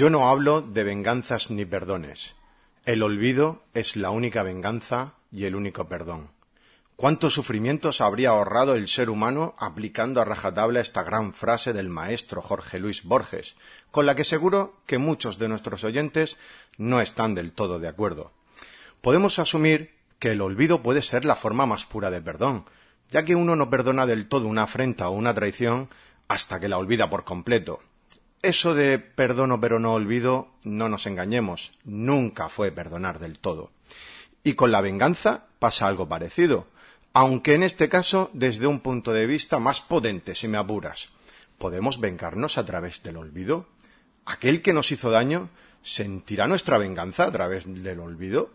Yo no hablo de venganzas ni perdones. El olvido es la única venganza y el único perdón. ¿Cuántos sufrimientos habría ahorrado el ser humano aplicando a rajatabla esta gran frase del maestro Jorge Luis Borges, con la que seguro que muchos de nuestros oyentes no están del todo de acuerdo? Podemos asumir que el olvido puede ser la forma más pura de perdón, ya que uno no perdona del todo una afrenta o una traición hasta que la olvida por completo. Eso de perdono pero no olvido, no nos engañemos, nunca fue perdonar del todo. Y con la venganza pasa algo parecido aunque en este caso desde un punto de vista más potente, si me apuras. ¿Podemos vengarnos a través del olvido? ¿Aquel que nos hizo daño sentirá nuestra venganza a través del olvido?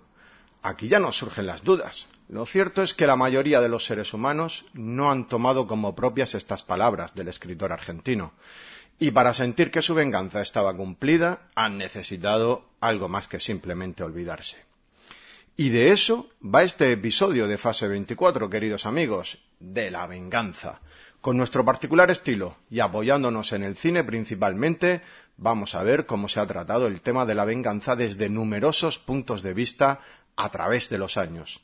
Aquí ya nos surgen las dudas. Lo cierto es que la mayoría de los seres humanos no han tomado como propias estas palabras del escritor argentino, y para sentir que su venganza estaba cumplida han necesitado algo más que simplemente olvidarse. Y de eso va este episodio de Fase 24, queridos amigos, de la venganza. Con nuestro particular estilo y apoyándonos en el cine principalmente, vamos a ver cómo se ha tratado el tema de la venganza desde numerosos puntos de vista a través de los años.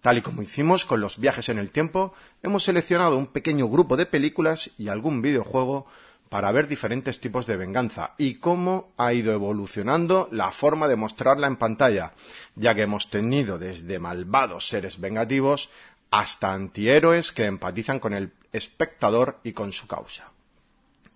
Tal y como hicimos con los viajes en el tiempo, hemos seleccionado un pequeño grupo de películas y algún videojuego para ver diferentes tipos de venganza y cómo ha ido evolucionando la forma de mostrarla en pantalla, ya que hemos tenido desde malvados seres vengativos hasta antihéroes que empatizan con el espectador y con su causa.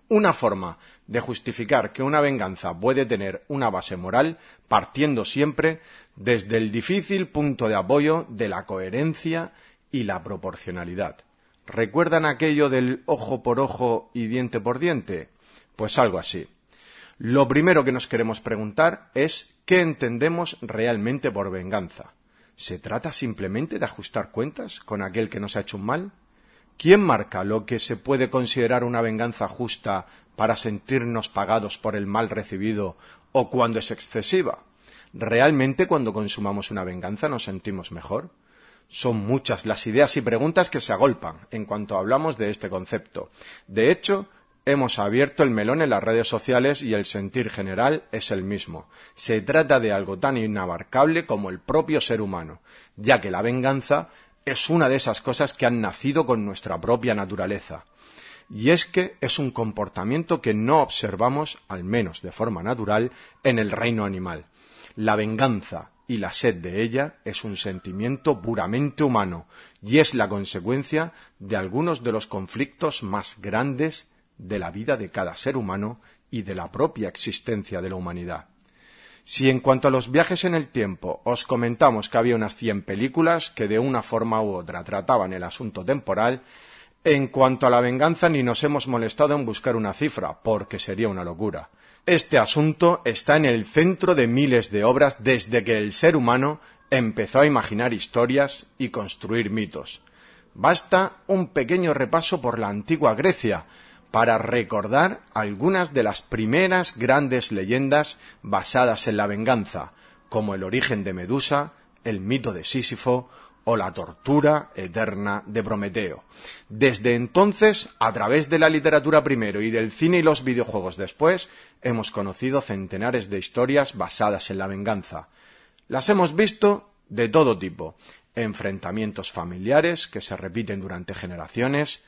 Una forma de justificar que una venganza puede tener una base moral partiendo siempre desde el difícil punto de apoyo de la coherencia y la proporcionalidad. ¿Recuerdan aquello del ojo por ojo y diente por diente? Pues algo así. Lo primero que nos queremos preguntar es ¿qué entendemos realmente por venganza? ¿Se trata simplemente de ajustar cuentas con aquel que nos ha hecho un mal? ¿Quién marca lo que se puede considerar una venganza justa para sentirnos pagados por el mal recibido o cuando es excesiva? ¿Realmente cuando consumamos una venganza nos sentimos mejor? Son muchas las ideas y preguntas que se agolpan en cuanto hablamos de este concepto. De hecho, hemos abierto el melón en las redes sociales y el sentir general es el mismo. Se trata de algo tan inabarcable como el propio ser humano, ya que la venganza es una de esas cosas que han nacido con nuestra propia naturaleza. Y es que es un comportamiento que no observamos, al menos de forma natural, en el reino animal. La venganza, y la sed de ella es un sentimiento puramente humano y es la consecuencia de algunos de los conflictos más grandes de la vida de cada ser humano y de la propia existencia de la humanidad. Si en cuanto a los viajes en el tiempo os comentamos que había unas cien películas que de una forma u otra trataban el asunto temporal, en cuanto a la venganza ni nos hemos molestado en buscar una cifra, porque sería una locura. Este asunto está en el centro de miles de obras desde que el ser humano empezó a imaginar historias y construir mitos. Basta un pequeño repaso por la antigua Grecia para recordar algunas de las primeras grandes leyendas basadas en la venganza, como el origen de Medusa, el mito de Sísifo o la tortura eterna de Prometeo. Desde entonces, a través de la literatura primero y del cine y los videojuegos después, hemos conocido centenares de historias basadas en la venganza. Las hemos visto de todo tipo enfrentamientos familiares que se repiten durante generaciones,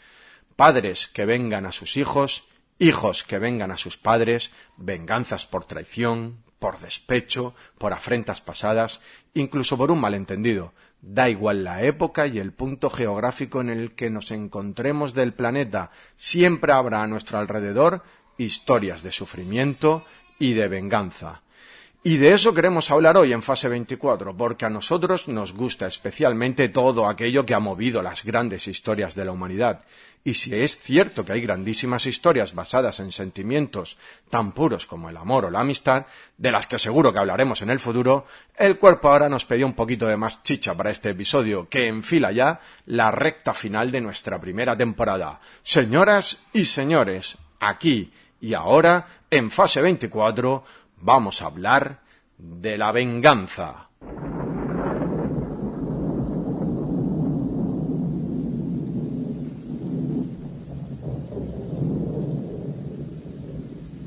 padres que vengan a sus hijos, hijos que vengan a sus padres, venganzas por traición, por despecho, por afrentas pasadas, incluso por un malentendido. Da igual la época y el punto geográfico en el que nos encontremos del planeta, siempre habrá a nuestro alrededor historias de sufrimiento y de venganza. Y de eso queremos hablar hoy en fase 24, porque a nosotros nos gusta especialmente todo aquello que ha movido las grandes historias de la humanidad. Y si es cierto que hay grandísimas historias basadas en sentimientos tan puros como el amor o la amistad, de las que seguro que hablaremos en el futuro, el cuerpo ahora nos pedía un poquito de más chicha para este episodio, que enfila ya la recta final de nuestra primera temporada. Señoras y señores, aquí y ahora, en fase 24, vamos a hablar de la venganza.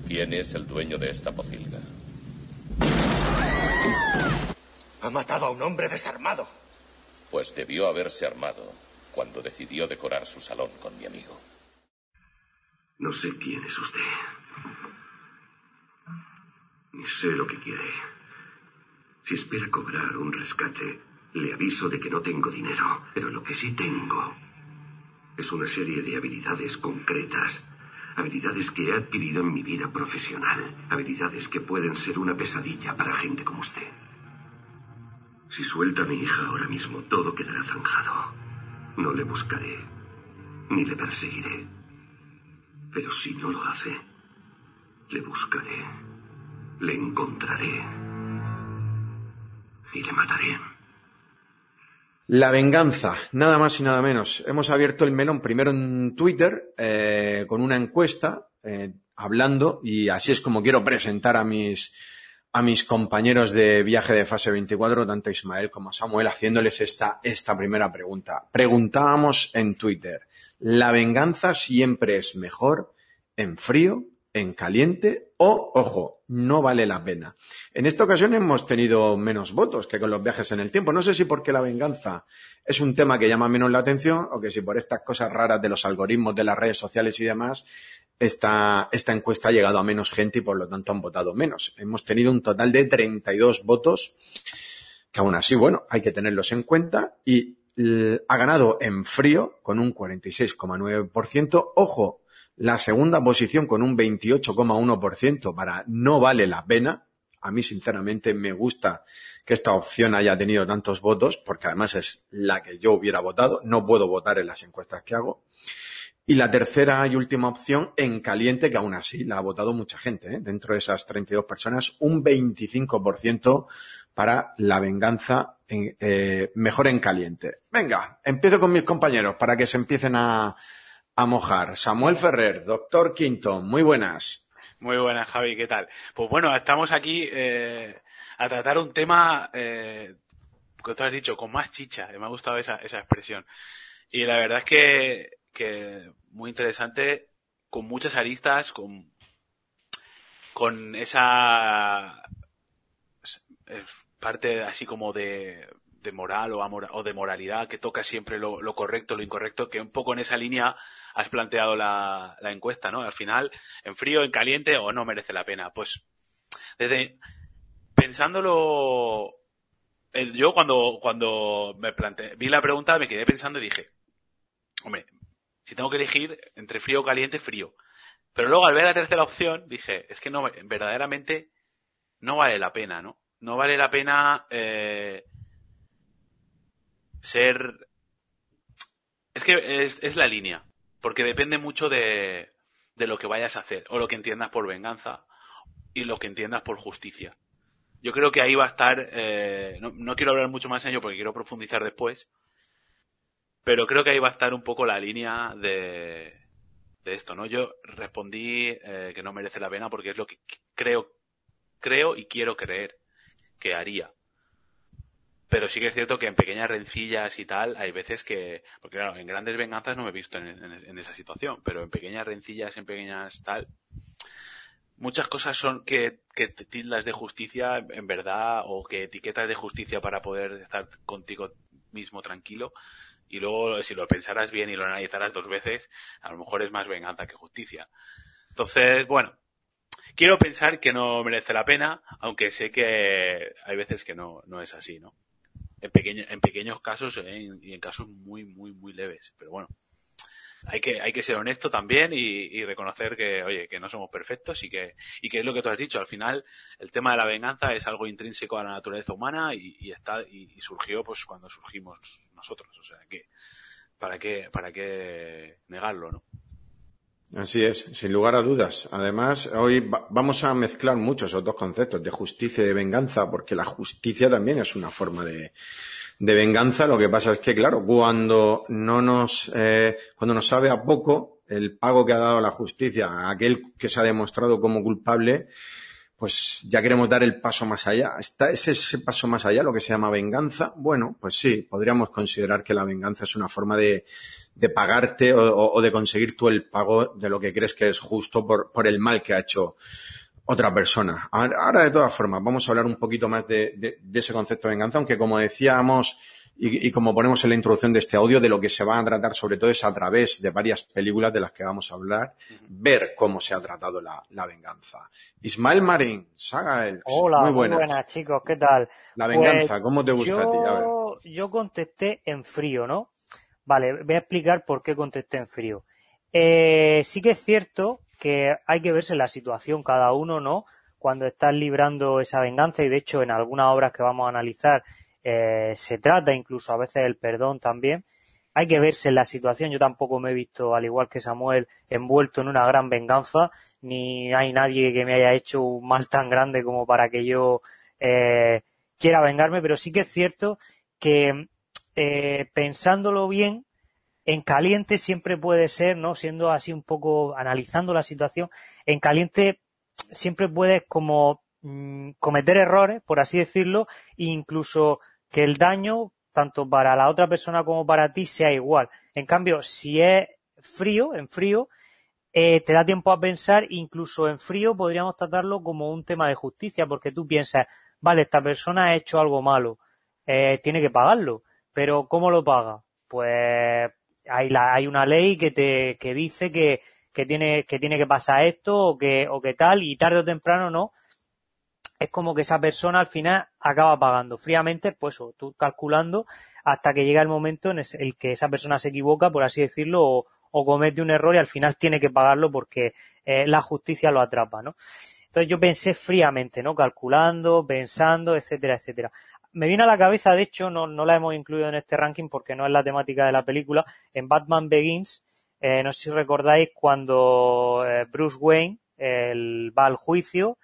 ¿Quién es el dueño de esta pocilga? Ha matado a un hombre desarmado. Pues debió haberse armado cuando decidió decorar su salón con mi amigo. No sé quién es usted. Ni sé lo que quiere. Si espera cobrar un rescate, le aviso de que no tengo dinero, pero lo que sí tengo es una serie de habilidades concretas. Habilidades que he adquirido en mi vida profesional. Habilidades que pueden ser una pesadilla para gente como usted. Si suelta a mi hija ahora mismo, todo quedará zanjado. No le buscaré, ni le perseguiré. Pero si no lo hace, le buscaré, le encontraré y le mataré. La venganza, nada más y nada menos. Hemos abierto el melón primero en Twitter eh, con una encuesta eh, hablando y así es como quiero presentar a mis a mis compañeros de viaje de fase 24, tanto Ismael como Samuel, haciéndoles esta, esta primera pregunta. Preguntábamos en Twitter, ¿la venganza siempre es mejor en frío, en caliente o, ojo, no vale la pena? En esta ocasión hemos tenido menos votos que con los viajes en el tiempo. No sé si porque la venganza es un tema que llama menos la atención o que si por estas cosas raras de los algoritmos de las redes sociales y demás esta, esta encuesta ha llegado a menos gente y por lo tanto han votado menos. Hemos tenido un total de 32 votos, que aún así, bueno, hay que tenerlos en cuenta y ha ganado en frío con un 46,9%. Ojo, la segunda posición con un 28,1% para no vale la pena. A mí, sinceramente, me gusta que esta opción haya tenido tantos votos, porque además es la que yo hubiera votado. No puedo votar en las encuestas que hago. Y la tercera y última opción, en caliente, que aún así la ha votado mucha gente. ¿eh? Dentro de esas 32 personas, un 25% para la venganza en, eh, mejor en caliente. Venga, empiezo con mis compañeros para que se empiecen a, a mojar. Samuel Ferrer, doctor Quinto, muy buenas. Muy buenas, Javi, ¿qué tal? Pues bueno, estamos aquí eh, a tratar un tema eh, que tú has dicho, con más chicha. Me ha gustado esa, esa expresión. Y la verdad es que que muy interesante, con muchas aristas, con, con esa parte así como de, de moral o, amor, o, de moralidad que toca siempre lo, lo, correcto, lo incorrecto, que un poco en esa línea has planteado la, la, encuesta, ¿no? Al final, en frío, en caliente o no merece la pena. Pues, desde, pensándolo, yo cuando, cuando me planteé, vi la pregunta me quedé pensando y dije, hombre, si tengo que elegir entre frío o caliente, frío. Pero luego al ver la tercera opción dije, es que no, verdaderamente no vale la pena, ¿no? No vale la pena eh, ser... Es que es, es, la línea, porque depende mucho de, de lo que vayas a hacer, o lo que entiendas por venganza, y lo que entiendas por justicia. Yo creo que ahí va a estar, eh, no, quiero hablar mucho más en ello porque quiero profundizar después, pero creo que ahí va a estar un poco la línea de, de esto, ¿no? Yo respondí eh, que no merece la pena porque es lo que creo, creo y quiero creer que haría. Pero sí que es cierto que en pequeñas rencillas y tal, hay veces que, porque claro, en grandes venganzas no me he visto en, esa situación, pero en pequeñas rencillas, en pequeñas tal, muchas cosas son que, que tildas de justicia en verdad o que etiquetas de justicia para poder estar contigo mismo tranquilo y luego si lo pensaras bien y lo analizaras dos veces, a lo mejor es más venganza que justicia. Entonces, bueno, quiero pensar que no merece la pena, aunque sé que hay veces que no, no es así, ¿no? En, pequeño, en pequeños casos ¿eh? y en casos muy, muy, muy leves. Pero bueno, hay que, hay que ser honesto también y, reconocer que, oye, que no somos perfectos y que, y que es lo que tú has dicho. Al final, el tema de la venganza es algo intrínseco a la naturaleza humana y, y está, y, surgió pues cuando surgimos nosotros. O sea que, ¿para qué, para qué negarlo, no? Así es, sin lugar a dudas. Además, hoy va vamos a mezclar muchos esos dos conceptos de justicia y de venganza, porque la justicia también es una forma de, de venganza. Lo que pasa es que, claro, cuando no nos, eh, cuando nos sabe a poco el pago que ha dado la justicia a aquel que se ha demostrado como culpable, pues ya queremos dar el paso más allá. ¿Está, ¿Es ese paso más allá lo que se llama venganza? Bueno, pues sí, podríamos considerar que la venganza es una forma de, de pagarte o, o, de conseguir tú el pago de lo que crees que es justo por, por el mal que ha hecho otra persona. Ahora, de todas formas, vamos a hablar un poquito más de, ese concepto de venganza, aunque como decíamos y, como ponemos en la introducción de este audio, de lo que se va a tratar sobre todo es a través de varias películas de las que vamos a hablar, ver cómo se ha tratado la, venganza. Ismael Marín, Saga Hola, muy buenas. chicos, ¿qué tal? La venganza, pues ¿cómo te gusta a ti? Yo contesté en frío, ¿no? Vale, voy a explicar por qué contesté en frío. Eh, sí que es cierto que hay que verse la situación cada uno, ¿no? Cuando estás librando esa venganza y de hecho en algunas obras que vamos a analizar eh, se trata incluso a veces el perdón también. Hay que verse la situación. Yo tampoco me he visto, al igual que Samuel, envuelto en una gran venganza, ni hay nadie que me haya hecho un mal tan grande como para que yo eh, quiera vengarme, pero sí que es cierto que eh, pensándolo bien, en caliente siempre puede ser, ¿no? Siendo así un poco, analizando la situación, en caliente siempre puedes como mm, cometer errores, por así decirlo, e incluso que el daño, tanto para la otra persona como para ti, sea igual. En cambio, si es frío, en frío, eh, te da tiempo a pensar, incluso en frío podríamos tratarlo como un tema de justicia, porque tú piensas, vale, esta persona ha hecho algo malo, eh, tiene que pagarlo, pero ¿cómo lo paga? Pues hay, la, hay una ley que te que dice que, que tiene que tiene que pasar esto o que o que tal y tarde o temprano no es como que esa persona al final acaba pagando fríamente pues tú calculando hasta que llega el momento en el que esa persona se equivoca por así decirlo o, comete un error y al final tiene que pagarlo porque eh, la justicia lo atrapa no entonces yo pensé fríamente no calculando pensando etcétera etcétera me viene a la cabeza, de hecho, no, no la hemos incluido en este ranking porque no es la temática de la película, en Batman Begins, eh, no sé si recordáis cuando eh, Bruce Wayne va al juicio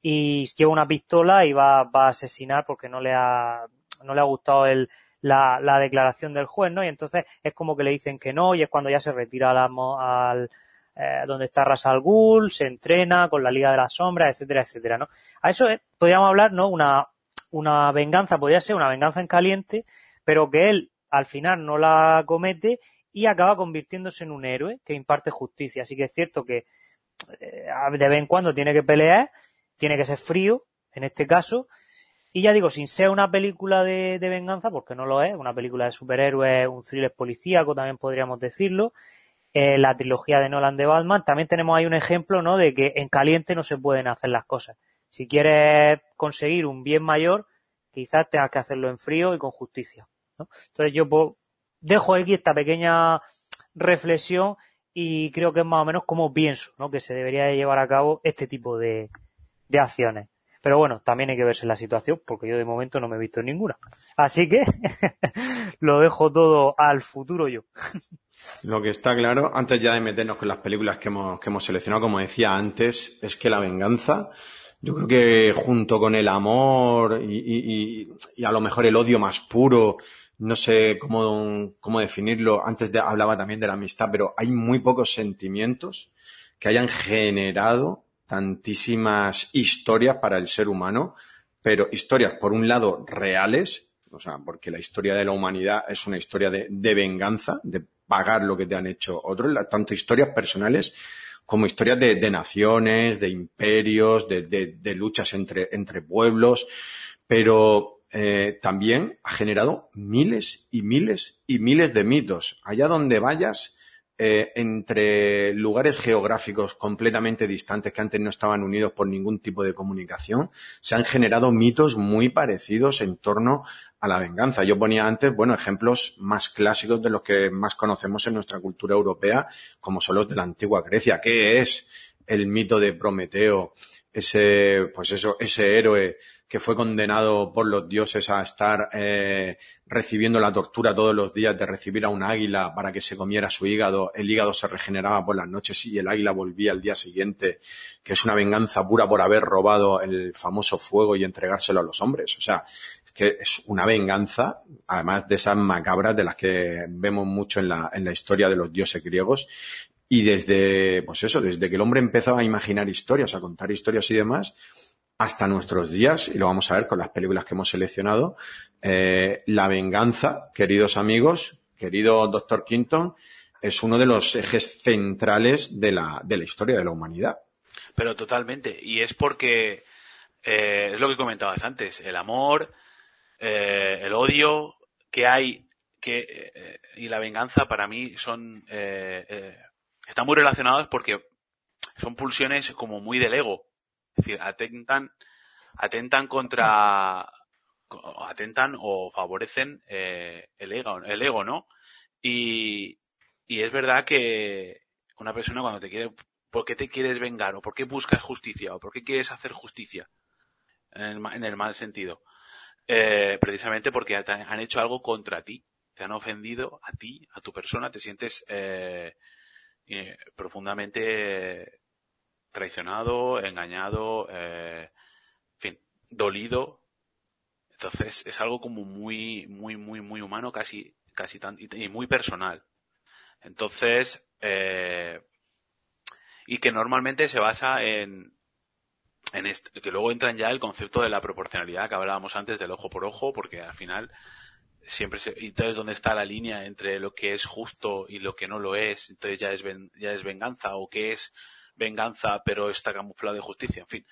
y lleva una pistola y va, va a asesinar porque no le ha, no le ha gustado el, la, la, declaración del juez, ¿no? Y entonces es como que le dicen que no y es cuando ya se retira al, eh, donde está Ras al Ghul, se entrena con la Liga de las Sombras, etcétera, etcétera, ¿no? A eso podríamos hablar, ¿no? Una, una venganza, podría ser una venganza en caliente, pero que él al final no la comete y acaba convirtiéndose en un héroe que imparte justicia. Así que es cierto que eh, de vez en cuando tiene que pelear, tiene que ser frío, en este caso, y ya digo, sin ser una película de, venganza, porque no lo es, una película de superhéroes, un thriller policíaco, también podríamos decirlo, eh, la trilogía de Nolan de Batman, también tenemos ahí un ejemplo, ¿no?, de que en caliente no se pueden hacer las cosas. Si quieres conseguir un bien mayor, quizás tengas que hacerlo en frío y con justicia. Entonces yo pues, dejo aquí esta pequeña reflexión y creo que es más o menos como pienso ¿no? que se debería de llevar a cabo este tipo de, de acciones. Pero bueno, también hay que verse la situación, porque yo de momento no me he visto en ninguna. Así que lo dejo todo al futuro yo. Lo que está claro, antes ya de meternos con las películas que hemos, que hemos seleccionado, como decía antes, es que la venganza yo creo que junto con el amor y, a lo mejor el odio más puro, no sé cómo, cómo definirlo, antes de, hablaba también de la amistad, pero hay muy pocos sentimientos que hayan generado tantísimas historias para el ser humano, pero historias, por un lado, reales, o sea, porque la historia de la humanidad es una historia de, de venganza, de pagar lo que te han hecho otros, tanto historias personales como historias de, de naciones, de imperios, de, de, de luchas entre, entre, pueblos, pero eh, también ha generado miles y miles y miles de mitos. Allá donde vayas, eh, entre lugares geográficos completamente distantes que antes no estaban unidos por ningún tipo de comunicación, se han generado mitos muy parecidos en torno a la venganza. Yo ponía antes, bueno, ejemplos más clásicos de los que más conocemos en nuestra cultura europea, como son los de la antigua Grecia. ¿Qué es el mito de Prometeo? Ese, pues eso, ese héroe que fue condenado por los dioses a estar eh, recibiendo la tortura todos los días de recibir a un águila para que se comiera su hígado. El hígado se regeneraba por las noches y el águila volvía al día siguiente, que es una venganza pura por haber robado el famoso fuego y entregárselo a los hombres. O sea, que es una venganza, además de esas macabras de las que vemos mucho en la, en la historia de los dioses griegos. Y desde, pues eso, desde que el hombre empezó a imaginar historias, a contar historias y demás, hasta nuestros días, y lo vamos a ver con las películas que hemos seleccionado, eh, La venganza, queridos amigos, querido Dr. Quinton, es uno de los ejes centrales de la, de la historia de la humanidad. Pero totalmente. Y es porque eh, es lo que comentabas antes. El amor, eh, el odio que hay que, eh, y la venganza para mí son están muy relacionados porque son pulsiones como muy del ego. Es decir, atentan, atentan contra, atentan o favorecen el ego, el ego, ¿no? Y, es verdad que una persona cuando te quiere, ¿por qué te quieres vengar? ¿O por qué buscas justicia? ¿O por qué quieres hacer justicia? En el, mal sentido. Eh, precisamente porque han hecho algo contra ti. Te han ofendido a ti, a tu persona, te sientes eh, eh, profundamente traicionado, engañado, en fin, dolido. Entonces es algo como muy, muy, muy, muy humano, casi, casi tan, y muy personal. Entonces, eh, y que normalmente se basa en, en que luego entra ya el concepto de la proporcionalidad que hablábamos antes del ojo por ojo, porque al final siempre se, entonces dónde está la línea entre lo que es justo y lo que no lo es, entonces ya es, ya es venganza o qué es venganza pero está camuflado de justicia, en fin.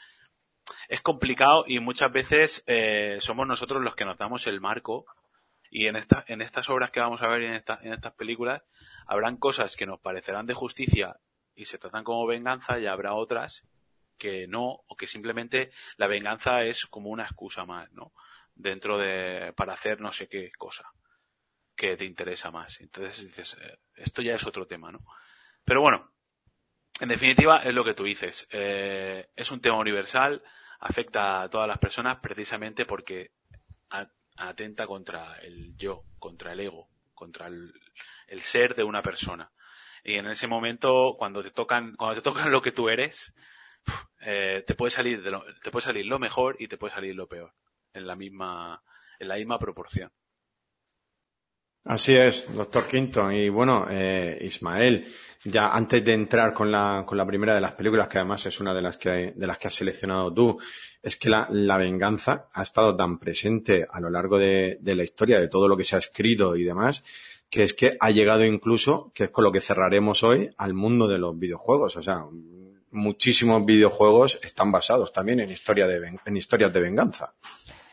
Es complicado y muchas veces eh, somos nosotros los que nos damos el marco y en, esta, en estas obras que vamos a ver en, esta, en estas películas, habrán cosas que nos parecerán de justicia y se tratan como venganza y habrá otras que no, o que simplemente la venganza es como una excusa más, ¿no? Dentro de, para hacer no sé qué cosa que te interesa más. Entonces dices, eh, esto ya es otro tema, ¿no? Pero bueno, en definitiva es lo que tú dices. Eh, es un tema universal, afecta a todas las personas precisamente porque atenta contra el yo, contra el ego, contra el, ser de una persona. Y en ese momento, cuando te tocan, cuando te tocan lo que tú eres, eh, te puede salir de lo, te puede salir lo mejor y te puede salir lo peor en la misma, en la misma proporción. Así es, doctor Quinton. Y bueno, eh, Ismael, ya antes de entrar con la, con la primera de las películas, que además es una de las que, de las que has seleccionado tú, es que la, la venganza ha estado tan presente a lo largo de, de la historia, de todo lo que se ha escrito y demás, que es que ha llegado incluso, que es con lo que cerraremos hoy, al mundo de los videojuegos. O sea, muchísimos videojuegos están basados también en, historia de, en historias de venganza.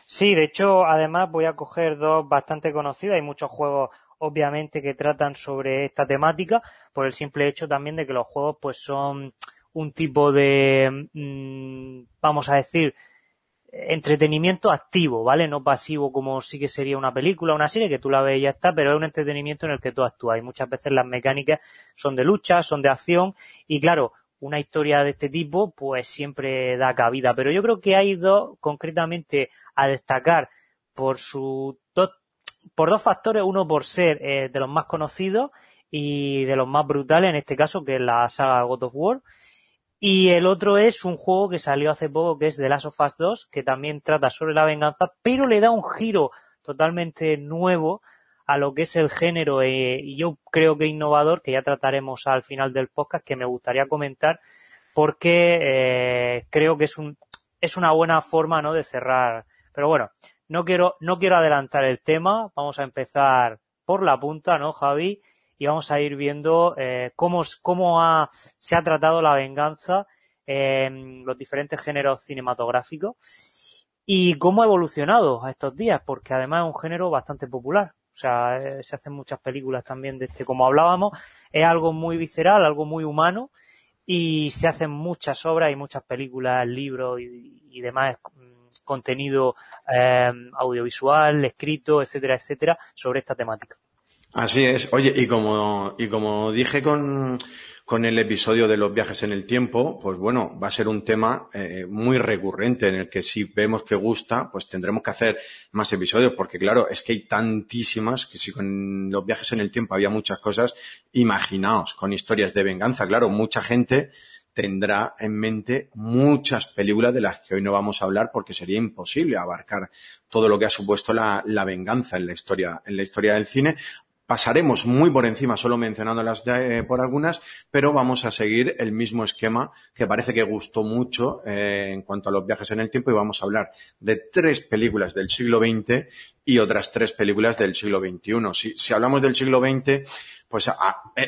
Sí, de hecho, además voy a coger dos bastante conocidas. Hay muchos juegos, obviamente, que tratan sobre esta temática, por el simple hecho también de que los juegos, pues, son un tipo de, mm, vamos a decir, entretenimiento activo, ¿vale? No pasivo como sí que sería una película, una serie que tú la ves y ya está, pero es un entretenimiento en el que tú actúas. Y muchas veces las mecánicas son de lucha, son de acción, y claro, una historia de este tipo, pues siempre da cabida. Pero yo creo que hay dos, concretamente, a destacar por su dos, por dos factores, uno por ser eh, de los más conocidos y de los más brutales, en este caso, que es la saga God of War. Y el otro es un juego que salió hace poco, que es The Last of Us 2, que también trata sobre la venganza, pero le da un giro totalmente nuevo a lo que es el género eh, y yo creo que innovador, que ya trataremos al final del podcast, que me gustaría comentar, porque eh, creo que es un es una buena forma no de cerrar. Pero bueno, no quiero no quiero adelantar el tema. Vamos a empezar por la punta, ¿no, Javi? Y vamos a ir viendo eh, cómo cómo ha, se ha tratado la venganza en los diferentes géneros cinematográficos y cómo ha evolucionado a estos días, porque además es un género bastante popular. O sea, eh, se hacen muchas películas también de este, como hablábamos, es algo muy visceral, algo muy humano y se hacen muchas obras y muchas películas, libros y, demás mm, contenido eh, audiovisual, escrito, etcétera, etcétera, sobre esta temática. Así es. Oye, y como, y como dije con, con el episodio de los viajes en el tiempo, pues bueno, va a ser un tema eh, muy recurrente en el que si vemos que gusta, pues tendremos que hacer más episodios, porque claro, es que hay tantísimas que si con los viajes en el tiempo había muchas cosas, imaginaos, con historias de venganza, claro, mucha gente tendrá en mente muchas películas de las que hoy no vamos a hablar porque sería imposible abarcar todo lo que ha supuesto la, la venganza en la historia, en la historia del cine, Pasaremos muy por encima, solo mencionándolas eh, por algunas, pero vamos a seguir el mismo esquema que parece que gustó mucho eh, en cuanto a los viajes en el tiempo y vamos a hablar de tres películas del siglo XX y otras tres películas del siglo XXI. Si, si hablamos del siglo XX, pues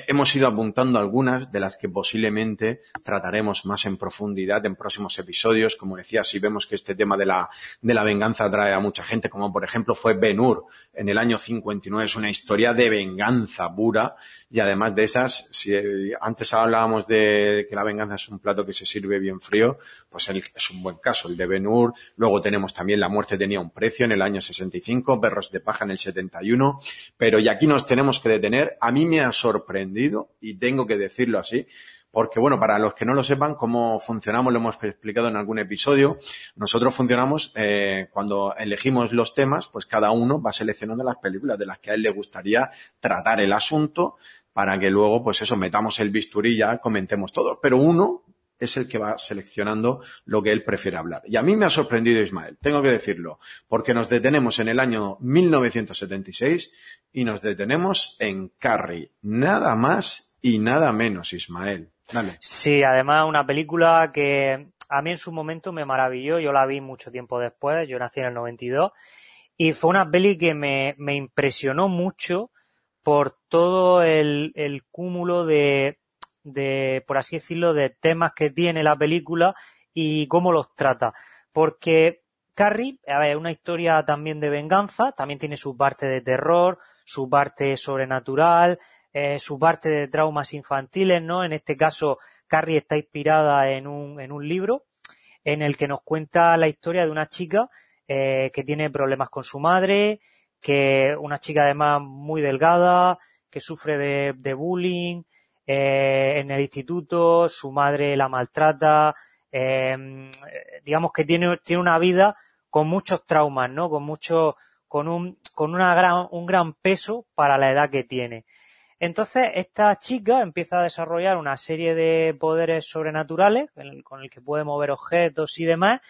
hemos ido apuntando algunas de las que posiblemente trataremos más en profundidad en próximos episodios. Como decía, si vemos que este tema de la, de la venganza atrae a mucha gente, como por ejemplo fue Ben Hur en el año 59, es una historia de venganza pura y además de esas, si antes hablábamos de que la venganza es un plato que se sirve bien frío, pues es un buen caso, el de Ben Hur. Luego tenemos también La muerte tenía un precio en el año 65, Perros de paja en el 71, pero y aquí nos tenemos que detener. A mí me ha sorprendido, y tengo que decirlo así, porque bueno, para los que no lo sepan cómo funcionamos, lo hemos explicado en algún episodio, nosotros funcionamos eh, cuando elegimos los temas, pues cada uno va seleccionando las películas de las que a él le gustaría tratar el asunto para que luego, pues eso, metamos el bisturí ya comentemos todo. Pero uno es el que va seleccionando lo que él prefiere hablar. Y a mí me ha sorprendido Ismael, tengo que decirlo, porque nos detenemos en el año 1976 y nos detenemos en Carrie. Nada más y nada menos, Ismael. Dale. Sí, además una película que a mí en su momento me maravilló, yo la vi mucho tiempo después, yo nací en el 92, y fue una peli que me, me impresionó mucho por todo el, el cúmulo de, de, por así decirlo, de temas que tiene la película y cómo los trata. Porque Carrie, a ver, una historia también de venganza, también tiene su parte de terror, su parte sobrenatural, eh, su parte de traumas infantiles, ¿no? En este caso, Carrie está inspirada en un, en un libro en el que nos cuenta la historia de una chica eh, que tiene problemas con su madre, que una chica además muy delgada, que sufre de, de bullying, eh, en el instituto, su madre la maltrata, eh, digamos que tiene, tiene una vida con muchos traumas, ¿no? Con mucho, con un, con una gran, un gran peso para la edad que tiene. Entonces, esta chica empieza a desarrollar una serie de poderes sobrenaturales con el que puede mover objetos y demás,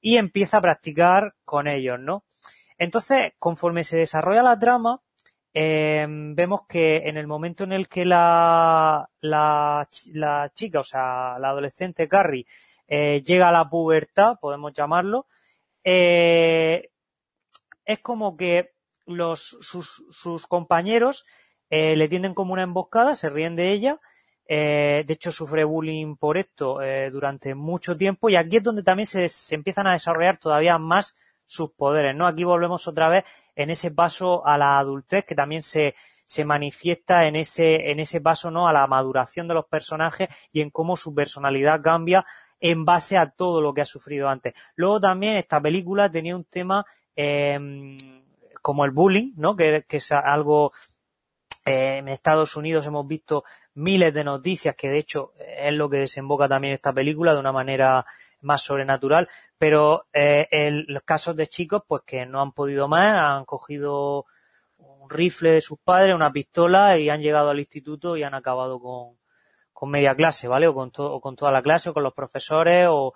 y empieza a practicar con ellos, ¿no? Entonces, conforme se desarrolla la trama, eh, vemos que en el momento en el que la, la, chica, o sea, la adolescente Carrie, eh, llega a la pubertad, podemos llamarlo, eh, es como que los, sus, sus compañeros eh, le tienden como una emboscada, se ríen de ella, de hecho sufre bullying por esto durante mucho tiempo y aquí es donde también se, se empiezan a desarrollar todavía más sus poderes, ¿no? Aquí volvemos otra vez en ese paso a la adultez que también se, se manifiesta en ese, en ese paso, ¿no? A la maduración de los personajes y en cómo su personalidad cambia en base a todo lo que ha sufrido antes. Luego también esta película tenía un tema eh, como el bullying, ¿no? Que, que es algo eh, en Estados Unidos hemos visto miles de noticias que de hecho es lo que desemboca también esta película de una manera más sobrenatural, pero eh, el, los casos de chicos pues que no han podido más, han cogido un rifle de sus padres, una pistola y han llegado al instituto y han acabado con, con media clase, ¿vale? O con, to o con toda la clase, o con los profesores, o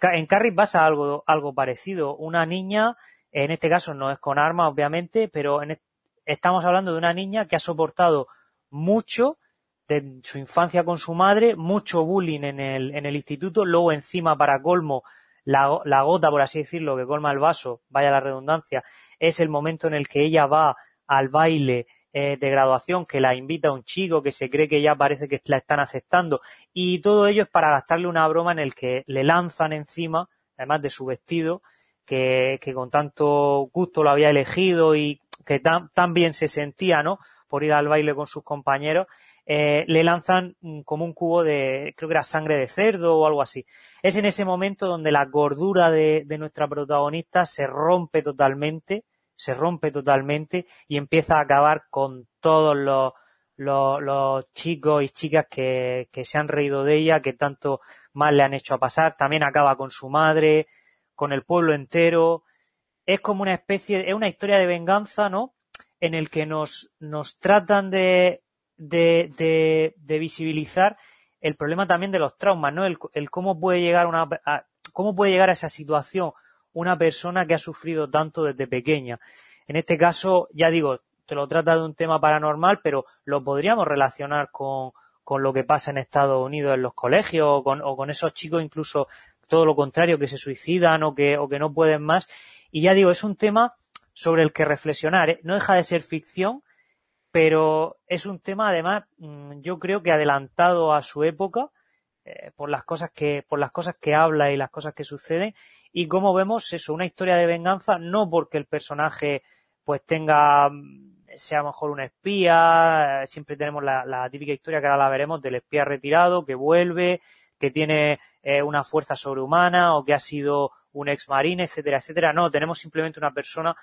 en Carrie pasa algo, algo parecido. Una niña, en este caso no es con armas, obviamente, pero en, estamos hablando de una niña que ha soportado mucho de su infancia con su madre, mucho bullying en el, en el instituto, luego encima para colmo la, la, gota, por así decirlo, que colma el vaso, vaya la redundancia, es el momento en el que ella va al baile eh, de graduación, que la invita a un chico, que se cree que ya parece que la están aceptando, y todo ello es para gastarle una broma en el que le lanzan encima, además de su vestido, que, que con tanto gusto lo había elegido y que tan, tan bien se sentía, ¿no? Por ir al baile con sus compañeros, eh, le lanzan como un cubo de, creo que era sangre de cerdo o algo así. Es en ese momento donde la gordura de, de nuestra protagonista se rompe totalmente, se rompe totalmente y empieza a acabar con todos los, los, los chicos y chicas que, que se han reído de ella, que tanto mal le han hecho a pasar. También acaba con su madre, con el pueblo entero. Es como una especie, es una historia de venganza, ¿no? En el que nos, nos tratan de, de, de, de, visibilizar el problema también de los traumas, ¿no? El, el cómo puede llegar una, a, cómo puede llegar a esa situación una persona que ha sufrido tanto desde pequeña. En este caso, ya digo, te lo trata de un tema paranormal, pero lo podríamos relacionar con, con lo que pasa en Estados Unidos en los colegios o con, o con esos chicos incluso todo lo contrario, que se suicidan o que, o que no pueden más. Y ya digo, es un tema sobre el que reflexionar. ¿eh? No deja de ser ficción, pero es un tema además, mm, yo creo que adelantado a su época eh, por las cosas que por las cosas que habla y las cosas que suceden y como vemos eso, una historia de venganza no porque el personaje pues tenga sea mejor un espía, eh, siempre tenemos la, típica historia que ahora la veremos del espía retirado que vuelve, que tiene eh, una fuerza sobrehumana o que ha sido un ex marine, etcétera, etcétera. No, tenemos simplemente una persona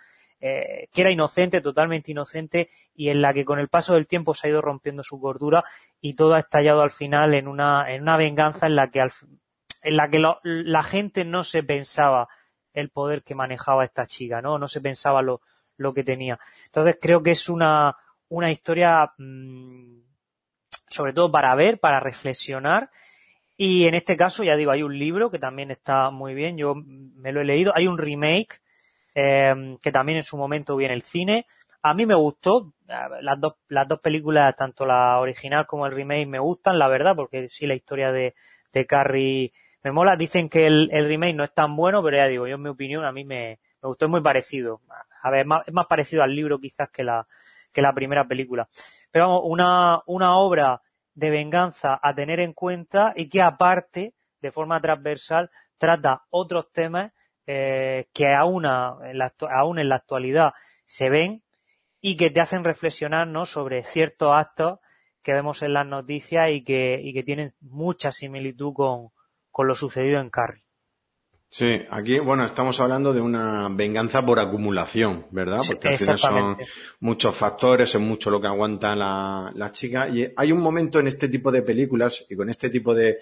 eh, que era inocente, totalmente inocente, y en la que con el paso del tiempo se ha ido rompiendo su cordura y todo ha estallado al final en una, en una venganza en la que, en la, que la gente no se pensaba el poder que manejaba esta chica, ¿no? No se pensaba lo, lo que tenía. Entonces creo que es una, una historia mmm, sobre todo para ver, para reflexionar. Y en este caso, ya digo, hay un libro que también está muy bien, yo me lo he leído, hay un remake eh, que también en su momento vi en el cine. A mí me gustó, las dos, las dos películas, tanto la original como el remake, me gustan, la verdad, porque sí, la historia de, de Carrie me mola. Dicen que el, el remake no es tan bueno, pero ya digo, yo en mi opinión, a mí me, me gustó, es muy parecido. A ver, más, es más parecido al libro quizás que la, que la primera película. Pero vamos, una, una obra de venganza a tener en cuenta y que aparte, de forma transversal, trata otros temas eh, que aún en, la, aún en la actualidad se ven y que te hacen reflexionar ¿no? sobre ciertos actos que vemos en las noticias y que, y que tienen mucha similitud con, con lo sucedido en Carrie. Sí, aquí, bueno, estamos hablando de una venganza por acumulación, ¿verdad? Porque al final son muchos factores, es mucho lo que aguanta la, la, chica. Y hay un momento en este tipo de películas y con este tipo de,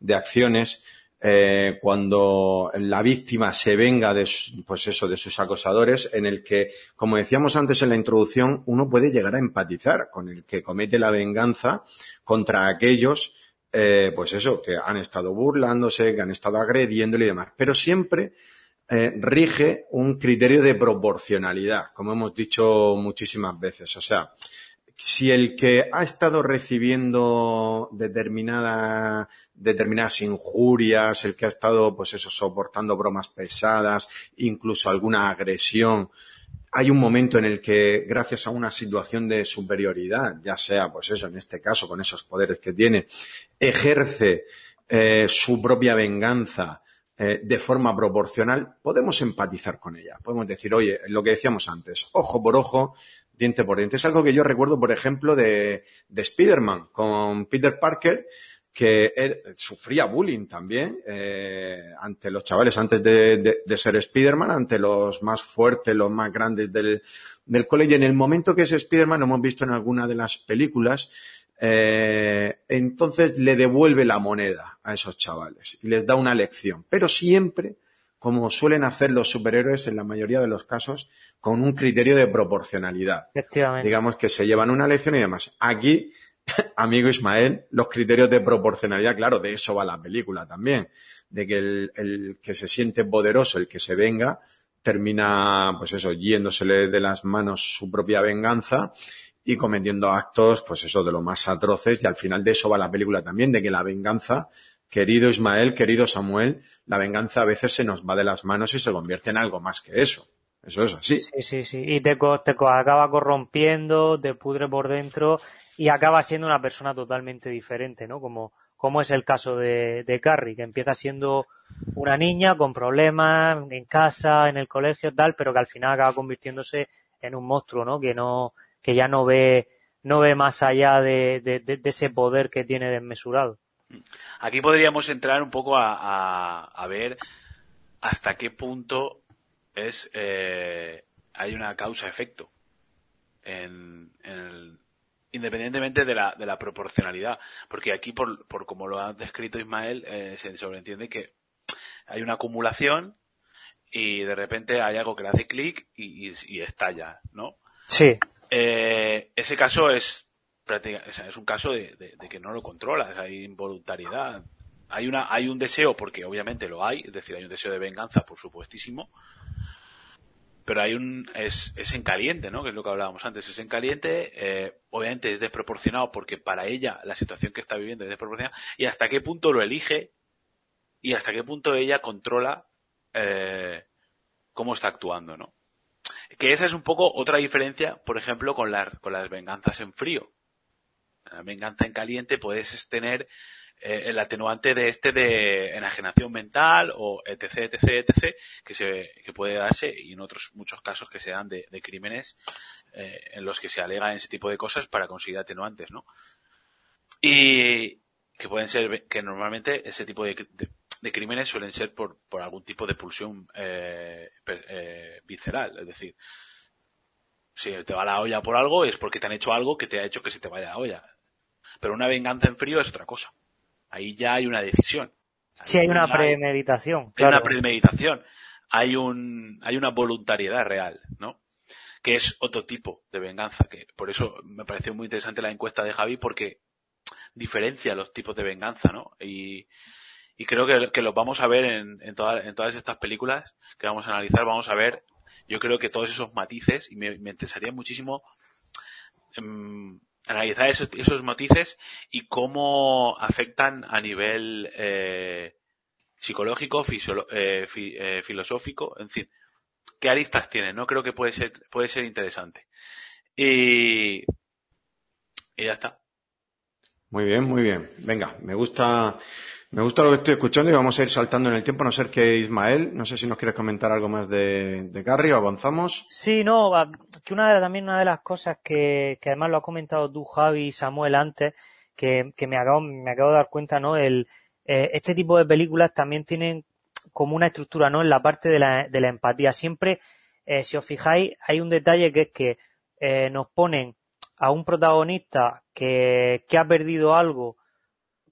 de acciones eh, cuando la víctima se venga de, pues eso, de sus acosadores, en el que, como decíamos antes en la introducción, uno puede llegar a empatizar con el que comete la venganza contra aquellos, eh, pues eso, que han estado burlándose, que han estado agrediéndole y demás. Pero siempre eh, rige un criterio de proporcionalidad, como hemos dicho muchísimas veces. O sea, si el que ha estado recibiendo determinada, determinadas injurias, el que ha estado, pues eso, soportando bromas pesadas, incluso alguna agresión, hay un momento en el que, gracias a una situación de superioridad, ya sea, pues eso, en este caso, con esos poderes que tiene, ejerce eh, su propia venganza eh, de forma proporcional, podemos empatizar con ella. Podemos decir, oye, lo que decíamos antes, ojo por ojo, diente por diente. Es algo que yo recuerdo, por ejemplo, de, de Spider-Man con Peter Parker, que sufría bullying también eh, ante los chavales antes de, de, de ser Spider-Man, ante los más fuertes, los más grandes del, del cole. Y en el momento que es Spider-Man, lo hemos visto en alguna de las películas, eh, entonces le devuelve la moneda a esos chavales y les da una lección. Pero siempre como suelen hacer los superhéroes en la mayoría de los casos, con un criterio de proporcionalidad. Efectivamente. Digamos que se llevan una lección y demás. Aquí, amigo Ismael, los criterios de proporcionalidad, claro, de eso va la película también. De que el, el que se siente poderoso, el que se venga, termina, pues eso, yéndosele de las manos su propia venganza y cometiendo actos, pues eso, de lo más atroces, y al final de eso va la película también, de que la venganza querido Ismael, querido Samuel, la venganza a veces se nos va de las manos y se convierte en algo más que eso. Eso es así. Sí, sí, sí. Y te, te acaba corrompiendo, te pudre por dentro y acaba siendo una persona totalmente diferente, ¿no? Como, como es el caso de, de Carrie, que empieza siendo una niña con problemas en casa, en el colegio, tal, pero que al final acaba convirtiéndose en un monstruo, ¿no? Que no, que ya no ve, no ve más allá de, de, ese poder que tiene desmesurado. Aquí podríamos entrar un poco a, a, a ver hasta qué punto es eh, hay una causa-efecto en, en el, independientemente de la, de la proporcionalidad. Porque aquí, por, por como lo ha descrito Ismael, eh, se sobreentiende que hay una acumulación y de repente hay algo que le hace clic y, y, y, estalla, ¿no? Sí. Eh, ese caso es es un caso de, que no lo controlas, hay involuntariedad. Hay, una, hay un deseo, porque obviamente lo hay, es decir, hay un deseo de venganza, por supuestísimo, pero hay un, es, es en caliente, ¿no? Que es lo que hablábamos antes, es en caliente, eh, obviamente es desproporcionado porque para ella la situación que está viviendo es desproporcionada, y hasta qué punto lo elige y hasta qué punto ella controla eh, cómo está actuando, ¿no? Que esa es un poco otra diferencia, por ejemplo, con, las con las venganzas en frío. La venganza en caliente puedes tener eh, el atenuante de este de enajenación mental o etc, etc, etc, que, se, que puede darse y en otros muchos casos que se dan de, de crímenes eh, en los que se alega ese tipo de cosas para conseguir atenuantes, ¿no? Y que pueden ser, que normalmente ese tipo de, de, crímenes suelen ser por, por algún tipo de pulsión eh, eh, visceral, es decir, si te va la olla por algo es porque te han hecho algo que te ha hecho que se te vaya la olla. Pero una venganza en frío es otra cosa. Ahí ya hay una decisión. Sí, hay una premeditación. Hay una premeditación. Hay un, hay una voluntariedad real, ¿no? Que es otro tipo de venganza, que por eso me pareció muy interesante la encuesta de Javi, porque diferencia los tipos de venganza, ¿no? Y, y creo que, que los vamos a ver en, en, en todas estas películas que vamos a analizar, vamos a ver, yo creo que todos esos matices, y me, me interesaría muchísimo um, analizar esos, esos matices y cómo afectan a nivel eh, psicológico, eh, eh, filosófico, en fin, qué aristas tienen, ¿no? Creo que puede ser, puede ser interesante. Y, y ya está. Muy bien, muy bien. Venga, me gusta, me gusta lo que estoy escuchando y vamos a ir saltando en el tiempo, a no ser que Ismael, no sé si nos quieres comentar algo más de, de Gary o avanzamos. Sí, no, que una de, también una de las cosas que, que además lo ha comentado tú, Javi y Samuel antes, que, que me acabo, me acabo de dar cuenta, ¿no? El, eh, este tipo de películas también tienen como una estructura, ¿no? En la parte de la, de la empatía. Siempre, eh, si os fijáis, hay un detalle que es que eh, nos ponen a un protagonista que, que ha perdido algo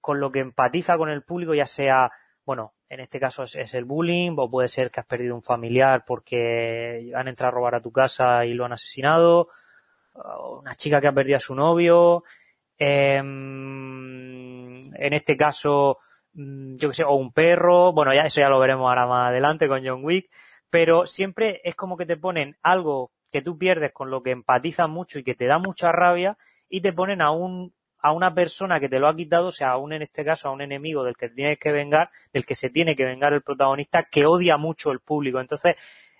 con lo que empatiza con el público, ya sea, bueno, en este caso es, el bullying, o puede ser que has perdido un familiar porque han entrado a robar a tu casa y lo han asesinado, una chica que ha perdido a su novio, eh, en este caso, mm, yo que sé, o un perro, bueno, ya eso ya lo veremos ahora más adelante con John Wick, pero siempre es como que te ponen algo que tú pierdes con lo que empatizas mucho y que te da mucha rabia y te ponen a un a una persona que te lo ha quitado, o sea, a un en este caso a un enemigo del que tienes que vengar, del que se tiene que vengar el protagonista, que odia mucho el público. Entonces,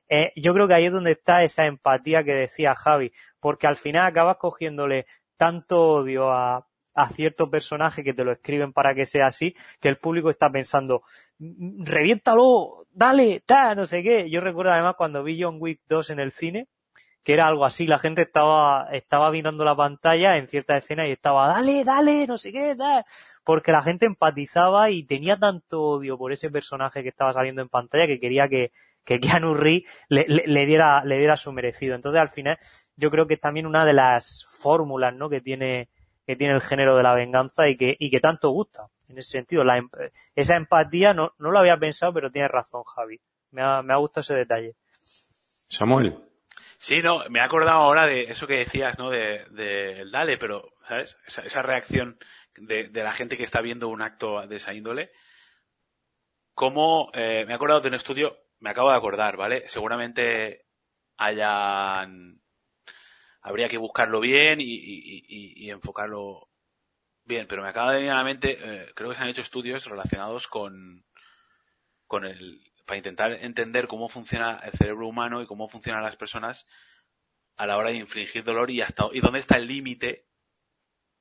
eh, yo creo que ahí es donde está esa empatía que decía Javi, porque al final acabas cogiéndole tanto odio a, a cierto personaje que te lo escriben para que sea así, que el público está pensando, reviéntalo, dale, ta, no sé qué. Yo recuerdo además cuando vi John Wick 2 en el cine, que era algo así, la gente estaba, estaba mirando la pantalla en cierta escena y estaba, dale, dale, no sé qué, dale, porque la gente empatizaba y tenía tanto odio por ese personaje que estaba saliendo en pantalla que quería que, que Keanu le, le, le, diera, le diera su merecido. Entonces al final yo creo que es también una de las fórmulas, ¿no? que tiene, que tiene el género de la venganza y que, y que tanto gusta. En ese sentido, la, esa empatía no, no lo había pensado, pero tiene razón, Javi. Me ha, me ha gustado ese detalle. Samuel. Sí, no, me he acordado ahora de eso que decías, ¿no? De, de Dale, pero, ¿sabes? Esa, esa reacción de, de, la gente que está viendo un acto de esa índole. Como, eh, me he acordado de un estudio, me acabo de acordar, ¿vale? Seguramente hayan, habría que buscarlo bien y, y, y, y enfocarlo bien, pero me acaba de venir a la mente, eh, creo que se han hecho estudios relacionados con, con el, para intentar entender cómo funciona el cerebro humano y cómo funcionan las personas a la hora de infligir dolor y hasta y dónde está el límite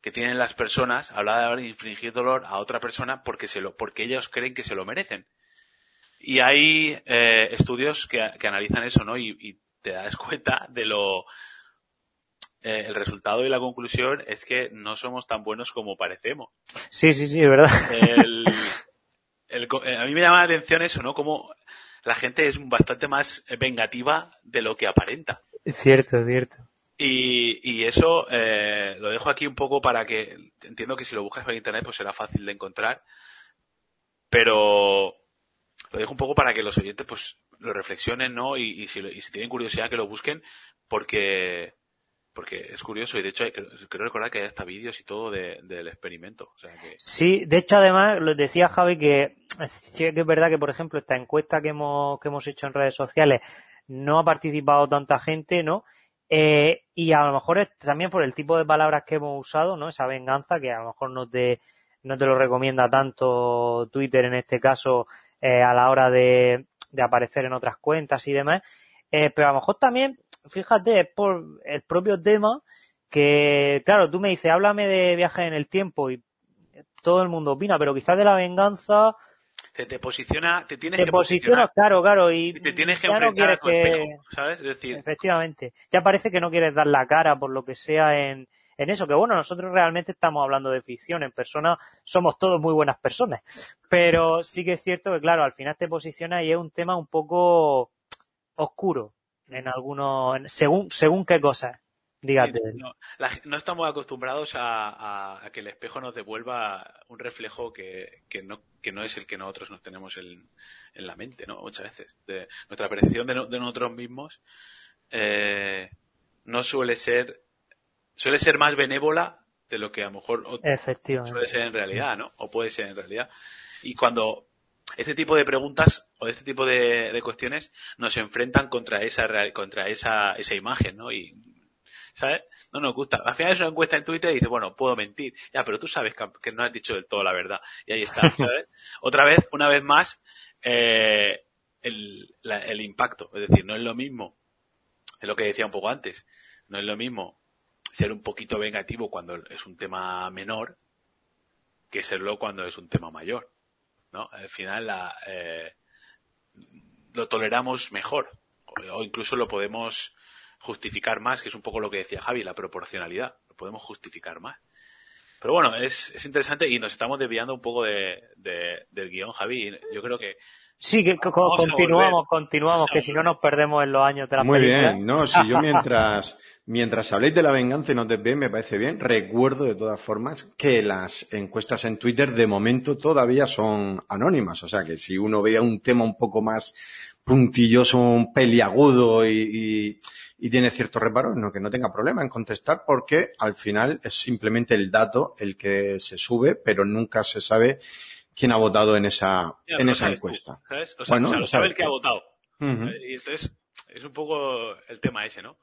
que tienen las personas a la hora de infligir dolor a otra persona porque se lo porque ellos creen que se lo merecen. Y hay eh, estudios que, que, analizan eso no y, y, te das cuenta de lo eh, el resultado y la conclusión es que no somos tan buenos como parecemos. Sí sí sí es verdad. El, el, eh, a mí me llama la atención eso, ¿no? Como la gente es bastante más vengativa de lo que aparenta. Es cierto, es cierto. Y, y eso eh, lo dejo aquí un poco para que entiendo que si lo buscas por internet pues será fácil de encontrar, pero lo dejo un poco para que los oyentes pues lo reflexionen, ¿no? Y, y, si, y si tienen curiosidad que lo busquen, porque porque es curioso y de hecho creo recordar que hay hasta vídeos y todo de, del experimento. O sea que... Sí, de hecho además lo decía Javi que sí que es verdad que por ejemplo esta encuesta que hemos, que hemos hecho en redes sociales no ha participado tanta gente, ¿no? Eh, y a lo mejor también por el tipo de palabras que hemos usado, ¿no? Esa venganza que a lo mejor no te, no te lo recomienda tanto Twitter en este caso eh, a la hora de, de aparecer en otras cuentas y demás. Eh, pero a lo mejor también fíjate, es por el propio tema que, claro, tú me dices, háblame de viajes en el tiempo y todo el mundo opina, pero quizás de la venganza... Te, te posiciona, te tienes Te que posicionas, posicionar. claro, claro, y, Y te tienes que ya no enfrentar a tu que... espejo, ¿sabes? Es decir, Efectivamente. Ya parece que no quieres dar la cara por lo que sea en, en eso, que bueno, nosotros realmente estamos hablando de ficción, en persona somos todos muy buenas personas, pero sí que es cierto que claro, al final te posicionas y es un tema un poco oscuro en algunos, en- según, según qué cosas, dígate. no, la- no estamos acostumbrados a, a- a que el espejo nos devuelva un reflejo que, que no, que no es el que nosotros nos tenemos en, en la mente, ¿no? Muchas veces. De, nuestra percepción de, no- de nosotros mismos eh, no suele ser, suele ser más benévola de lo que a lo mejor Efectivamente. suele ser en realidad, ¿no? O puede ser en realidad. Y cuando este tipo de preguntas o este tipo de, de cuestiones nos enfrentan contra esa contra esa, esa imagen, ¿no? Y ¿sabes? No nos gusta. Al final es una encuesta en Twitter y dice, bueno, puedo mentir. Ya, pero tú sabes que, que no has dicho del todo la verdad. Y ahí está, ¿sabes? Otra vez, una vez más, eh, el, la- el impacto. Es decir, no es lo mismo, es lo que decía un poco antes, no es lo mismo ser un poquito vengativo cuando es un tema menor que serlo cuando es un tema mayor. ¿No? Al final la, eh, lo toleramos mejor o, incluso lo podemos justificar más, que es un poco lo que decía Javi, la proporcionalidad. Lo podemos justificar más. Pero bueno, es, es interesante y nos estamos desviando un poco de, de- del guion, Javi. y Yo creo que Sí, que continuamos, volver. continuamos, que si no nos perdemos en los años de la Muy película. bien, no, si yo mientras, mientras habléis de la venganza y no te ve, me parece bien. Recuerdo de todas formas que las encuestas en Twitter de momento todavía son anónimas. O sea que si uno vea un tema un poco más puntilloso, un peliagudo y, y, y tiene ciertos reparos, no, que no tenga problema en contestar porque al final es simplemente el dato el que se sube, pero nunca se sabe quién ha votado en esa, Ya, en esa tú, encuesta. ¿sabes? O sea, Bueno, o sea, lo sabe el que ha votado. Ujú. Y entonces es un poco el tema ese, ¿no?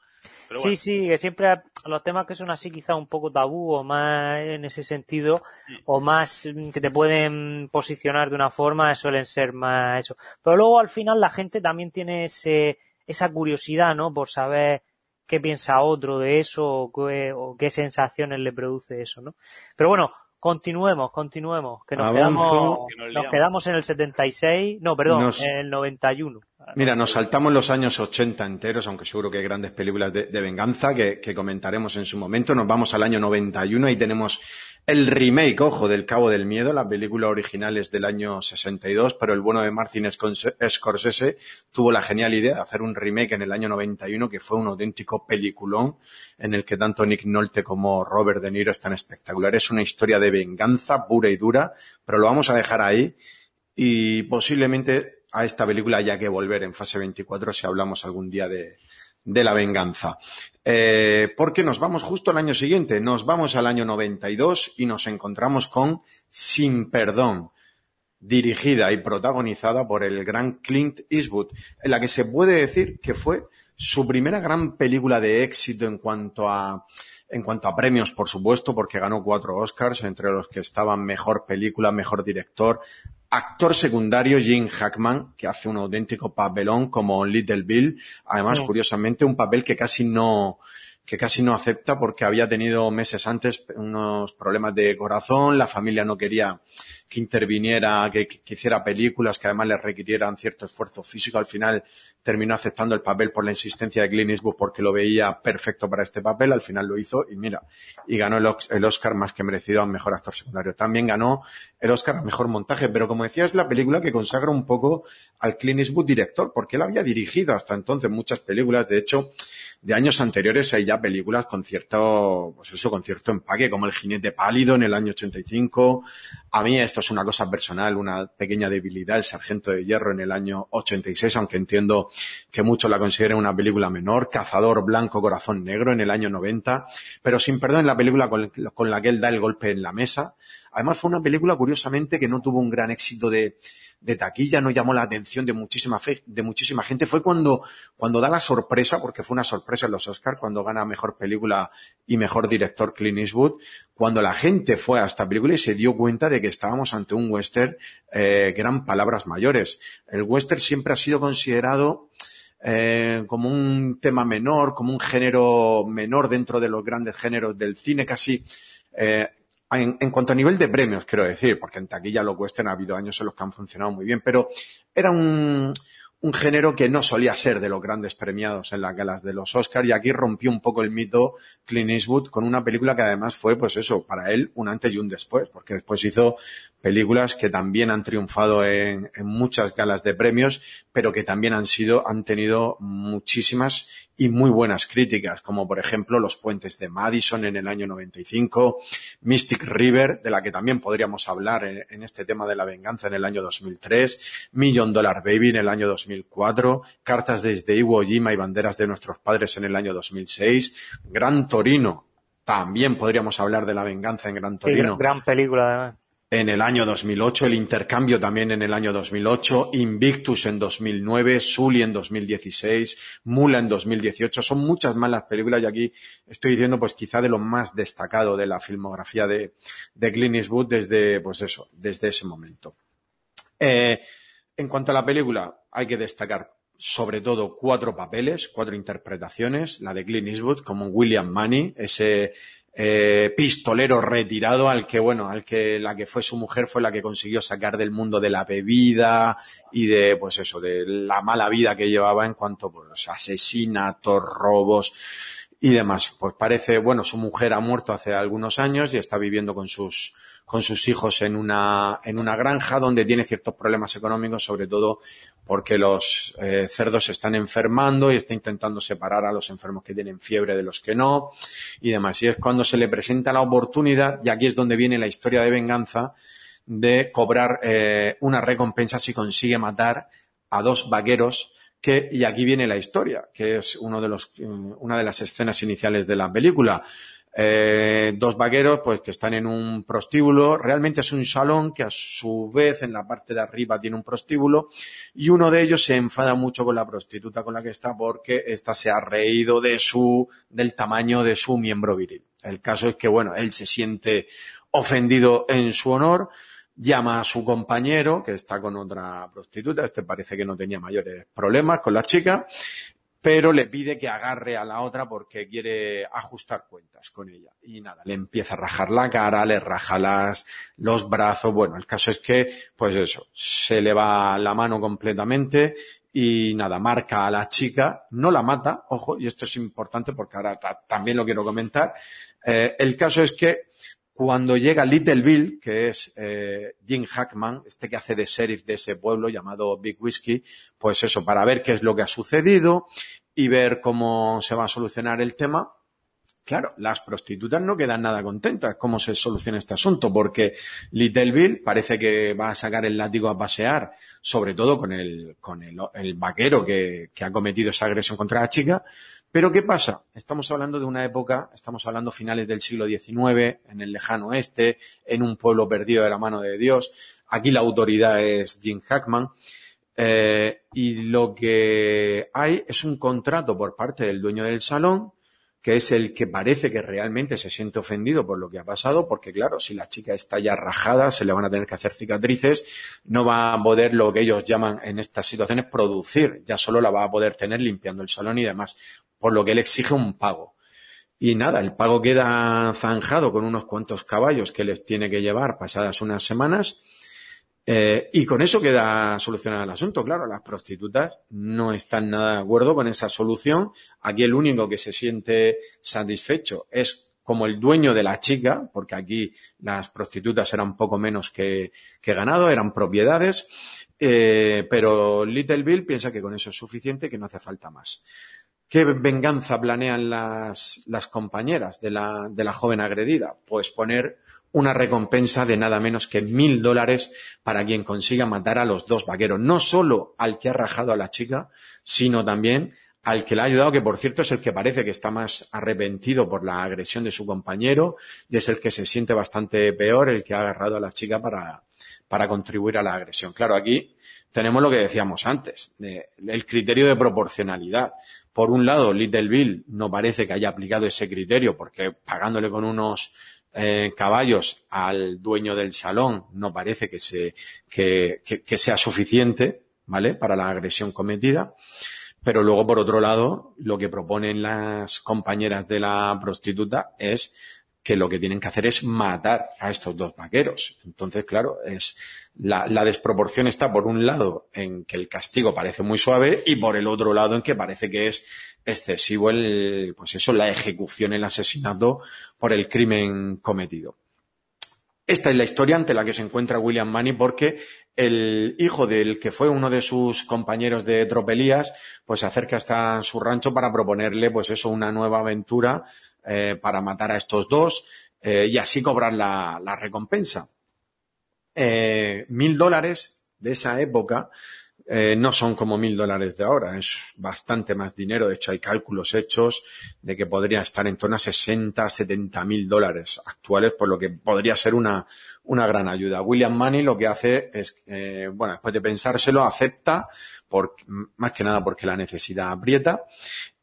Pero Sí, bueno, sí, que siempre los temas que son así quizá un poco tabú o más en ese sentido o más mm, que te pueden posicionar de una forma suelen ser más eso. Pero luego al final la gente también tiene ese, esa curiosidad, ¿no? Por saber qué piensa otro de eso o qué, o qué sensaciones le produce eso, ¿no? Pero bueno, continuemos, continuemos, que nos Avanzo. quedamos, Que nos quedamos en el 76, no, perdón, Nos- en el 91. Mira, nos saltamos los años 80 enteros, aunque seguro que hay grandes películas de, venganza que, comentaremos en su momento. Nos vamos al año 91 y tenemos el remake, ojo, del Cabo del Miedo. La película original es del año 62, pero el bueno de Martin Scorsese tuvo la genial idea de hacer un remake en el año 91 que fue un auténtico peliculón en el que tanto Nick Nolte como Robert De Niro están espectaculares. Es una historia de venganza pura y dura, pero lo vamos a dejar ahí y posiblemente a esta película haya que volver en fase 24 si hablamos algún día de, la venganza. Eh, porque nos vamos justo al año siguiente, nos vamos al año 92 y nos encontramos con Sin Perdón, dirigida y protagonizada por el gran Clint Eastwood, en la que se puede decir que fue su primera gran película de éxito en cuanto a en cuanto a premios, por supuesto, porque ganó cuatro Oscars, entre los que estaban mejor película, mejor director, actor secundario Jim Hackman, que hace un auténtico papelón como Little Bill, además, Sí. curiosamente, un papel que casi no que casi no acepta porque había tenido meses antes unos problemas de corazón, la familia no quería que interviniera, que, hiciera películas que además le requirieran cierto esfuerzo físico. Al final terminó aceptando el papel por la insistencia de Clint Eastwood porque lo veía perfecto para este papel. Al final lo hizo y mira, y ganó el Oscar más que merecido a mejor actor secundario. También ganó el Oscar a mejor montaje, pero como decía, es la película que consagra un poco al Clint Eastwood director, porque él había dirigido hasta entonces muchas películas. De hecho, de años anteriores hay ya películas con cierto, pues eso, con cierto empaque, como El jinete pálido en el año 85. A mí esto es una cosa personal, una pequeña debilidad, El sargento de hierro en el año 86, aunque entiendo que muchos la consideren una película menor. Cazador blanco, corazón negro en el año 90. Pero sin perdón, la película con, con la que él da el golpe en la mesa. Además fue una película, curiosamente, que no tuvo un gran éxito de, de taquilla, no llamó la atención de muchísima fe, de muchísima gente. Fue cuando, cuando da la sorpresa, porque fue una sorpresa en los Oscars, cuando gana mejor película y mejor director Clint Eastwood, cuando la gente fue a esta película y se dio cuenta de que estábamos ante un western eh, que eran palabras mayores. El western siempre ha sido considerado eh, como un tema menor, como un género menor dentro de los grandes géneros del cine, casi eh, en, cuanto a nivel de premios, quiero decir, porque en taquilla lo cuesten ha habido años en los que han funcionado muy bien, pero era un, un género que no solía ser de los grandes premiados en las galas de los Oscars y aquí rompió un poco el mito Clint Eastwood con una película que además fue, pues eso, para él un antes y un después, porque después hizo películas que también han triunfado en, en muchas galas de premios, pero que también han sido, han tenido muchísimas y muy buenas críticas, como por ejemplo Los Puentes de Madison en el año 95, Mystic River, de la que también podríamos hablar en, en, este tema de la venganza en el año 2003, Million Dollar Baby en el año 2004, Cartas desde Iwo Jima y Banderas de nuestros padres en el año 2006, Gran Torino, también podríamos hablar de la venganza en Gran Torino. Sí, gran película además en el año 2008, el intercambio también en el año 2008, Invictus en 2009, Sully en 2016, Mula en 2018. Son muchas más las películas y aquí estoy diciendo pues quizá de lo más destacado de la filmografía de, de Clint Eastwood desde, pues eso, desde ese momento. Eh, en cuanto a la película, hay que destacar sobre todo cuatro papeles, cuatro interpretaciones, la de Clint Eastwood como William Money, ese eh, pistolero retirado al que, bueno, al que la que fue su mujer fue la que consiguió sacar del mundo de la bebida y de, pues eso, de la mala vida que llevaba en cuanto, pues, asesinatos, robos y demás. Pues parece, bueno, su mujer ha muerto hace algunos años y está viviendo con sus, con sus hijos en una, en una granja donde tiene ciertos problemas económicos, sobre todo porque los eh, cerdos se están enfermando y está intentando separar a los enfermos que tienen fiebre de los que no y demás. Y es cuando se le presenta la oportunidad, y aquí es donde viene la historia de venganza, de cobrar eh, una recompensa si consigue matar a dos vaqueros que, y aquí viene la historia, que es uno de los, una de las escenas iniciales de la película. Eh, dos vaqueros, pues que están en un prostíbulo. Realmente es un salón que a su vez en la parte de arriba tiene un prostíbulo y uno de ellos se enfada mucho con la prostituta con la que está porque ésta se ha reído de su, del tamaño de su miembro viril. El caso es que, bueno, él se siente ofendido en su honor, llama a su compañero, que está con otra prostituta, este parece que no tenía mayores problemas con la chica, pero le pide que agarre a la otra porque quiere ajustar cuentas con ella. Y nada, le empieza a rajar la cara, le raja las, los brazos. Bueno, el caso es que, pues eso, se le va la mano completamente y nada, marca a la chica, no la mata, ojo, y esto es importante porque ahora también lo quiero comentar. Eh, el caso es que cuando llega Little Bill, que es eh, Jim Hackman, este que hace de sheriff de ese pueblo llamado Big Whiskey, pues eso, para ver qué es lo que ha sucedido y ver cómo se va a solucionar el tema. Claro, las prostitutas no quedan nada contentas cómo se soluciona este asunto, porque Little Bill parece que va a sacar el látigo a pasear, sobre todo con el, con el, el vaquero que, que ha cometido esa agresión contra la chica, pero ¿qué pasa? Estamos hablando de una época, estamos hablando finales del siglo XIX, en el lejano oeste, en un pueblo perdido de la mano de Dios. Aquí la autoridad es Jim Hackman. Eh, y lo que hay es un contrato por parte del dueño del salón, que es el que parece que realmente se siente ofendido por lo que ha pasado, porque claro, si la chica está ya rajada, se le van a tener que hacer cicatrices, no va a poder lo que ellos llaman en estas situaciones producir, ya solo la va a poder tener limpiando el salón y demás por lo que él exige un pago. Y nada, el pago queda zanjado con unos cuantos caballos que les tiene que llevar pasadas unas semanas. Eh, y con eso queda solucionado el asunto. Claro, las prostitutas no están nada de acuerdo con esa solución. Aquí el único que se siente satisfecho es como el dueño de la chica, porque aquí las prostitutas eran poco menos que, que ganado, eran propiedades. Eh, pero Little Bill piensa que con eso es suficiente, que no hace falta más. ¿Qué venganza planean las, las compañeras de la, de la joven agredida? Pues poner una recompensa de nada menos que mil dólares para quien consiga matar a los dos vaqueros. No solo al que ha rajado a la chica, sino también al que la ha ayudado, que por cierto es el que parece que está más arrepentido por la agresión de su compañero y es el que se siente bastante peor, el que ha agarrado a la chica para, para contribuir a la agresión. Claro, aquí tenemos lo que decíamos antes, el criterio de proporcionalidad. Por un lado, Little Bill no parece que haya aplicado ese criterio porque pagándole con unos eh, caballos al dueño del salón no parece que, se, que, que, que sea suficiente, ¿vale? Para la agresión cometida. pero luego, por otro lado, lo que proponen las compañeras de la prostituta es que lo que tienen que hacer es matar a estos dos vaqueros. Entonces, claro, es la, la, desproporción está por un lado en que el castigo parece muy suave y por el otro lado en que parece que es excesivo el, pues eso, la ejecución, el asesinato por el crimen cometido. Esta es la historia ante la que se encuentra William Manny porque el hijo del que fue uno de sus compañeros de tropelías, pues se acerca hasta su rancho para proponerle, pues eso, una nueva aventura eh, para matar a estos dos eh, y así cobrar la, recompensa. Eh, mil dólares de esa época no son como mil dólares de ahora, es bastante más dinero. De hecho, hay cálculos hechos de que podría estar en torno a 60, 70 mil dólares actuales, por lo que podría ser una, una gran ayuda. William Money lo que hace es, bueno, después de pensárselo, acepta, por, más que nada porque la necesidad aprieta,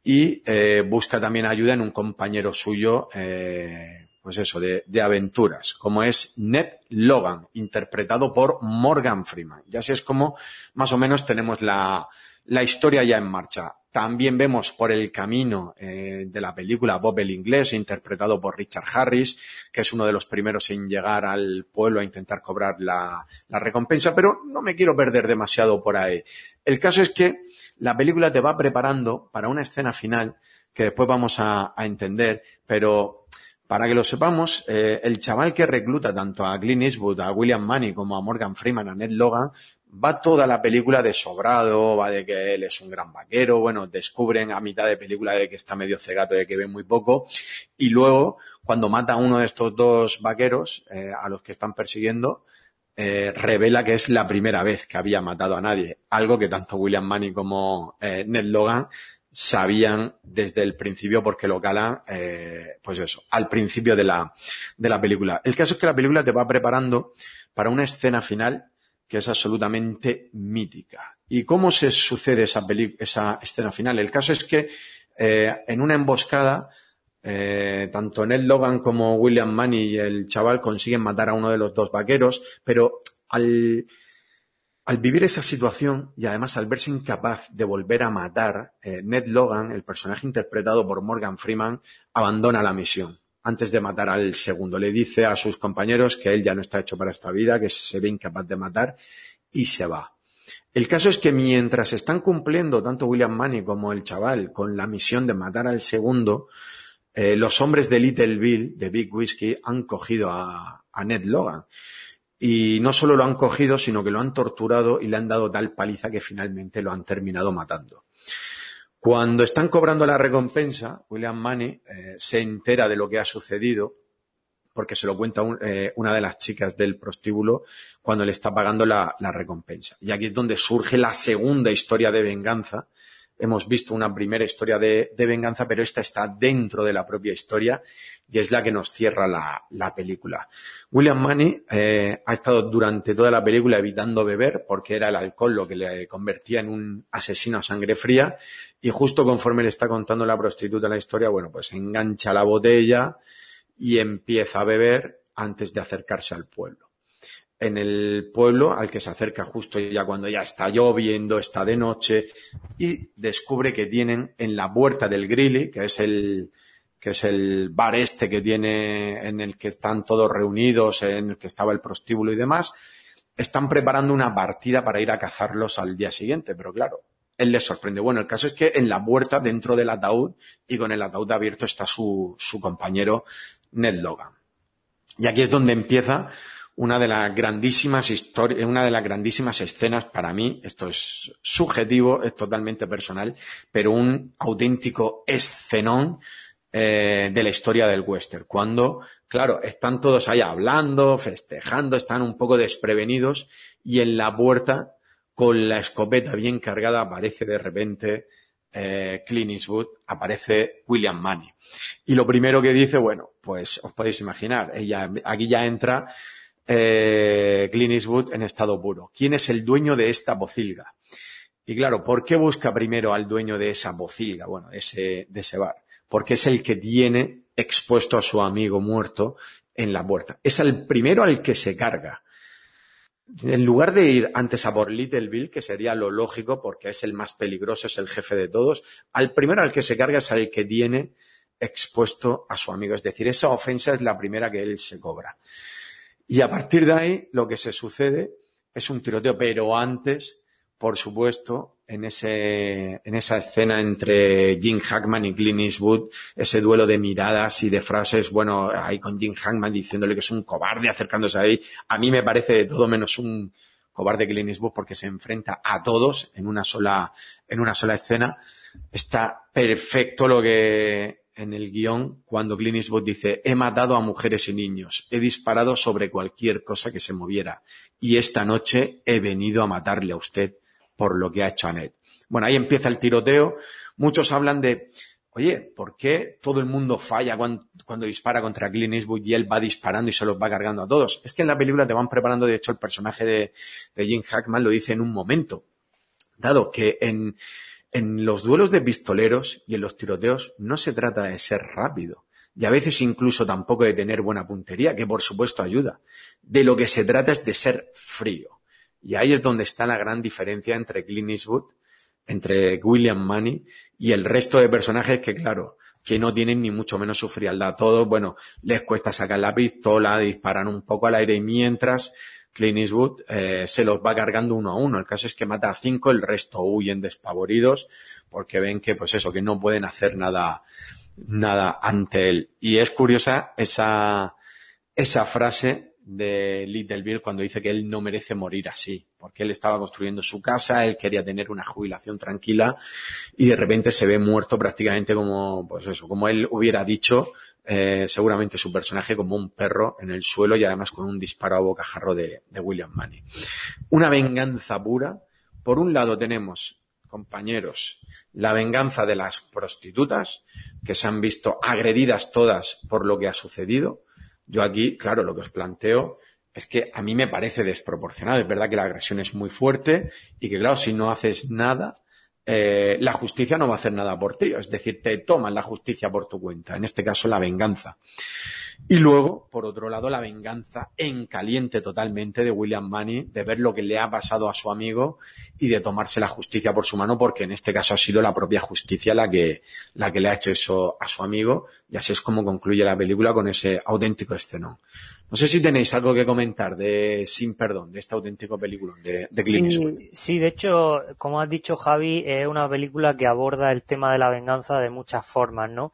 y eh, busca también ayuda en un compañero suyo, eh, pues eso, de, de, aventuras, como es Ned Logan, interpretado por Morgan Freeman. Y así es como más o menos tenemos la, la historia ya en marcha. También vemos por el camino eh, de la película Bob el Inglés, interpretado por Richard Harris, que es uno de los primeros en llegar al pueblo a intentar cobrar la, la recompensa, pero no me quiero perder demasiado por ahí. El caso es que la película te va preparando para una escena final que después vamos a, entender, pero para que lo sepamos, eh, el chaval que recluta tanto a Clint Eastwood, a William Money como a Morgan Freeman, a Ned Logan, va toda la película de sobrado, va de que él es un gran vaquero, bueno, descubren a mitad de película de que está medio cegato, de que ve muy poco, y luego, cuando mata a uno de estos dos vaqueros, eh, a los que están persiguiendo, eh, revela que es la primera vez que había matado a nadie, algo que tanto William Money como eh, Ned Logan sabían desde el principio porque lo calan, eh, pues eso, al principio de la, de la película. El caso es que la película te va preparando para una escena final que es absolutamente mítica. ¿Y cómo se sucede esa, esa escena final? El caso es que eh, en una emboscada, eh, tanto Ned Logan como William Money y el chaval consiguen matar a uno de los dos vaqueros, pero al, vivir esa situación y además al verse incapaz de volver a matar, eh, Ned Logan, el personaje interpretado por Morgan Freeman, abandona la misión antes de matar al segundo. Le dice a sus compañeros que él ya no está hecho para esta vida, que se ve incapaz de matar y se va. El caso es que mientras están cumpliendo tanto William Money como el chaval con la misión de matar al segundo, eh, los hombres de Little Bill, de Big Whiskey, han cogido a, Ned Logan. Y no solo lo han cogido, sino que lo han torturado y le han dado tal paliza que finalmente lo han terminado matando. Cuando están cobrando la recompensa, William Money eh, se entera de lo que ha sucedido porque se lo cuenta eh, una de las chicas del prostíbulo cuando le está pagando la, la, recompensa. Y aquí es donde surge la segunda historia de venganza hemos visto una primera historia de, venganza, pero esta está dentro de la propia historia y es la que nos cierra la, la película. William Money eh, ha estado durante toda la película evitando beber porque era el alcohol lo que le convertía en un asesino a sangre fría y justo conforme le está contando la prostituta la historia, bueno, pues engancha la botella y empieza a beber antes de acercarse al pueblo en el pueblo al que se acerca justo ya cuando ya está lloviendo, está de noche y descubre que tienen en la puerta del Grilly, que es el que es el bar este que tiene en el que están todos reunidos, en el que estaba el prostíbulo y demás, están preparando una partida para ir a cazarlos al día siguiente, pero claro, él les sorprende. Bueno, el caso es que en la puerta, dentro del ataúd, y con el ataúd abierto está su, su compañero Ned Logan. Y aquí es donde empieza una de las grandísimas historias, una de las grandísimas escenas para mí, esto es subjetivo, es totalmente personal, pero un auténtico escenón eh, de la historia del western. Cuando, claro, están todos ahí hablando, festejando, están un poco desprevenidos y en la puerta, con la escopeta bien cargada, aparece de repente eh, Clint Eastwood, aparece William Money. Y lo primero que dice, bueno, pues os podéis imaginar, ella, aquí ya entra eh, Clint en estado puro. ¿Quién es el dueño de esta bocilga? Y claro, ¿por qué busca primero al dueño de esa bocilga, bueno, de ese, de ese bar? Porque es el que tiene expuesto a su amigo muerto en la puerta. Es el primero al que se carga. en lugar de ir antes a por Little Bill, que sería lo lógico porque es el más peligroso, es el jefe de todos, al primero al que se carga es al que tiene expuesto a su amigo. Es decir, esa ofensa es la primera que él se cobra. Y a partir de ahí, lo que se sucede es un tiroteo, pero antes, por supuesto, en, ese, en esa escena entre Jim Hackman y Clint Eastwood, ese duelo de miradas y de frases, bueno, ahí con Jim Hackman diciéndole que es un cobarde acercándose ahí, a mí me parece de todo menos un cobarde Clint Eastwood porque se enfrenta a todos en una sola, en una sola escena. Está perfecto lo que, en el guion cuando Clint Eastwood dice, he matado a mujeres y niños, he disparado sobre cualquier cosa que se moviera y esta noche he venido a matarle a usted por lo que ha hecho Annette. Bueno, ahí empieza el tiroteo. Muchos hablan de, oye, ¿por qué todo el mundo falla cuando, dispara contra Clint Eastwood y él va disparando y se los va cargando a todos? Es que en la película te van preparando, de hecho, el personaje de Jim Hackman lo dice en un momento. Dado que en, en los duelos de pistoleros y en los tiroteos no se trata de ser rápido y a veces incluso tampoco de tener buena puntería, que por supuesto ayuda. De lo que se trata es de ser frío. Y ahí es donde está la gran diferencia entre Clint Eastwood, entre William Money y el resto de personajes que, claro, que no tienen ni mucho menos su frialdad. Todos, bueno, les cuesta sacar la pistola, disparan un poco al aire y mientras Clint Eastwood eh, se los va cargando uno a uno. El caso es que mata a cinco, el resto huyen despavoridos porque ven que, pues eso, que no pueden hacer nada, nada ante él. Y es curiosa esa, esa frase de Little Bill cuando dice que él no merece morir así, porque él estaba construyendo su casa, él quería tener una jubilación tranquila y de repente se ve muerto prácticamente como, pues eso, como él hubiera dicho eh, seguramente su personaje como un perro en el suelo y además con un disparo a bocajarro de, de William Money. Una venganza pura. Por un lado tenemos, compañeros, la venganza de las prostitutas, que se han visto agredidas todas por lo que ha sucedido. Yo aquí, claro, lo que os planteo es que a mí me parece desproporcionado. Es verdad que la agresión es muy fuerte y que, claro, si no haces nada, eh, la justicia no va a hacer nada por ti. Es decir, te toman la justicia por tu cuenta. En este caso, la venganza. Y luego, por otro lado, la venganza en caliente totalmente de William Money, de ver lo que le ha pasado a su amigo y de tomarse la justicia por su mano, porque en este caso ha sido la propia justicia la que, la que le ha hecho eso a su amigo. Y así es como concluye la película con ese auténtico escenón. No sé si tenéis algo que comentar de Sin Perdón, de este auténtico película de, de Clint sí, sí, de hecho, como has dicho Javi, es una película que aborda el tema de la venganza de muchas formas, ¿no?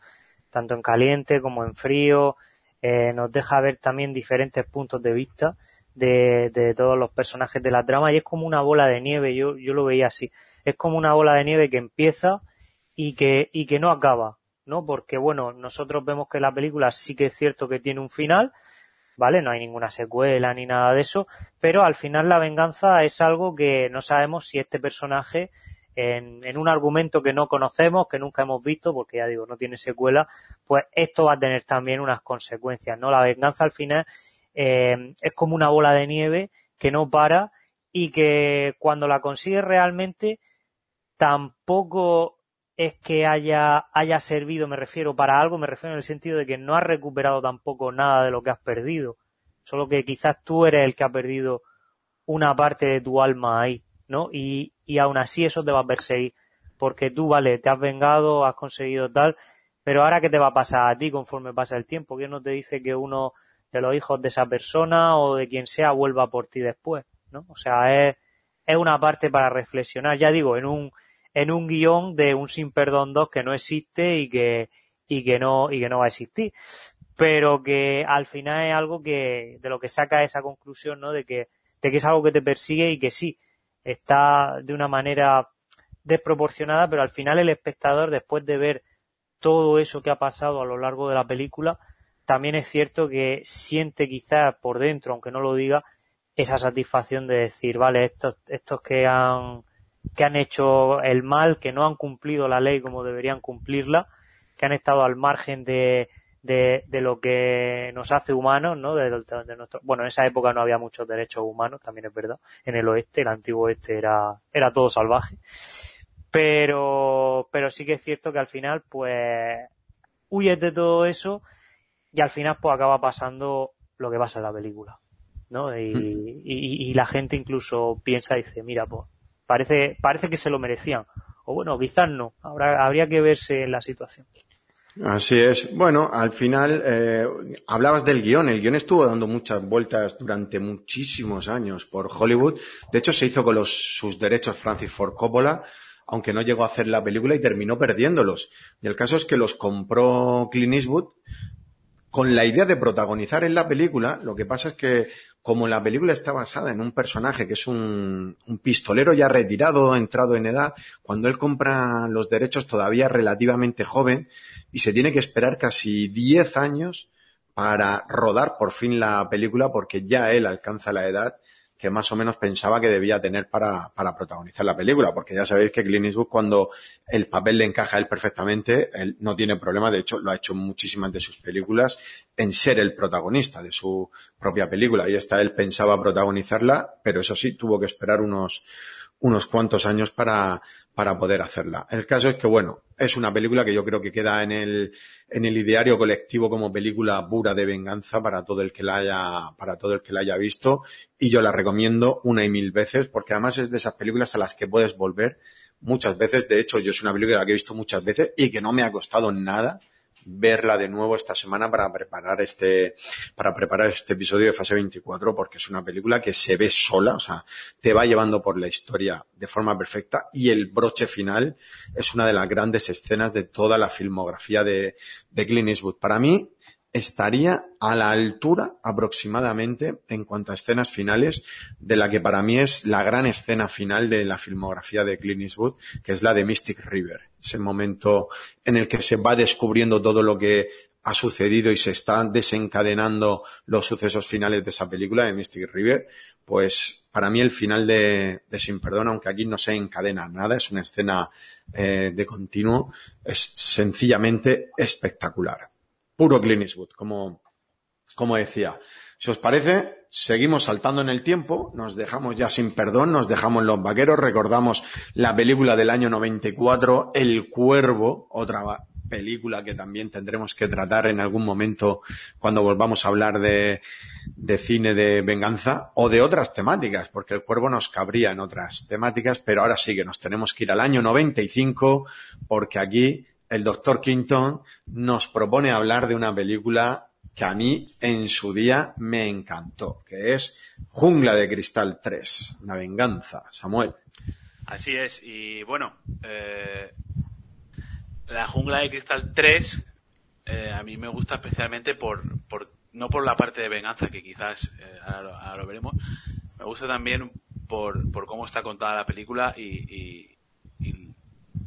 Tanto en caliente como en frío, eh, nos deja ver también diferentes puntos de vista de, de, todos los personajes de la trama y es como una bola de nieve, yo, yo lo veía así, es como una bola de nieve que empieza y que, y que no acaba, ¿no? Porque bueno, nosotros vemos que la película sí que es cierto que tiene un final, ¿vale? No hay ninguna secuela ni nada de eso, pero al final la venganza es algo que no sabemos si este personaje en, en, un argumento que no conocemos, que nunca hemos visto, porque ya digo, no tiene secuela, pues esto va a tener también unas consecuencias, ¿no? La venganza al final eh, es como una bola de nieve que no para y que cuando la consigues realmente tampoco es que haya, haya servido, me refiero, para algo, me refiero en el sentido de que no has recuperado tampoco nada de lo que has perdido. Solo que quizás tú eres el que ha perdido una parte de tu alma ahí, ¿no? Y, y aún así eso te va a perseguir. Porque tú, vale, te has vengado, has conseguido tal, pero ahora qué te va a pasar a ti conforme pasa el tiempo? ¿Quién no te dice que uno de los hijos de esa persona o de quien sea vuelva por ti después? ¿no? O sea, es, es una parte para reflexionar. Ya digo, en un, en un guion de un sin perdón 2 que no existe y que, y que no, y que no va a existir. Pero que al final es algo que, de lo que saca esa conclusión, ¿no? De que, de que es algo que te persigue y que sí, está de una manera desproporcionada, pero al final el espectador, después de ver todo eso que ha pasado a lo largo de la película, también es cierto que siente quizás por dentro, aunque no lo diga, esa satisfacción de decir, vale, estos, estos que han, que han hecho el mal, que no han cumplido la ley como deberían cumplirla, que han estado al margen de, de, de lo que nos hace humanos, ¿no? De, de, nuestro, bueno, en esa época no había muchos derechos humanos, también es verdad. En el oeste, el antiguo oeste era, era todo salvaje. Pero, pero sí que es cierto que al final, pues, huyes de todo eso y al final, pues acaba pasando lo que pasa en la película. ¿no? Y, y, y la gente incluso piensa y dice, mira, pues parece, parece que se lo merecían. O bueno, quizás no. Habrá, habría que verse en la situación. Así es. Bueno, al final eh, hablabas del guion. El guion estuvo dando muchas vueltas durante muchísimos años por Hollywood. De hecho, se hizo con los, sus derechos Francis Ford Coppola, aunque no llegó a hacer la película y terminó perdiéndolos. Y el caso es que los compró Clint Eastwood con la idea de protagonizar en la película. Lo que pasa es que como la película está basada en un personaje que es un, pistolero ya retirado, entrado en edad, cuando él compra los derechos todavía relativamente joven y se tiene que esperar casi 10 años para rodar por fin la película porque ya él alcanza la edad que más o menos pensaba que debía tener para, para protagonizar la película, porque ya sabéis que Clint Eastwood cuando el papel le encaja a él perfectamente, él no tiene problema, de hecho lo ha hecho muchísimas de sus películas, en ser el protagonista de su propia película, y esta él pensaba protagonizarla, pero eso sí, tuvo que esperar unos, unos cuantos años para, para poder hacerla. El caso es que, bueno, es una película que yo creo que queda en el, en el ideario colectivo como película pura de venganza para todo el que la haya, para todo el que la haya visto. Y yo la recomiendo una y mil veces porque además es de esas películas a las que puedes volver muchas veces. De hecho, yo es una película que he visto muchas veces y que no me ha costado nada verla de nuevo esta semana para preparar este, para preparar este episodio de fase 24 porque es una película que se ve sola, o sea, te va llevando por la historia de forma perfecta y el broche final es una de las grandes escenas de toda la filmografía de, de Clint Eastwood. Para mí, estaría a la altura aproximadamente en cuanto a escenas finales de la que para mí es la gran escena final de la filmografía de Clint Eastwood, que es la de Mystic River. Ese momento en el que se va descubriendo todo lo que ha sucedido y se están desencadenando los sucesos finales de esa película de Mystic River, pues para mí el final de, de Sin Perdón, aunque aquí no se encadena nada, es una escena eh, de continuo, es sencillamente espectacular puro Clint Eastwood, como, como decía. Si os parece, seguimos saltando en el tiempo, nos dejamos ya sin perdón, nos dejamos los vaqueros, recordamos la película del año 94, El Cuervo, otra película que también tendremos que tratar en algún momento cuando volvamos a hablar de, de cine de venganza o de otras temáticas, porque El Cuervo nos cabría en otras temáticas, pero ahora sí que nos tenemos que ir al año 95 porque aquí el doctor Quinton nos propone hablar de una película que a mí en su día me encantó, que es Jungla de Cristal 3, La venganza, Samuel. Así es, y bueno, eh, la Jungla de Cristal 3 eh, a mí me gusta especialmente por, por, no por la parte de venganza, que quizás eh, ahora, lo, ahora, lo, veremos, me gusta también por, por cómo está contada la película y, y,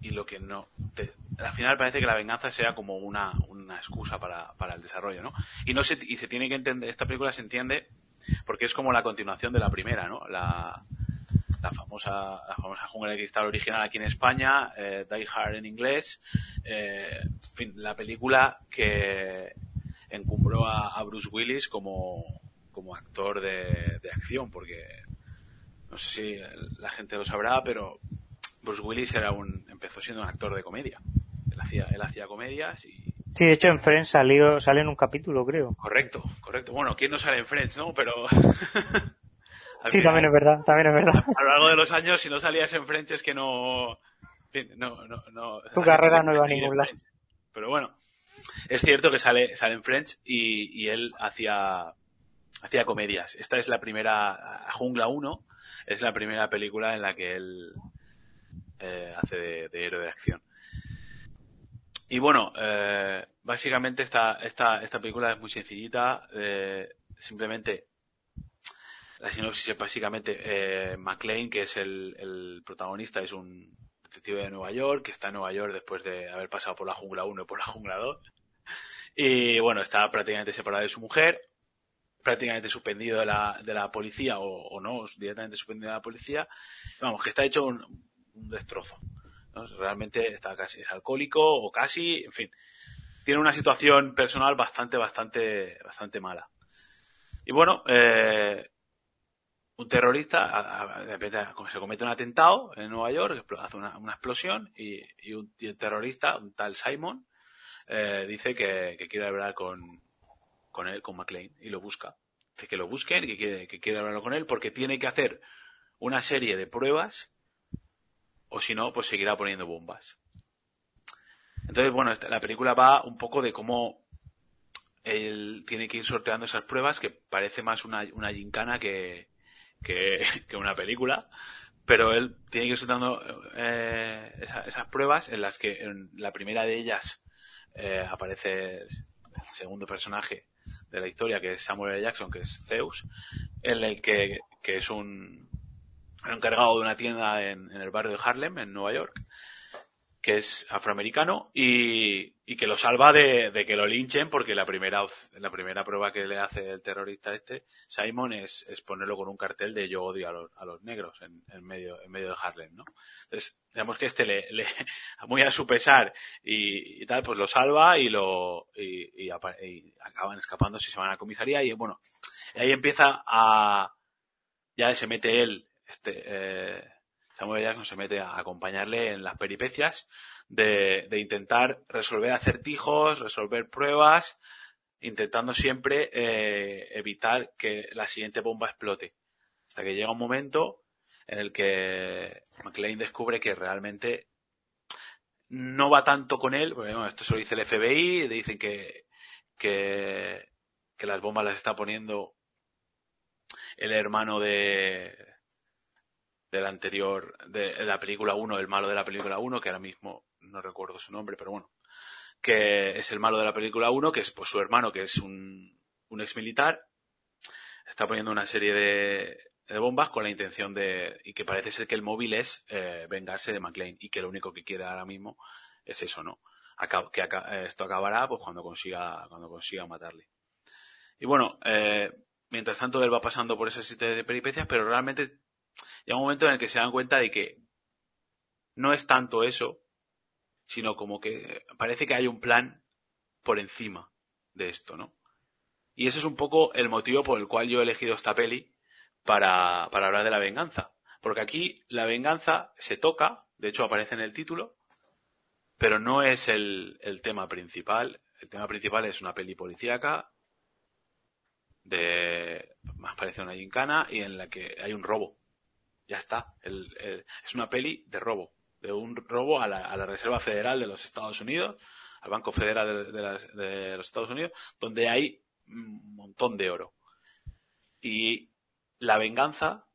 y lo que no... Te, al final parece que la venganza sea como una, una excusa para, para el desarrollo, ¿no? Y no se, y se tiene que entender, esta película se entiende porque es como la continuación de la primera, ¿no? La, la famosa, la famosa jungla de cristal original aquí en España, eh, Die Hard en inglés, eh, fin, la película que encumbró a, a Bruce Willis como, como actor de, de acción, porque no sé si la gente lo sabrá, pero Bruce Willis era un, empezó siendo un actor de comedia. Él hacía, él hacía comedias y... Sí, de hecho en Friends salió, sale en un capítulo, creo. Correcto, correcto. Bueno, ¿quién no sale en Friends, no? Pero... sí, final, también es verdad, también es verdad. A lo largo de los años, si no salías en Friends es que no... No, no, no. Tu carrera no iba a ningún lado. Pero bueno, es cierto que sale, sale en Friends y, y él hacía, hacía comedias. Esta es la primera, Jungla 1, es la primera película en la que él eh, hace de, de, héroe de acción. Y bueno, eh, básicamente esta, esta, esta película es muy sencillita, eh, simplemente la sinopsis es básicamente eh, McLean, que es el, el, protagonista, es un detective de Nueva York, que está en Nueva York después de haber pasado por la jungla 1 y por la jungla 2. Y bueno, está prácticamente separado de su mujer, prácticamente suspendido de la, de la policía, o, o no, directamente suspendido de la policía. Vamos, que está hecho un, un destrozo. Realmente está casi, es alcohólico o casi, en fin. Tiene una situación personal bastante, bastante, bastante mala. Y bueno, eh, un terrorista, de repente se comete un atentado en Nueva York, hace una, una explosión y, y, un, y, terrorista, un tal Simon, eh, dice que, que quiere hablar con, con él, con McLean, y lo busca. dice que lo busquen, que quiere, que quiere hablarlo con él, porque tiene que hacer una serie de pruebas, o si no, pues seguirá poniendo bombas. Entonces, bueno, la película va un poco de cómo él tiene que ir sorteando esas pruebas, que parece más una, una gincana que, que, una película, pero él tiene que ir sorteando eh, esa- esas pruebas en las que en la primera de ellas eh, aparece el segundo personaje de la historia, que es Samuel L. Jackson, que es Zeus, en el que, que es un, un encargado de una tienda en, el barrio de Harlem, en Nueva York, que es afroamericano y, que lo salva de, que lo linchen porque la primera la primera prueba que le hace el terrorista este Simon es, ponerlo con un cartel de yo odio a los, a los negros en, en medio en medio de Harlem no entonces digamos que este le, muy a su pesar y, tal pues lo salva y lo y, y acaban escapándose y se van a la comisaría y bueno ahí empieza a ya se mete él este eh, Samuel Jackson se mete a acompañarle en las peripecias de, intentar resolver acertijos, resolver pruebas, intentando siempre eh, evitar que la siguiente bomba explote. Hasta que llega un momento en el que McLean descubre que realmente no va tanto con él, bueno, esto se lo dice el FBI, le dicen que, que, que las bombas las está poniendo el hermano de del anterior, de la película 1, el malo de la película 1, que ahora mismo no recuerdo su nombre, pero bueno, que es el malo de la película 1, que es pues su hermano, que es un, un ex militar, está poniendo una serie de, de bombas con la intención de, y que parece ser que el móvil es eh, vengarse de McLean y que lo único que quiere ahora mismo es eso, ¿no? Acab- que aca- esto acabará pues cuando consiga, cuando consiga matarle. Y bueno, eh, mientras tanto él va pasando por sitio de peripecias, pero realmente llega un momento en el que se dan cuenta de que no es tanto eso, sino como que parece que hay un plan por encima de esto, ¿no? Y ese es un poco el motivo por el cual yo he elegido esta peli para, hablar de la venganza. Porque aquí la venganza se toca, de hecho aparece en el título, pero no es el, el tema principal. El tema principal es una peli policíaca de más parece una gincana y en la que hay un robo. Ya está. El- es una peli de robo. De un robo a la, a la Reserva Federal de los Estados Unidos, al Banco Federal de, de de los Estados Unidos, donde hay un montón de oro. Y la venganza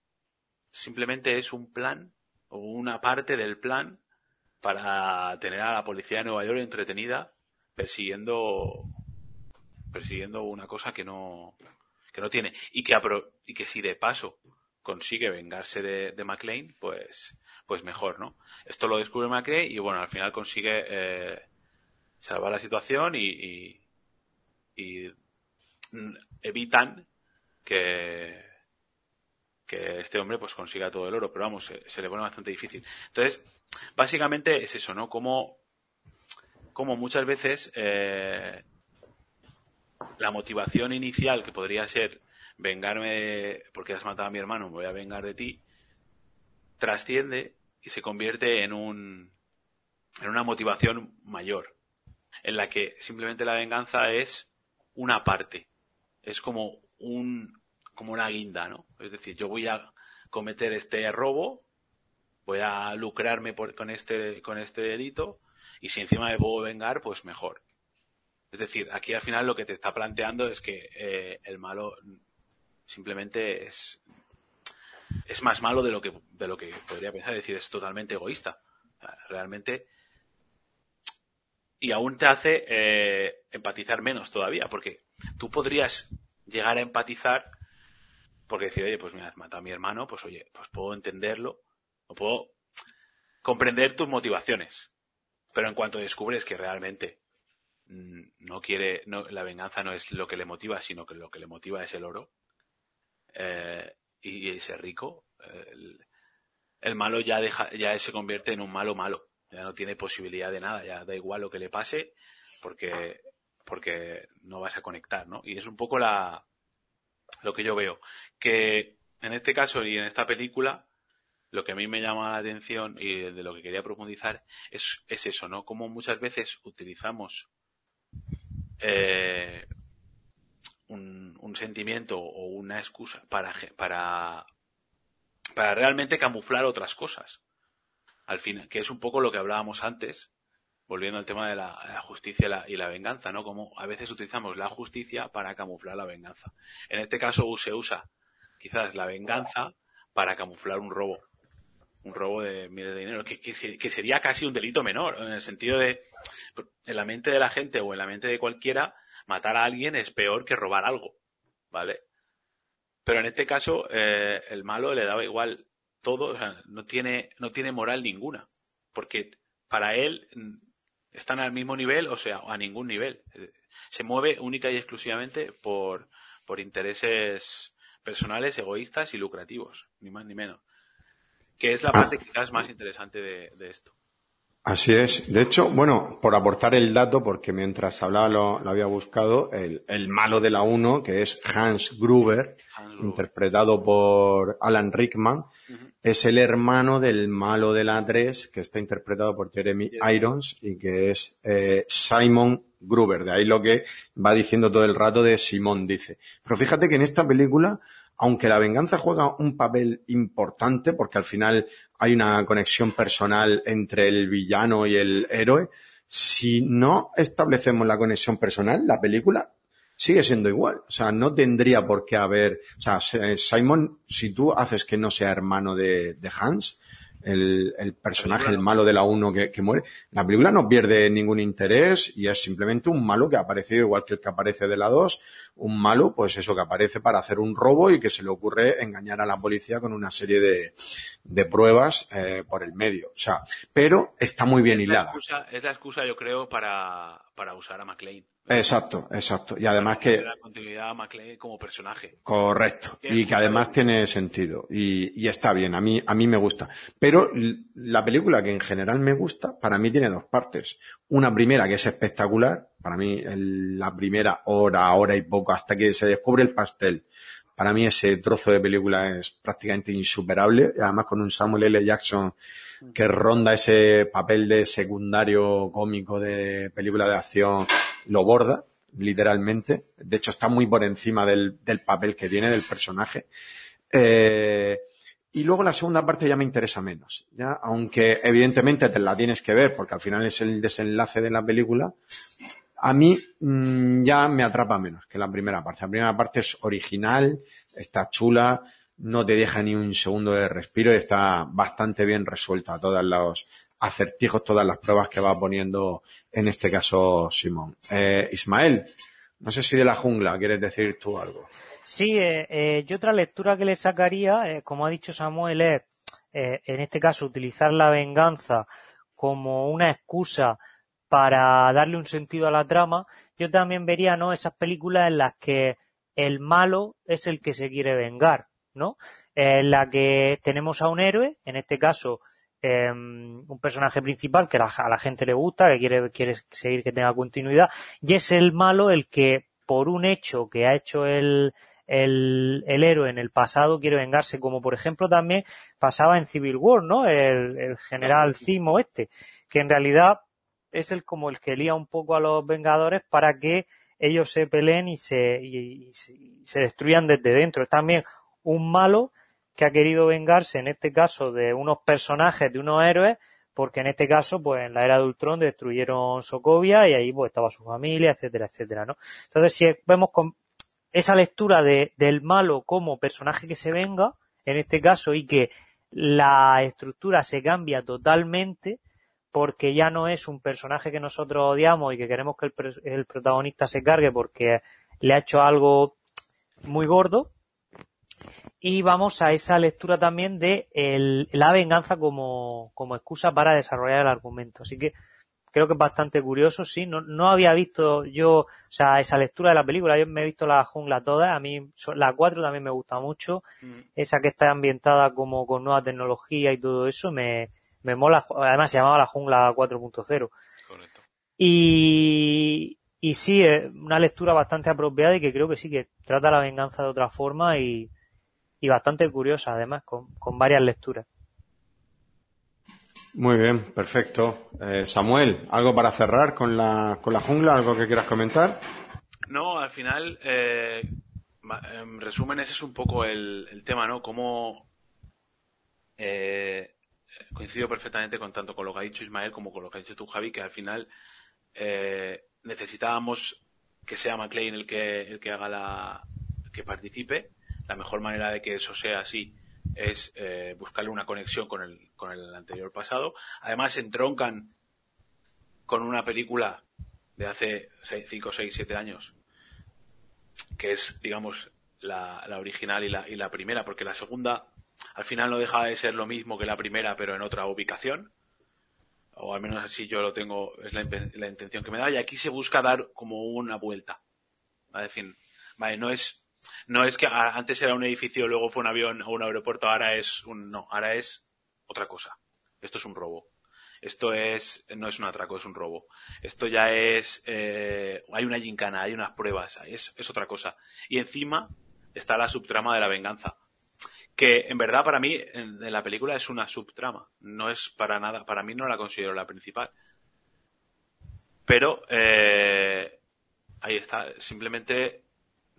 simplemente es un plan o una parte del plan para tener a la policía de Nueva York entretenida persiguiendo persiguiendo una cosa que no que no tiene y que apro- y que si de paso consigue vengarse de, McLean pues pues mejor no esto lo descubre McLean y bueno al final consigue eh, salvar la situación y, evitan que este hombre pues consiga todo el oro. Pero vamos se, le pone bastante difícil. Entonces básicamente es eso no como como muchas veces eh, la motivación inicial que podría ser vengarme porque has matado a mi hermano, me voy a vengar de ti, trasciende y se convierte en un en una motivación mayor, en la que simplemente la venganza es una parte, es como un como una guinda, ¿no? Es decir, yo voy a cometer este robo, voy a lucrarme por- con este con este delito y si encima me puedo vengar, pues mejor. Es decir, aquí al final lo que te está planteando es que eh, el malo simplemente es más malo de lo que de lo que podría pensar, es decir, es totalmente egoísta. Realmente y aún te hace eh, empatizar menos todavía, porque tú podrías llegar a empatizar porque decir, oye, pues mira, has matado a mi hermano, pues oye, pues puedo entenderlo, o puedo comprender tus motivaciones. Pero en cuanto descubres que realmente mm, no quiere, no, la venganza no es lo que le motiva, sino que lo que le motiva es el oro, eh, y, y ser rico, eh, el, el malo ya deja, ya se convierte en un malo malo, ya no tiene posibilidad de nada, ya da igual lo que le pase, porque, porque no vas a conectar, ¿no? Y es un poco la, lo que yo veo, que en este caso y en esta película, lo que a mí me llama la atención y de lo que quería profundizar es, es eso, ¿no? Como muchas veces utilizamos eh, un, un sentimiento o una excusa para, para, para realmente camuflar otras cosas. Al final, que es un poco lo que hablábamos antes, volviendo al tema de la, justicia y la, y la venganza, ¿no? Como a veces utilizamos la justicia para camuflar la venganza. En este caso se usa quizás la venganza para camuflar un robo. Un robo de miles de dinero, que, que sería casi un delito menor, en el sentido de, en la mente de la gente o en la mente de cualquiera, matar a alguien es peor que robar algo, ¿vale? Pero en este caso, eh, el malo le daba igual todo, o sea, no tiene, no tiene moral ninguna, porque para él mm, están al mismo nivel, o sea, a ningún nivel. Se mueve única y exclusivamente por, por intereses personales, egoístas y lucrativos, ni más ni menos. Que es la parte quizás más interesante de, de esto. Así es. De hecho, bueno, por aportar el dato, porque mientras hablaba lo, lo había buscado, el, el malo de la 1, que es Hans Gruber, Hans Gruber. interpretado por Alan Rickman, es el hermano del malo de la 3, que está interpretado por Jeremy Irons y que es eh, Simon Gruber. De ahí lo que va diciendo todo el rato de Simón, dice. Pero fíjate que en esta película, aunque la venganza juega un papel importante, porque al final hay una conexión personal entre el villano y el héroe, si no establecemos la conexión personal, la película sigue siendo igual. O sea, no tendría por qué haber. O sea, se- Simon, si tú haces que no sea hermano de, de Hans, el, el personaje, el malo de la 1 que, que muere, la película no pierde ningún interés y es simplemente un malo que ha aparecido igual que el que aparece de la 2, un malo, pues eso que aparece para hacer un robo y que se le ocurre engañar a la policía con una serie de, de pruebas eh, por el medio. O sea, pero está muy bien Es la hilada. excusa, es la excusa, yo creo, para, para usar a McLean. Exacto, exacto. Y además que, La continuidad a McLean como personaje. Correcto. Y que además tiene sentido. Y, y está bien. A mí, a mí me gusta. Pero la película que en general me gusta, para mí tiene dos partes. Una primera que es espectacular. Para mí, el- la primera hora, hora y poco, hasta que se descubre el pastel. Para mí ese trozo de película es prácticamente insuperable. Además con un Samuel L. Jackson que ronda ese papel de secundario cómico de película de acción, lo borda, literalmente. De hecho, está muy por encima del, del papel que tiene, del personaje. Eh, y luego la segunda parte ya me interesa menos, ya, aunque evidentemente te la tienes que ver porque al final es el desenlace de la película. A mí mm, ya me atrapa menos que la primera parte. La primera parte es original, está chula, no te deja ni un segundo de respiro y está bastante bien resuelta todos los acertijos, todas las pruebas que va poniendo en este caso Simón. Eh, Ismael, no sé si de la jungla quieres decir tú algo. Sí, eh, eh, yo otra lectura que le sacaría, eh, como ha dicho Samuel, es, eh, en este caso, utilizar la venganza como una excusa para darle un sentido a la trama. Yo también vería, ¿no? Esas películas en las que el malo es el que se quiere vengar, ¿no? En la que tenemos a un héroe, en este caso, eh, un personaje principal que a la, a la gente le gusta, que quiere, quiere seguir que tenga continuidad, y es el malo el que, por un hecho que ha hecho el, el, el héroe en el pasado quiere vengarse, como por ejemplo también pasaba en Civil War, ¿no? El, el general Zimo este, que en realidad es el como el que lía un poco a los Vengadores para que ellos se peleen y se, y, y se, y se destruyan desde dentro. Es también un malo que ha querido vengarse, en este caso, de unos personajes, de unos héroes, porque en este caso, pues en la era de Ultron destruyeron Sokovia y ahí pues estaba su familia, etcétera, etcétera, ¿no? Entonces, si vemos con esa lectura de, del malo como personaje que se venga, en este caso, y que la estructura se cambia totalmente, porque ya no es un personaje que nosotros odiamos y que queremos que el, el protagonista se cargue porque le ha hecho algo muy gordo, y vamos a esa lectura también de el, la venganza como, como excusa para desarrollar el argumento. Así que creo que es bastante curioso, sí. No, no había visto yo, o sea, esa lectura de la película. Yo me he visto la jungla toda. A mí la 4 también me gusta mucho. Mm. Esa que está ambientada como con nueva tecnología y todo eso me, me mola. Además se llamaba la jungla 4.0. Correcto. Y, y sí, es una lectura bastante apropiada y que creo que sí que trata la venganza de otra forma y, y bastante curiosa además, con, con varias lecturas. Muy bien, perfecto. Eh, Samuel, ¿algo para cerrar con la, con la jungla? ¿Algo que quieras comentar? No, al final, eh, en resumen, ese es un poco el, el tema, ¿no? Cómo eh, coincido perfectamente con tanto con lo que ha dicho Ismael como con lo que ha dicho tú, Javi, que al final eh, necesitábamos que sea McLean el que, el que haga la, que participe. La mejor manera de que eso sea así es eh, buscarle una conexión con el, con el anterior pasado. Además, se entroncan con una película de hace 5, 6, 7 años, que es, digamos, la, la original y la, y la primera, porque la segunda al final no deja de ser lo mismo que la primera, pero en otra ubicación. O al menos así yo lo tengo, es la, la intención que me da. Y aquí se busca dar como una vuelta. Vale, no es, no es que antes era un edificio, luego fue un avión o un aeropuerto, ahora es un, no, ahora es otra cosa. Esto es un robo. Esto es, no es un atraco, es un robo. Esto ya es, eh, hay una gincana, hay unas pruebas, es, es otra cosa. Y encima está la subtrama de la venganza que en verdad para mí en la película es una subtrama, no es para nada, para mí no la considero la principal. Pero eh, ahí está, simplemente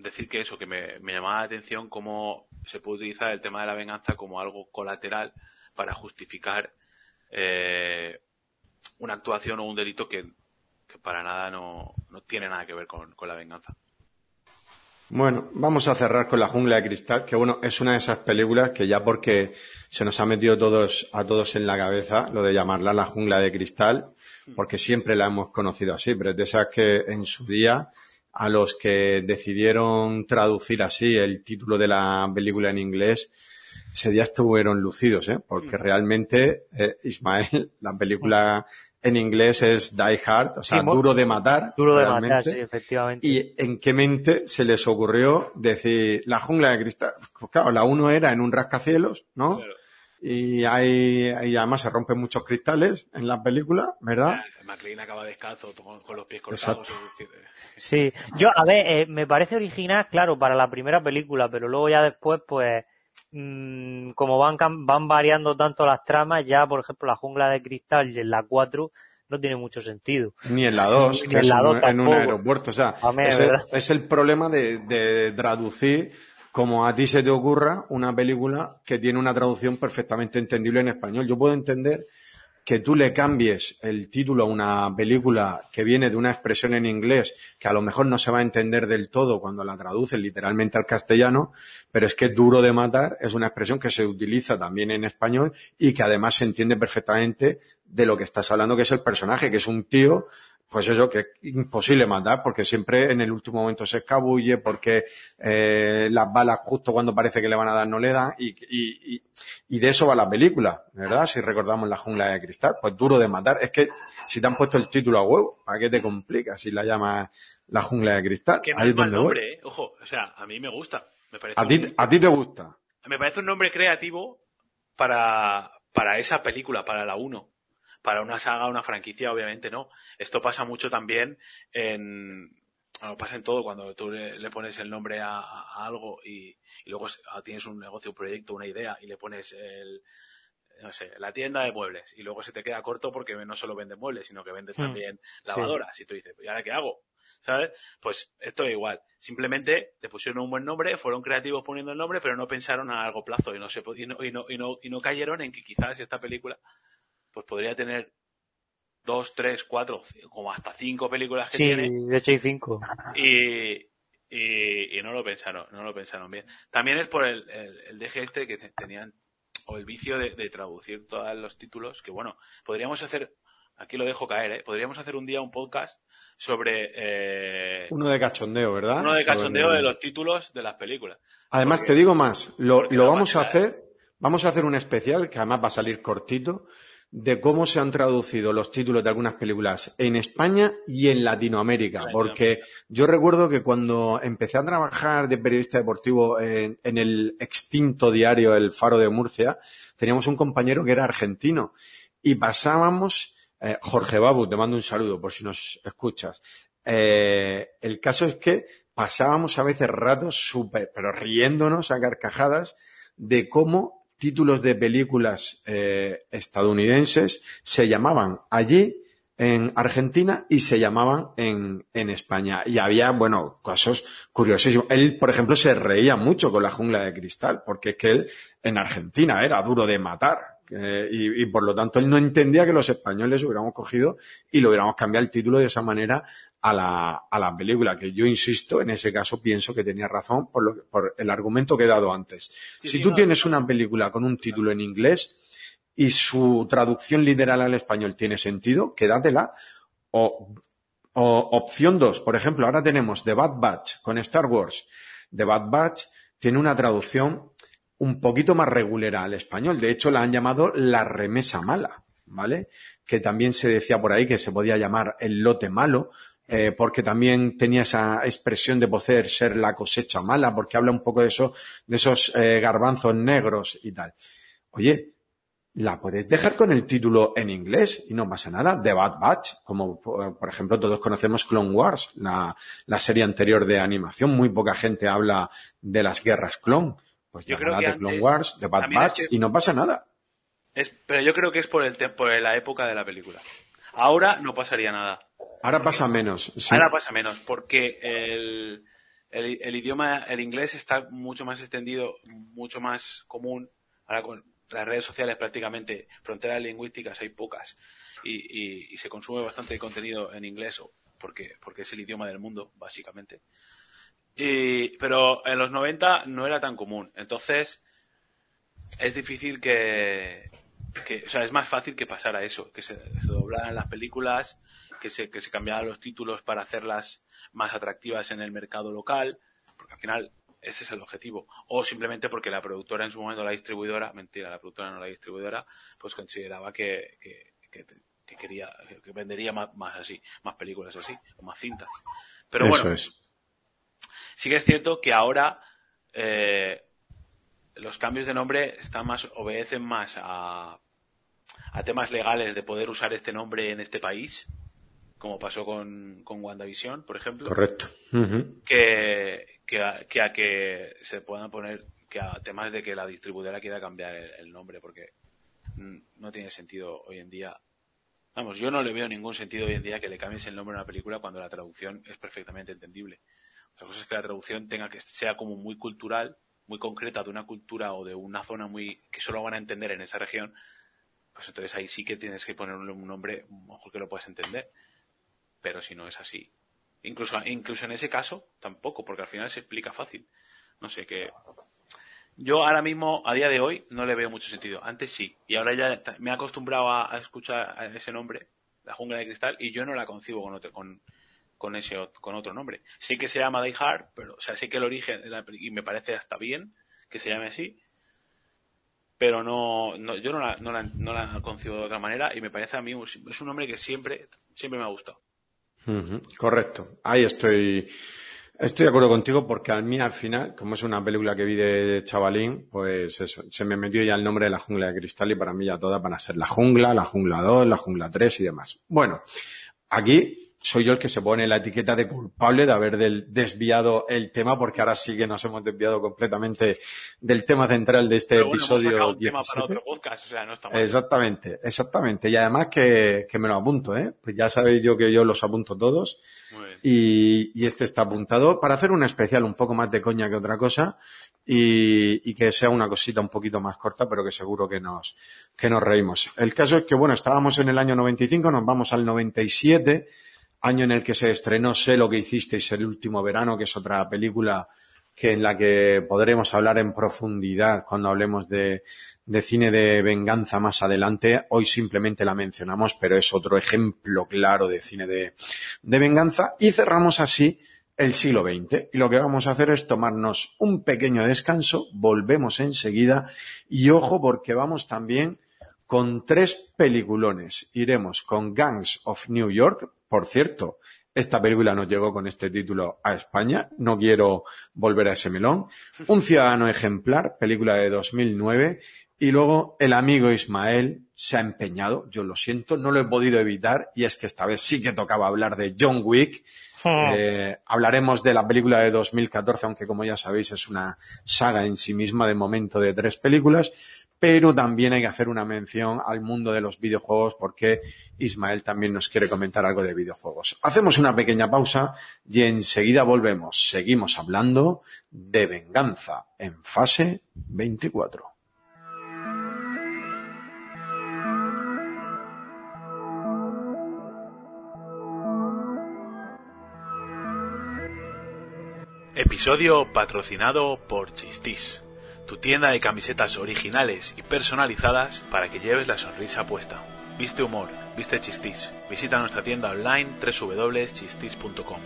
decir que eso, que me, me llamaba la atención cómo se puede utilizar el tema de la venganza como algo colateral para justificar eh, una actuación o un delito que, que para nada no, no tiene nada que ver con, con la venganza. Bueno, vamos a cerrar con La jungla de cristal, que bueno, es una de esas películas que ya porque se nos ha metido todos, a todos en la cabeza lo de llamarla La jungla de cristal, porque siempre la hemos conocido así, pero es de esas que en su día a los que decidieron traducir así el título de la película en inglés, ese día estuvieron lucidos, ¿eh? porque realmente, eh, Ismael, la película en inglés es Die Hard, o sea, Sí, duro de matar. Duro de realmente. matar, sí, efectivamente. ¿Y en qué mente se les ocurrió decir la jungla de cristal? Pues claro, la uno era en un rascacielos, ¿no? Claro. Y hay, y además se rompen muchos cristales en la película, ¿verdad? McLean acaba descalzo con, con los pies cortados. Eh, Sí, yo, a ver, eh, me parece original, claro, para la primera película, pero luego ya después, pues, mm, como van, cam- van variando tanto las tramas, ya, por ejemplo, la jungla de cristal y en la 4 no tiene mucho sentido. Ni en la 2, Ni que en la un- dos en un aeropuerto. O sea, es el problema de, de traducir como a ti se te ocurra una película que tiene una traducción perfectamente entendible en español. Yo puedo entender que tú le cambies el título a una película que viene de una expresión en inglés que a lo mejor no se va a entender del todo cuando la traducen literalmente al castellano, pero es que duro de matar es una expresión que se utiliza también en español y que además se entiende perfectamente de lo que estás hablando, que es el personaje, que es un tío pues eso, que es imposible matar, porque siempre en el último momento se escabulle, porque eh, las balas justo cuando parece que le van a dar no le dan, y, y, y, y de eso va la película, ¿verdad? Si recordamos la jungla de cristal, pues duro de matar. Es que si te han puesto el título a huevo, ¿para qué te complicas si la llamas la jungla de cristal? Que no Ahí es mal voy. nombre, ¿eh? Ojo, o sea, a mí me gusta. Me parece, A ti, un, a ti te gusta. me parece un nombre creativo para, para esa película, para la 1. Para una saga, una franquicia, obviamente no. Esto pasa mucho también en, bueno, pasa en todo cuando tú le, le pones el nombre a, a algo y, y luego ah, tienes un negocio, un proyecto, una idea y le pones el, no sé, la tienda de muebles y luego se te queda corto porque no solo vende muebles, sino que vende Hmm. también lavadoras y tú dices, ¿y ahora qué hago? ¿Sabes? Pues esto es igual. Simplemente le pusieron un buen nombre, fueron creativos poniendo el nombre, pero no pensaron a largo plazo y no se y no, y no, y no, y no cayeron en que quizás esta película pues podría tener dos, tres, cuatro, como hasta cinco películas que Sí, tiene de hecho hay cinco. y, y, y no lo pensaron, no lo pensaron bien. También es por el, el, el deje este que te- tenían, o el vicio de, de traducir todos los títulos, que bueno, podríamos hacer, aquí lo dejo caer, ¿eh? podríamos hacer un día un podcast sobre eh, Uno de cachondeo, ¿verdad? uno de Sobre- cachondeo de los títulos de las películas. Además, Porque- te digo más, lo, lo vamos a hacer, vamos a hacer un especial, que además va a salir cortito, de cómo se han traducido los títulos de algunas películas en España y en Latinoamérica. Porque yo recuerdo que cuando empecé a trabajar de periodista deportivo en, en el extinto diario El Faro de Murcia, teníamos un compañero que era argentino y pasábamos, eh, Jorge Babu, te mando un saludo por si nos escuchas. Eh, el caso es que pasábamos a veces ratos súper, pero riéndonos a carcajadas de cómo títulos de películas eh, estadounidenses se llamaban allí en Argentina y se llamaban en, en España. Y había, bueno, casos curiosísimos. Él, por ejemplo, se reía mucho con la jungla de cristal, porque es que él en Argentina era duro de matar. eh, y, y por lo tanto él no entendía que los españoles hubiéramos cogido y lo hubiéramos cambiado el título de esa manera a la, a la película, que yo insisto, en ese caso pienso que tenía razón por, lo, por el argumento que he dado antes. Sí, si sí, tú no, tienes no. una película con un título en inglés y su traducción literal al español tiene sentido, quédatela. O, o opción dos, por ejemplo, ahora tenemos The Bad Batch con Star Wars. The Bad Batch tiene una traducción un poquito más regulera al español. De hecho, la han llamado la remesa mala, ¿vale? Que también se decía por ahí que se podía llamar el lote malo, eh, porque también tenía esa expresión de poder ser la cosecha mala, porque habla un poco de eso, de esos eh, garbanzos negros y tal. Oye, la puedes dejar con el título en inglés y no pasa nada. The Bad Batch, como por ejemplo todos conocemos Clone Wars, la, la serie anterior de animación. Muy poca gente habla de las guerras clon. Pues Yo creo que de Clone Wars, The Bad Batch es que- y no pasa nada. Es- pero yo creo que es por, el por la época de la película. Ahora no pasaría nada. Ahora pasa menos. sí. Ahora pasa menos, porque el, el, el idioma, el inglés está mucho más extendido, mucho más común. Ahora con las redes sociales prácticamente, fronteras lingüísticas hay pocas. Y, y- y se consume bastante contenido en inglés, porque, porque es el idioma del mundo, básicamente. Y, pero en los 90 no era tan común. Entonces, es difícil que, que, o sea, es más fácil que pasara eso, que se, se doblaran las películas, que se, que se cambiaran los títulos para hacerlas más atractivas en el mercado local, porque al final ese es el objetivo. O simplemente porque la productora en su momento, la distribuidora, mentira, la productora no la distribuidora, pues consideraba que, que, que, que quería, que vendería más, más así, más películas así, o más cintas. Pero Eso bueno, es. sí que es cierto que ahora eh, los cambios de nombre están más, obedecen más a, a temas legales de poder usar este nombre en este país, como pasó con, con WandaVision, por ejemplo, Correcto. Que, que, a, que a que se puedan poner, que a temas de que la distribuidora quiera cambiar el, el nombre, porque no tiene sentido hoy en día. Vamos, yo no le veo ningún sentido hoy en día que le cambies el nombre a una película cuando la traducción es perfectamente entendible. Otra cosa es que la traducción tenga que sea como muy cultural, muy concreta de una cultura o de una zona muy que solo van a entender en esa región. Pues entonces ahí sí que tienes que ponerle un nombre mejor que lo puedas entender. Pero si no es así, incluso incluso en ese caso tampoco, porque al final se explica fácil. No sé qué. Yo ahora mismo, a día de hoy, no le veo mucho sentido. Antes sí. Y ahora ya me he acostumbrado a, a escuchar ese nombre, la jungla de cristal, y yo no la concibo con otro, con, con ese con otro nombre. Sí que se llama Die Hard, pero, o sea, sé que el origen, de la y me parece hasta bien que se llame así, pero no, no yo no la, no, la, no la concibo de otra manera, y me parece a mí, es un nombre que siempre, siempre me ha gustado. Correcto. Ahí estoy. Estoy de acuerdo contigo porque a mí al final, como es una película que vi de chavalín, pues eso, se me metió ya el nombre de la jungla de cristal y para mí ya toda van a ser la jungla, la jungla 2, la jungla 3 y demás. Bueno, aquí soy yo el que se pone la etiqueta de culpable de haber del- desviado el tema porque ahora sí que nos hemos desviado completamente del tema central de este Pero bueno, hemos episodio sacado un tema 17. para otro podcast, o sea, no está mal. Exactamente, exactamente. Y además que, que me lo apunto, ¿eh? Pues ya sabéis yo que yo los apunto todos. Muy bien. Y, y este está apuntado para hacer un especial un poco más de coña que otra cosa y, y que sea una cosita un poquito más corta, pero que seguro que nos, que nos reímos. El caso es que, bueno, estábamos en el año 95, nos vamos al 97, año en el que se estrenó Sé lo que hicisteis el último verano, que es otra película que en la que podremos hablar en profundidad cuando hablemos de, cine de venganza más adelante. Hoy simplemente la mencionamos, pero es otro ejemplo claro de cine de, de venganza. Y cerramos así el siglo XX. Y lo que vamos a hacer es tomarnos un pequeño descanso, volvemos enseguida y ojo porque vamos también con tres peliculones. Iremos con Gangs of New York, por cierto, esta película nos llegó con este título a España, no quiero volver a ese melón. Un ciudadano ejemplar, película de 2009. Y luego el amigo Ismael se ha empeñado, yo lo siento, no lo he podido evitar y es que esta vez sí que tocaba hablar de John Wick. Eh, hablaremos de la película de 2014, aunque como ya sabéis es una saga en sí misma de momento de tres películas. Pero también hay que hacer una mención al mundo de los videojuegos porque Ismael también nos quiere comentar algo de videojuegos. Hacemos una pequeña pausa y enseguida volvemos. Seguimos hablando de venganza en fase 24. Episodio patrocinado por Chistis, tu tienda de camisetas originales y personalizadas para que lleves la sonrisa puesta. Viste humor, viste Chistis. Visita nuestra tienda online www.chistis.com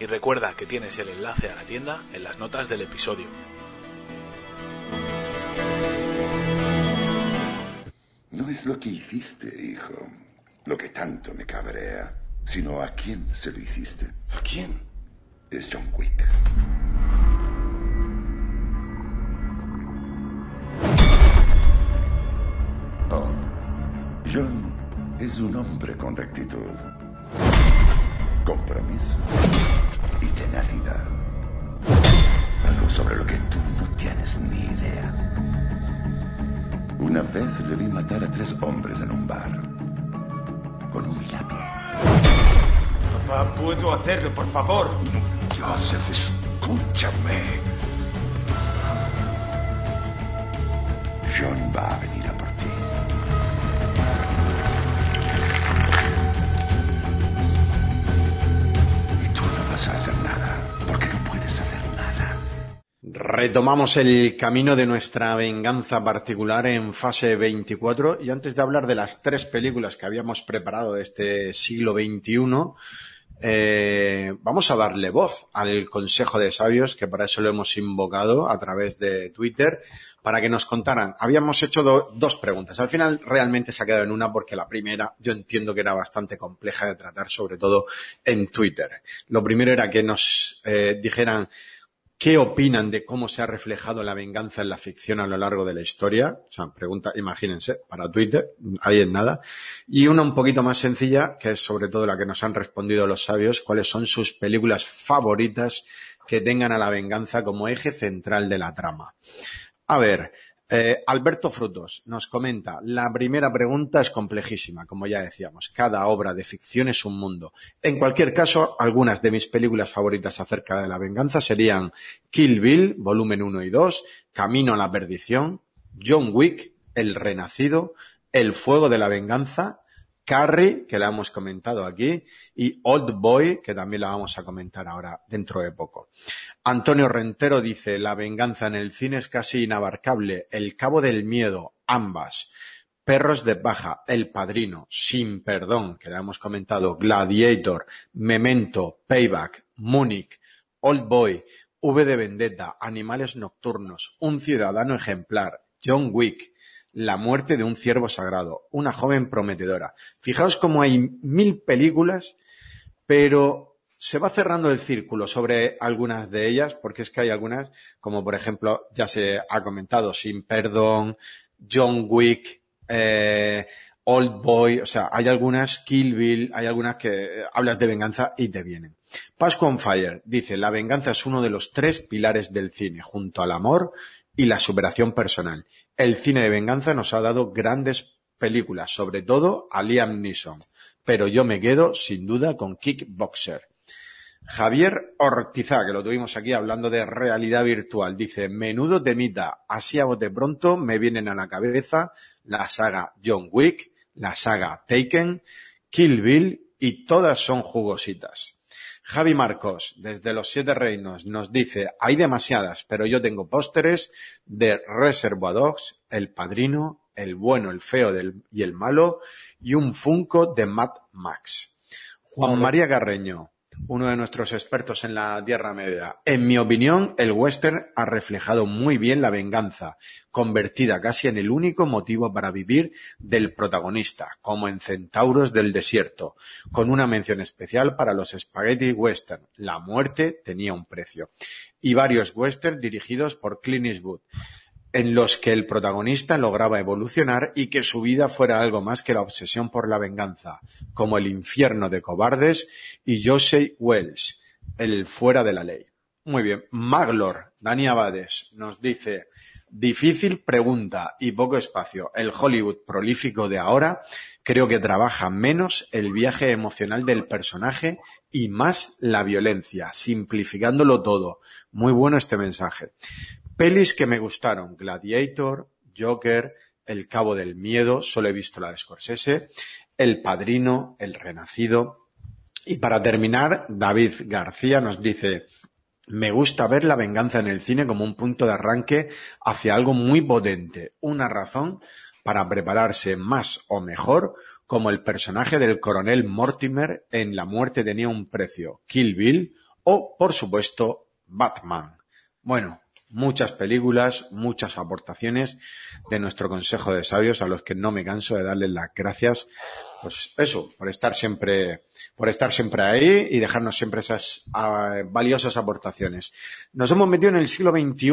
y recuerda que tienes el enlace a la tienda en las notas del episodio. No es lo que hiciste, hijo, lo que tanto me cabrea, sino a quién se lo hiciste. ¿A quién? Es John Wick. Es un hombre con rectitud, compromiso y tenacidad. Algo sobre lo que tú no tienes ni idea. Una vez le vi matar a tres hombres en un bar. Con un lápiz. Papá, puedo hacerlo, por favor. Joseph, escúchame. Retomamos el camino de nuestra venganza particular en fase 24 y antes de hablar de las tres películas que habíamos preparado de este siglo XXI, eh, vamos a darle voz al Consejo de Sabios, que para eso lo hemos invocado a través de Twitter, para que nos contaran. Habíamos hecho do- dos preguntas. Al final realmente se ha quedado en una porque la primera yo entiendo que era bastante compleja de tratar, sobre todo en Twitter. Lo primero era que nos eh, dijeran ¿Qué opinan de cómo se ha reflejado la venganza en la ficción a lo largo de la historia? O sea, pregunta, imagínense, para Twitter, ahí en nada. Y una un poquito más sencilla, que es sobre todo la que nos han respondido los sabios, cuáles son sus películas favoritas que tengan a la venganza como eje central de la trama. A ver, eh, Alberto Frutos nos comenta, la primera pregunta es complejísima, como ya decíamos, cada obra de ficción es un mundo. En cualquier caso, algunas de mis películas favoritas acerca de la venganza serían Kill Bill, volumen 1 y 2, Camino a la perdición, John Wick, El Renacido, El Fuego de la Venganza, Carrie, que la hemos comentado aquí, y Old Boy, que también la vamos a comentar ahora dentro de poco. Antonio Rentero dice, la venganza en el cine es casi inabarcable, El Cabo del Miedo, ambas. Perros de Baja, El Padrino, Sin Perdón, que la hemos comentado, Gladiator, Memento, Payback, Múnich, Old Boy, V de Vendetta, Animales Nocturnos, Un Ciudadano Ejemplar, John Wick, La muerte de un ciervo sagrado, Una joven prometedora. Fijaos cómo hay mil películas, pero se va cerrando el círculo sobre algunas de ellas, porque es que hay algunas, como por ejemplo, ya se ha comentado, Sin Perdón, John Wick, eh, Old Boy, o sea, hay algunas, Kill Bill, hay algunas que eh, hablas de venganza y te vienen. Pascu on Fire dice, la venganza es uno de los tres pilares del cine, junto al amor y la superación personal. El cine de venganza nos ha dado grandes películas, sobre todo a Liam Neeson, pero yo me quedo sin duda con Kickboxer. Javier Ortizá, que lo tuvimos aquí hablando de realidad virtual, dice, menudo temita, así a bote pronto me vienen a la cabeza la saga John Wick, la saga Taken, Kill Bill y todas son jugositas. Javi Marcos, desde los Siete Reinos, nos dice, hay demasiadas, pero yo tengo pósteres de Reservoir Dogs, El Padrino, El Bueno, El Feo del- y El Malo y un Funko de Mad Max. Juan María Carreño, uno de nuestros expertos en la Tierra Media. En mi opinión, el western ha reflejado muy bien la venganza, convertida casi en el único motivo para vivir del protagonista, como en Centauros del Desierto, con una mención especial para los spaghetti western. La muerte tenía un precio. Y varios western dirigidos por Clint Eastwood en los que el protagonista lograba evolucionar y que su vida fuera algo más que la obsesión por la venganza, como El infierno de cobardes y José Wells, El fuera de la ley. Muy bien, Maglor, Dani Abades, nos dice, Difícil pregunta y poco espacio. El Hollywood prolífico de ahora creo que trabaja menos el viaje emocional del personaje y más la violencia, simplificándolo todo. Muy bueno este mensaje. Pelis que me gustaron. Gladiator, Joker, El Cabo del Miedo, solo he visto la de Scorsese, El Padrino, El Renacido. Y para terminar, David García nos dice, me gusta ver la venganza en el cine como un punto de arranque hacia algo muy potente, una razón para prepararse más o mejor como el personaje del coronel Mortimer en La muerte tenía un precio, Kill Bill o, por supuesto, Batman. Bueno, muchas películas, muchas aportaciones de nuestro Consejo de Sabios a los que no me canso de darles las gracias, pues eso, por estar siempre, por estar siempre ahí y dejarnos siempre esas uh, valiosas aportaciones. Nos hemos metido en el siglo XXI.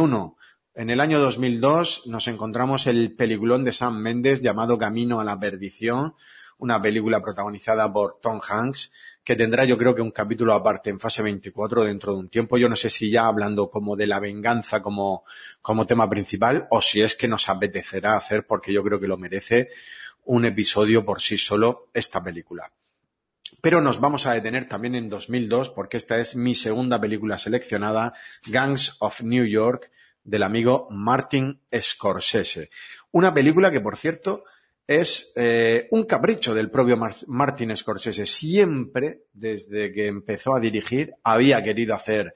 En el año 2002 nos encontramos el peliculón de Sam Mendes llamado Camino a la Perdición, una película protagonizada por Tom Hanks, que tendrá yo creo que un capítulo aparte en fase 24 dentro de un tiempo. Yo no sé si ya hablando como de la venganza como, como tema principal o si es que nos apetecerá hacer porque yo creo que lo merece un episodio por sí solo esta película. Pero nos vamos a detener también en 2002 porque esta es mi segunda película seleccionada, Gangs of New York, del amigo Martin Scorsese. Una película que, por cierto, es eh, un capricho del propio Mar Martin Scorsese. Siempre, desde que empezó a dirigir, había querido hacer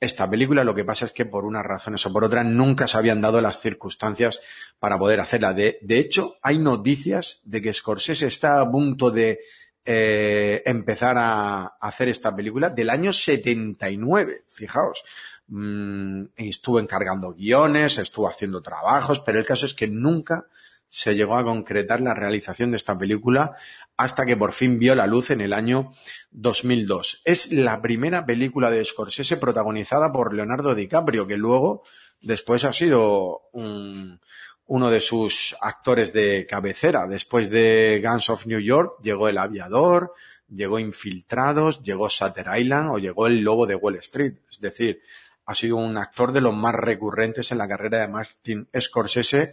esta película. Lo que pasa es que por unas razones o por otras nunca se habían dado las circunstancias para poder hacerla. De, de hecho, hay noticias de que Scorsese está a punto de eh, empezar a, a hacer esta película del año 79. Fijaos. Mm, estuvo encargando guiones, estuvo haciendo trabajos, pero el caso es que nunca se llegó a concretar la realización de esta película hasta que por fin vio la luz en el año 2002. Es la primera película de Scorsese protagonizada por Leonardo DiCaprio, que luego después ha sido un, uno de sus actores de cabecera. Después de Guns of New York llegó El Aviador, llegó Infiltrados, llegó Sutter Island o llegó El Lobo de Wall Street. Es decir, ha sido un actor de los más recurrentes en la carrera de Martin Scorsese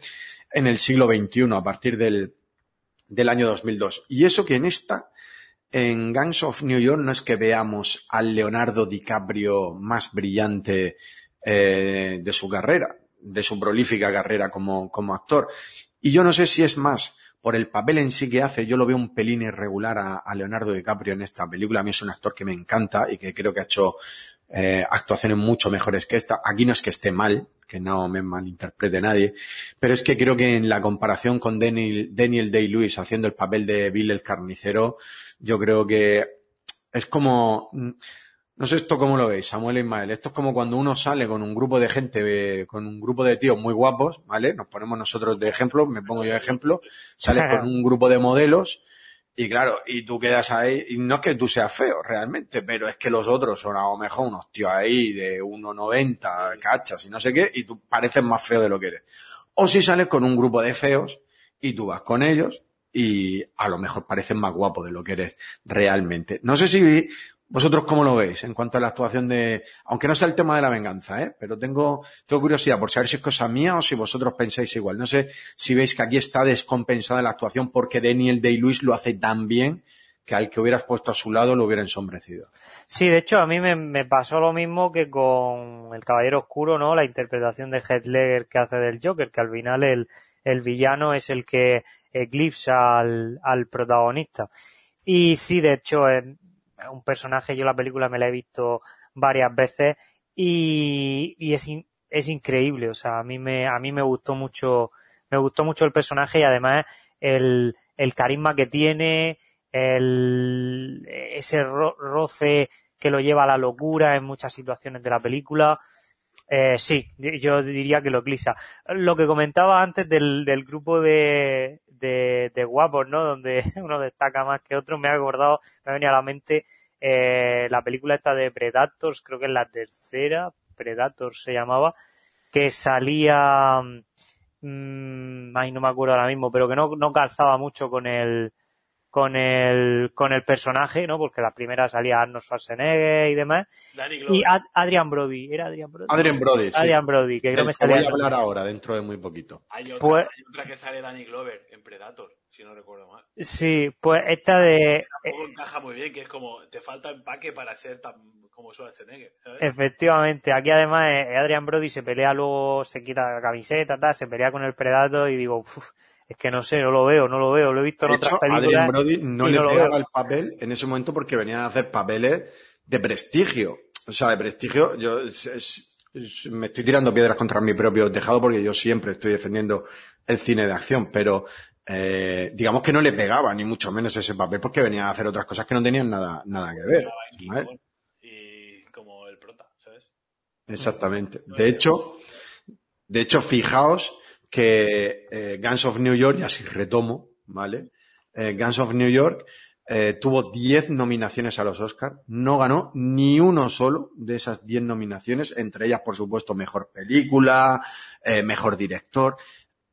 en el siglo XXI, a partir del, del año 2002. Y eso que en esta, en Gangs of New York, no es que veamos al Leonardo DiCaprio más brillante eh, de su carrera, de su prolífica carrera como, como actor. Y yo no sé si es más por el papel en sí que hace, yo lo veo un pelín irregular a, a, Leonardo DiCaprio en esta película. A mí es un actor que me encanta y que creo que ha hecho eh, actuaciones mucho mejores que esta. Aquí no es que esté mal, que no me malinterprete nadie, pero es que creo que en la comparación con Daniel, Daniel Day-Lewis haciendo el papel de Bill el carnicero, yo creo que es como, no sé esto cómo lo veis, Samuel e Ismael, esto es como cuando uno sale con un grupo de gente, con un grupo de tíos muy guapos, ¿vale? Nos ponemos nosotros de ejemplo, me pongo yo de ejemplo, sales con un grupo de modelos, y claro, y tú quedas ahí, y no es que tú seas feo realmente, pero es que los otros son a lo mejor unos tíos ahí de 1,90, cachas y no sé qué, y tú pareces más feo de lo que eres. O si sales con un grupo de feos y tú vas con ellos y a lo mejor pareces más guapo de lo que eres realmente. No sé si ¿Vosotros cómo lo veis en cuanto a la actuación de, aunque no sea el tema de la venganza, ¿eh? pero tengo, tengo curiosidad por saber si es cosa mía o si vosotros pensáis igual. No sé si veis que aquí está descompensada la actuación porque Daniel Day-Lewis lo hace tan bien que al que hubieras puesto a su lado lo hubiera ensombrecido. Sí, de hecho a mí me, me pasó lo mismo que con El Caballero Oscuro, ¿no? La interpretación de Heath Ledger que hace del Joker, que al final el, el villano es el que eclipsa al, al protagonista. Y sí, de hecho, eh, un personaje, yo la película me la he visto varias veces y, es, es increíble, o sea, a mí me, a mí me gustó mucho, me gustó mucho el personaje y además el, el carisma que tiene, el, ese ro roce que lo lleva a la locura en muchas situaciones de la película. Eh, sí, yo diría que lo eclipsa. Lo que comentaba antes del, del grupo de, de, de, guapos, ¿no? Donde uno destaca más que otro, me ha acordado, me ha venido a la mente eh, la película esta de Predators, creo que es la tercera, Predators se llamaba, que salía, mmm, ay, no me acuerdo ahora mismo, pero que no, no calzaba mucho con el, con el, con el personaje, ¿no? Porque la primera salía Arnold Schwarzenegger y demás. Danny Y. Ad- Adrian Brody, ¿era Adrian Brody? Adrien Brody, sí. Adrian Brody, que creo me que salía voy a hablar ahora, dentro de muy poquito. Hay otra, Pues- hay otra que sale Danny Glover en Predator, si no recuerdo mal. Sí, pues esta de, eh, Tampoco encaja muy bien, que es como, te falta empaque para ser tan como Schwarzenegger, ¿sabes? efectivamente, aquí además eh, Adrian Brody se pelea luego, se quita la camiseta, tal, se pelea con el Predator y digo, "Uf, es que no sé, no lo veo, no lo veo, lo he visto en De otras hecho, películas. Adrien Brody no le no pegaba el papel en ese momento porque venía a hacer papeles de prestigio. O sea, de prestigio, yo es- es- es- me estoy tirando piedras contra mi propio tejado porque yo siempre estoy defendiendo el cine de acción, pero eh, digamos que no le pegaba ni mucho menos ese papel porque venía a hacer otras cosas que no tenían nada, nada que ver. Y como el prota, ¿sabes? Exactamente. De hecho, de hecho, fijaos que eh, Guns of New York, ya si retomo, ¿vale? Eh, Guns of New York eh, tuvo 10 nominaciones a los Oscars, no ganó ni uno solo de esas 10 nominaciones, entre ellas, por supuesto, mejor película, mejor director.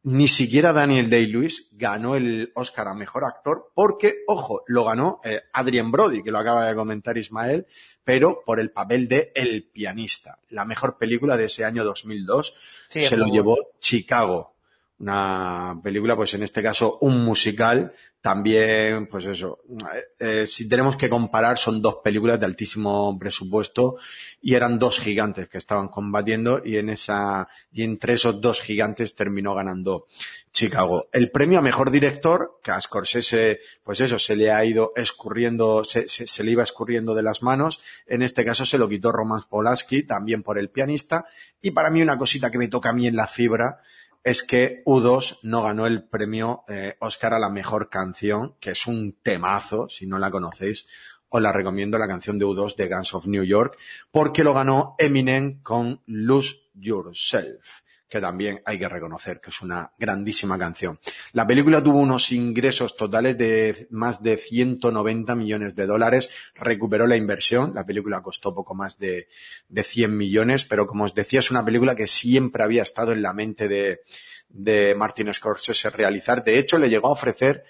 Ni siquiera Daniel Day-Lewis ganó el Oscar a mejor actor, porque, ojo, lo ganó Adrien Brody, que lo acaba de comentar Ismael, pero por el papel de El pianista, la mejor película de ese año 2002. Sí, se lo llevó Chicago, una película, pues en este caso un musical, también, pues eso, eh, eh, si tenemos que comparar, son dos películas de altísimo presupuesto y eran dos gigantes que estaban combatiendo y en esa, y entre esos dos gigantes terminó ganando Chicago. El premio a mejor director, que a Scorsese, pues eso, se le ha ido escurriendo, se, se- se le iba escurriendo de las manos. En este caso se lo quitó Roman Polanski, también por el pianista. Y para mí una cosita que me toca a mí en la fibra es que U2 no ganó el premio eh, Oscar a la mejor canción, que es un temazo, si no la conocéis, os la recomiendo, la canción de U2 de Guns of New York, porque lo ganó Eminem con Lose Yourself, que también hay que reconocer que es una grandísima canción. La película tuvo unos ingresos totales de más de 190 millones de dólares, recuperó la inversión, la película costó poco más de, de 100 millones, pero como os decía, es una película que siempre había estado en la mente de, de Martin Scorsese realizar. De hecho, le llegó a ofrecer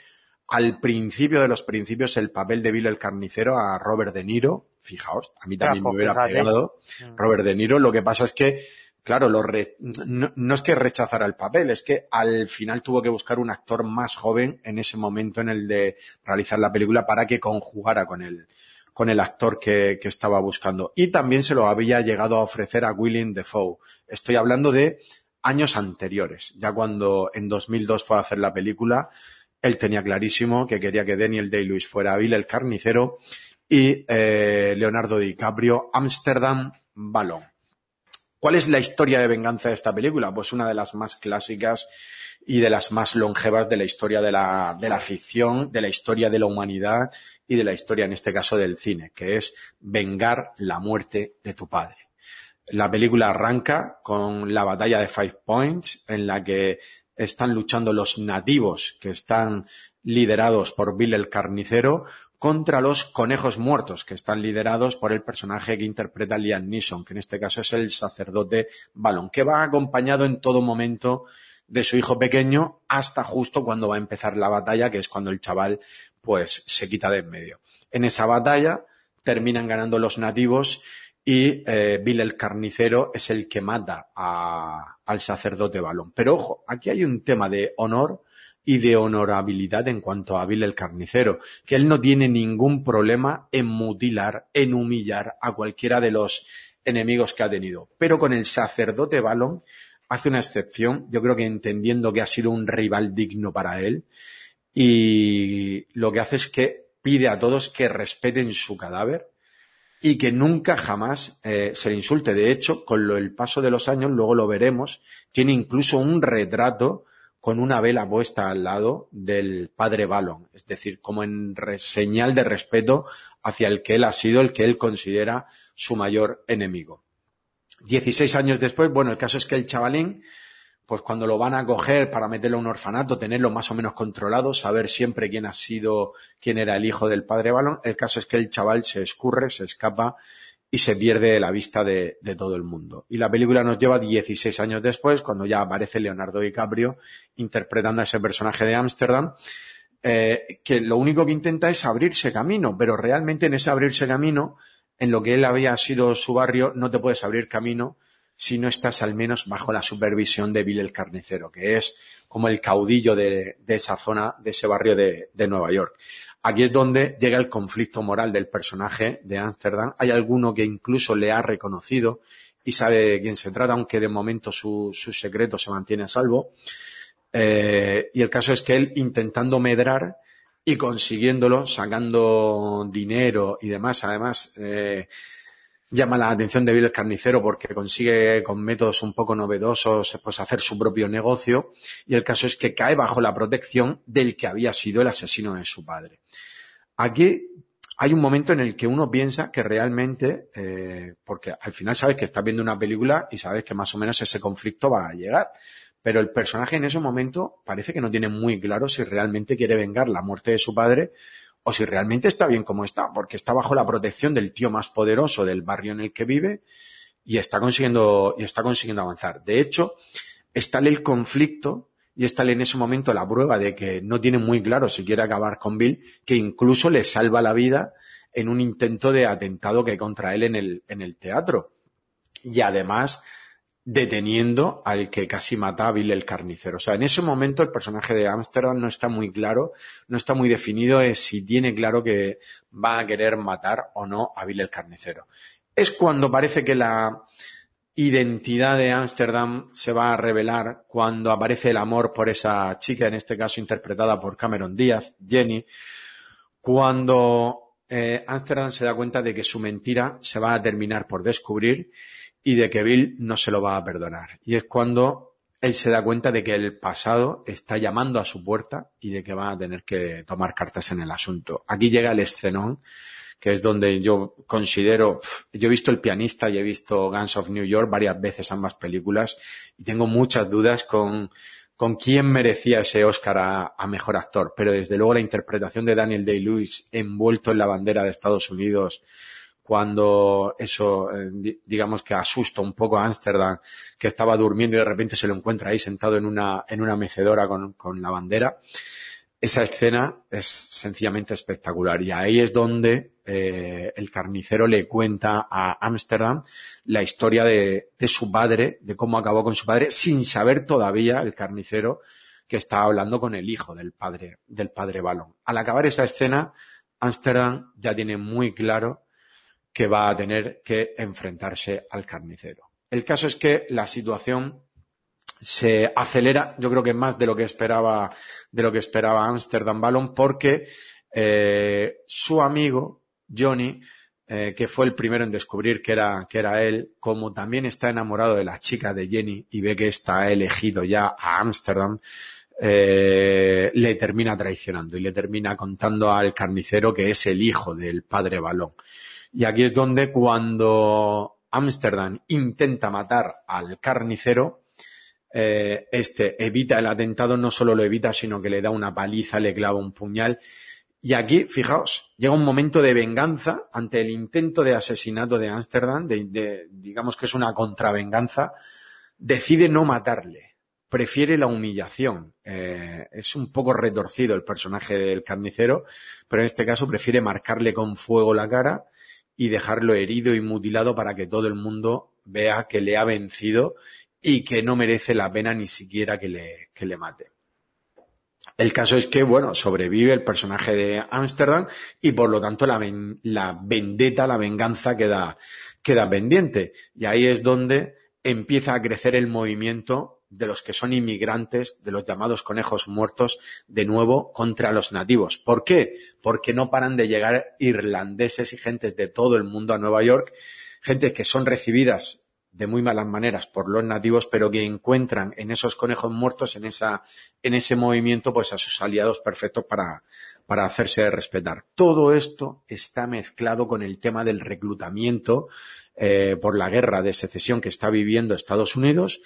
al principio de los principios el papel de Bill el Carnicero a Robert De Niro. Fijaos, a mí también me hubiera fíjate. pegado Mm. Robert De Niro. Lo que pasa es que, claro, lo re- no, es que rechazara el papel, es que al final tuvo que buscar un actor más joven en ese momento en el de realizar la película para que conjugara con el, con el actor que, que estaba buscando. Y también se lo había llegado a ofrecer a William Defoe. Estoy hablando de años anteriores, ya cuando en 2002 fue a hacer la película, él tenía clarísimo que quería que Daniel Day-Lewis fuera Bill el carnicero y eh, Leonardo DiCaprio Amsterdam Ballon. ¿Cuál es la historia de venganza de esta película? Pues una de las más clásicas y de las más longevas de la historia de la, de la ficción, de la historia de la humanidad y de la historia, en este caso, del cine, que es vengar la muerte de tu padre. La película arranca con la batalla de Five Points, en la que están luchando los nativos que están liderados por Bill el Carnicero contra los conejos muertos que están liderados por el personaje que interpreta Liam Neeson, que en este caso es el sacerdote Balón, que va acompañado en todo momento de su hijo pequeño hasta justo cuando va a empezar la batalla, que es cuando el chaval pues se quita de en medio. En esa batalla terminan ganando los nativos y eh, Bill el carnicero es el que mata a- al sacerdote Balón. Pero ojo, aquí hay un tema de honor y de honorabilidad en cuanto a Bill el carnicero, que él no tiene ningún problema en mutilar, en humillar a cualquiera de los enemigos que ha tenido. Pero con el sacerdote Balón hace una excepción, yo creo que entendiendo que ha sido un rival digno para él, y lo que hace es que pide a todos que respeten su cadáver y que nunca jamás eh, se le insulte. De hecho, con lo- el paso de los años, luego lo veremos, tiene incluso un retrato con una vela puesta al lado del padre Balon, es decir, como en señal de respeto hacia el que él ha sido, el que él considera su mayor enemigo. 16 años después, bueno, el caso es que el chavalín, pues cuando lo van a coger para meterlo a un orfanato, tenerlo más o menos controlado, saber siempre quién ha sido, quién era el hijo del padre Balón, el caso es que el chaval se escurre, se escapa y se pierde de la vista de, de todo el mundo. Y la película nos lleva 16 años después, cuando ya aparece Leonardo DiCaprio interpretando a ese personaje de Ámsterdam, eh, que lo único que intenta es abrirse camino, pero realmente en ese abrirse camino, en lo que él había sido su barrio, no te puedes abrir camino si no estás al menos bajo la supervisión de Bill el Carnicero, que es como el caudillo de, esa zona, de ese barrio de, Nueva York. Aquí es donde llega el conflicto moral del personaje de Amsterdam. Hay alguno que incluso le ha reconocido y sabe de quién se trata, aunque de momento su, secreto se mantiene a salvo. Eh, y el caso es que él, intentando medrar y consiguiéndolo, sacando dinero y demás, además, eh, llama la atención de Bill el Carnicero porque consigue con métodos un poco novedosos pues hacer su propio negocio y el caso es que cae bajo la protección del que había sido el asesino de su padre. Aquí hay un momento en el que uno piensa que realmente, eh, porque al final sabes que estás viendo una película y sabes que más o menos ese conflicto va a llegar, pero el personaje en ese momento parece que no tiene muy claro si realmente quiere vengar la muerte de su padre o si realmente está bien como está, porque está bajo la protección del tío más poderoso del barrio en el que vive y está consiguiendo, y está consiguiendo avanzar. De hecho, está el conflicto y está en ese momento la prueba de que no tiene muy claro si quiere acabar con Bill, que incluso le salva la vida en un intento de atentado que hay contra él en el, en el teatro. Y además, deteniendo al que casi mata a Bill el carnicero. O sea, en ese momento el personaje de Amsterdam no está muy claro, no está muy definido si tiene claro que va a querer matar o no a Bill el carnicero. Es cuando parece que la identidad de Amsterdam se va a revelar cuando aparece el amor por esa chica, en este caso interpretada por Cameron Díaz, Jenny, cuando eh, Amsterdam se da cuenta de que su mentira se va a terminar por descubrir y de que Bill no se lo va a perdonar. Y es cuando él se da cuenta de que el pasado está llamando a su puerta y de que va a tener que tomar cartas en el asunto. Aquí llega el escenón, que es donde yo considero, yo he visto El pianista y he visto Guns of New York varias veces ambas películas y tengo muchas dudas con, con quién merecía ese Oscar a, mejor actor. Pero desde luego la interpretación de Daniel Day-Lewis envuelto en la bandera de Estados Unidos cuando eso, eh, digamos que asusta un poco a Ámsterdam, que estaba durmiendo y de repente se lo encuentra ahí sentado en una, en una mecedora con, con la bandera. Esa escena es sencillamente espectacular y ahí es donde eh, el carnicero le cuenta a Ámsterdam la historia de, de su padre, de cómo acabó con su padre, sin saber todavía el carnicero que estaba hablando con el hijo del padre, del padre Balón. Al acabar esa escena, Ámsterdam ya tiene muy claro que va a tener que enfrentarse al carnicero. El caso es que la situación se acelera, yo creo que más de lo que esperaba, de lo que esperaba Amsterdam Ballon, porque eh, su amigo Johnny, eh, que fue el primero en descubrir que era, que era él, como también está enamorado de la chica de Jenny y ve que está elegido ya a Amsterdam, eh, le termina traicionando y le termina contando al carnicero que es el hijo del padre Balón. Y aquí es donde cuando Ámsterdam intenta matar al carnicero, eh, este evita el atentado, no solo lo evita, sino que le da una paliza, le clava un puñal. Y aquí, fijaos, llega un momento de venganza ante el intento de asesinato de Ámsterdam, de, digamos que es una contravenganza, decide no matarle, prefiere la humillación. Eh, es un poco retorcido el personaje del carnicero, pero en este caso prefiere marcarle con fuego la cara y dejarlo herido y mutilado para que todo el mundo vea que le ha vencido y que no merece la pena ni siquiera que le, que le mate. El caso es que, bueno, sobrevive el personaje de Ámsterdam y por lo tanto la, la vendetta, la venganza queda, queda pendiente. Y ahí es donde empieza a crecer el movimiento de los que son inmigrantes, de los llamados conejos muertos, de nuevo contra los nativos. ¿Por qué? Porque no paran de llegar irlandeses y gentes de todo el mundo a Nueva York, gente que son recibidas de muy malas maneras por los nativos, pero que encuentran en esos conejos muertos, en esa, en ese movimiento, pues a sus aliados perfectos para, para hacerse respetar. Todo esto está mezclado con el tema del reclutamiento eh, por la guerra de secesión que está viviendo Estados Unidos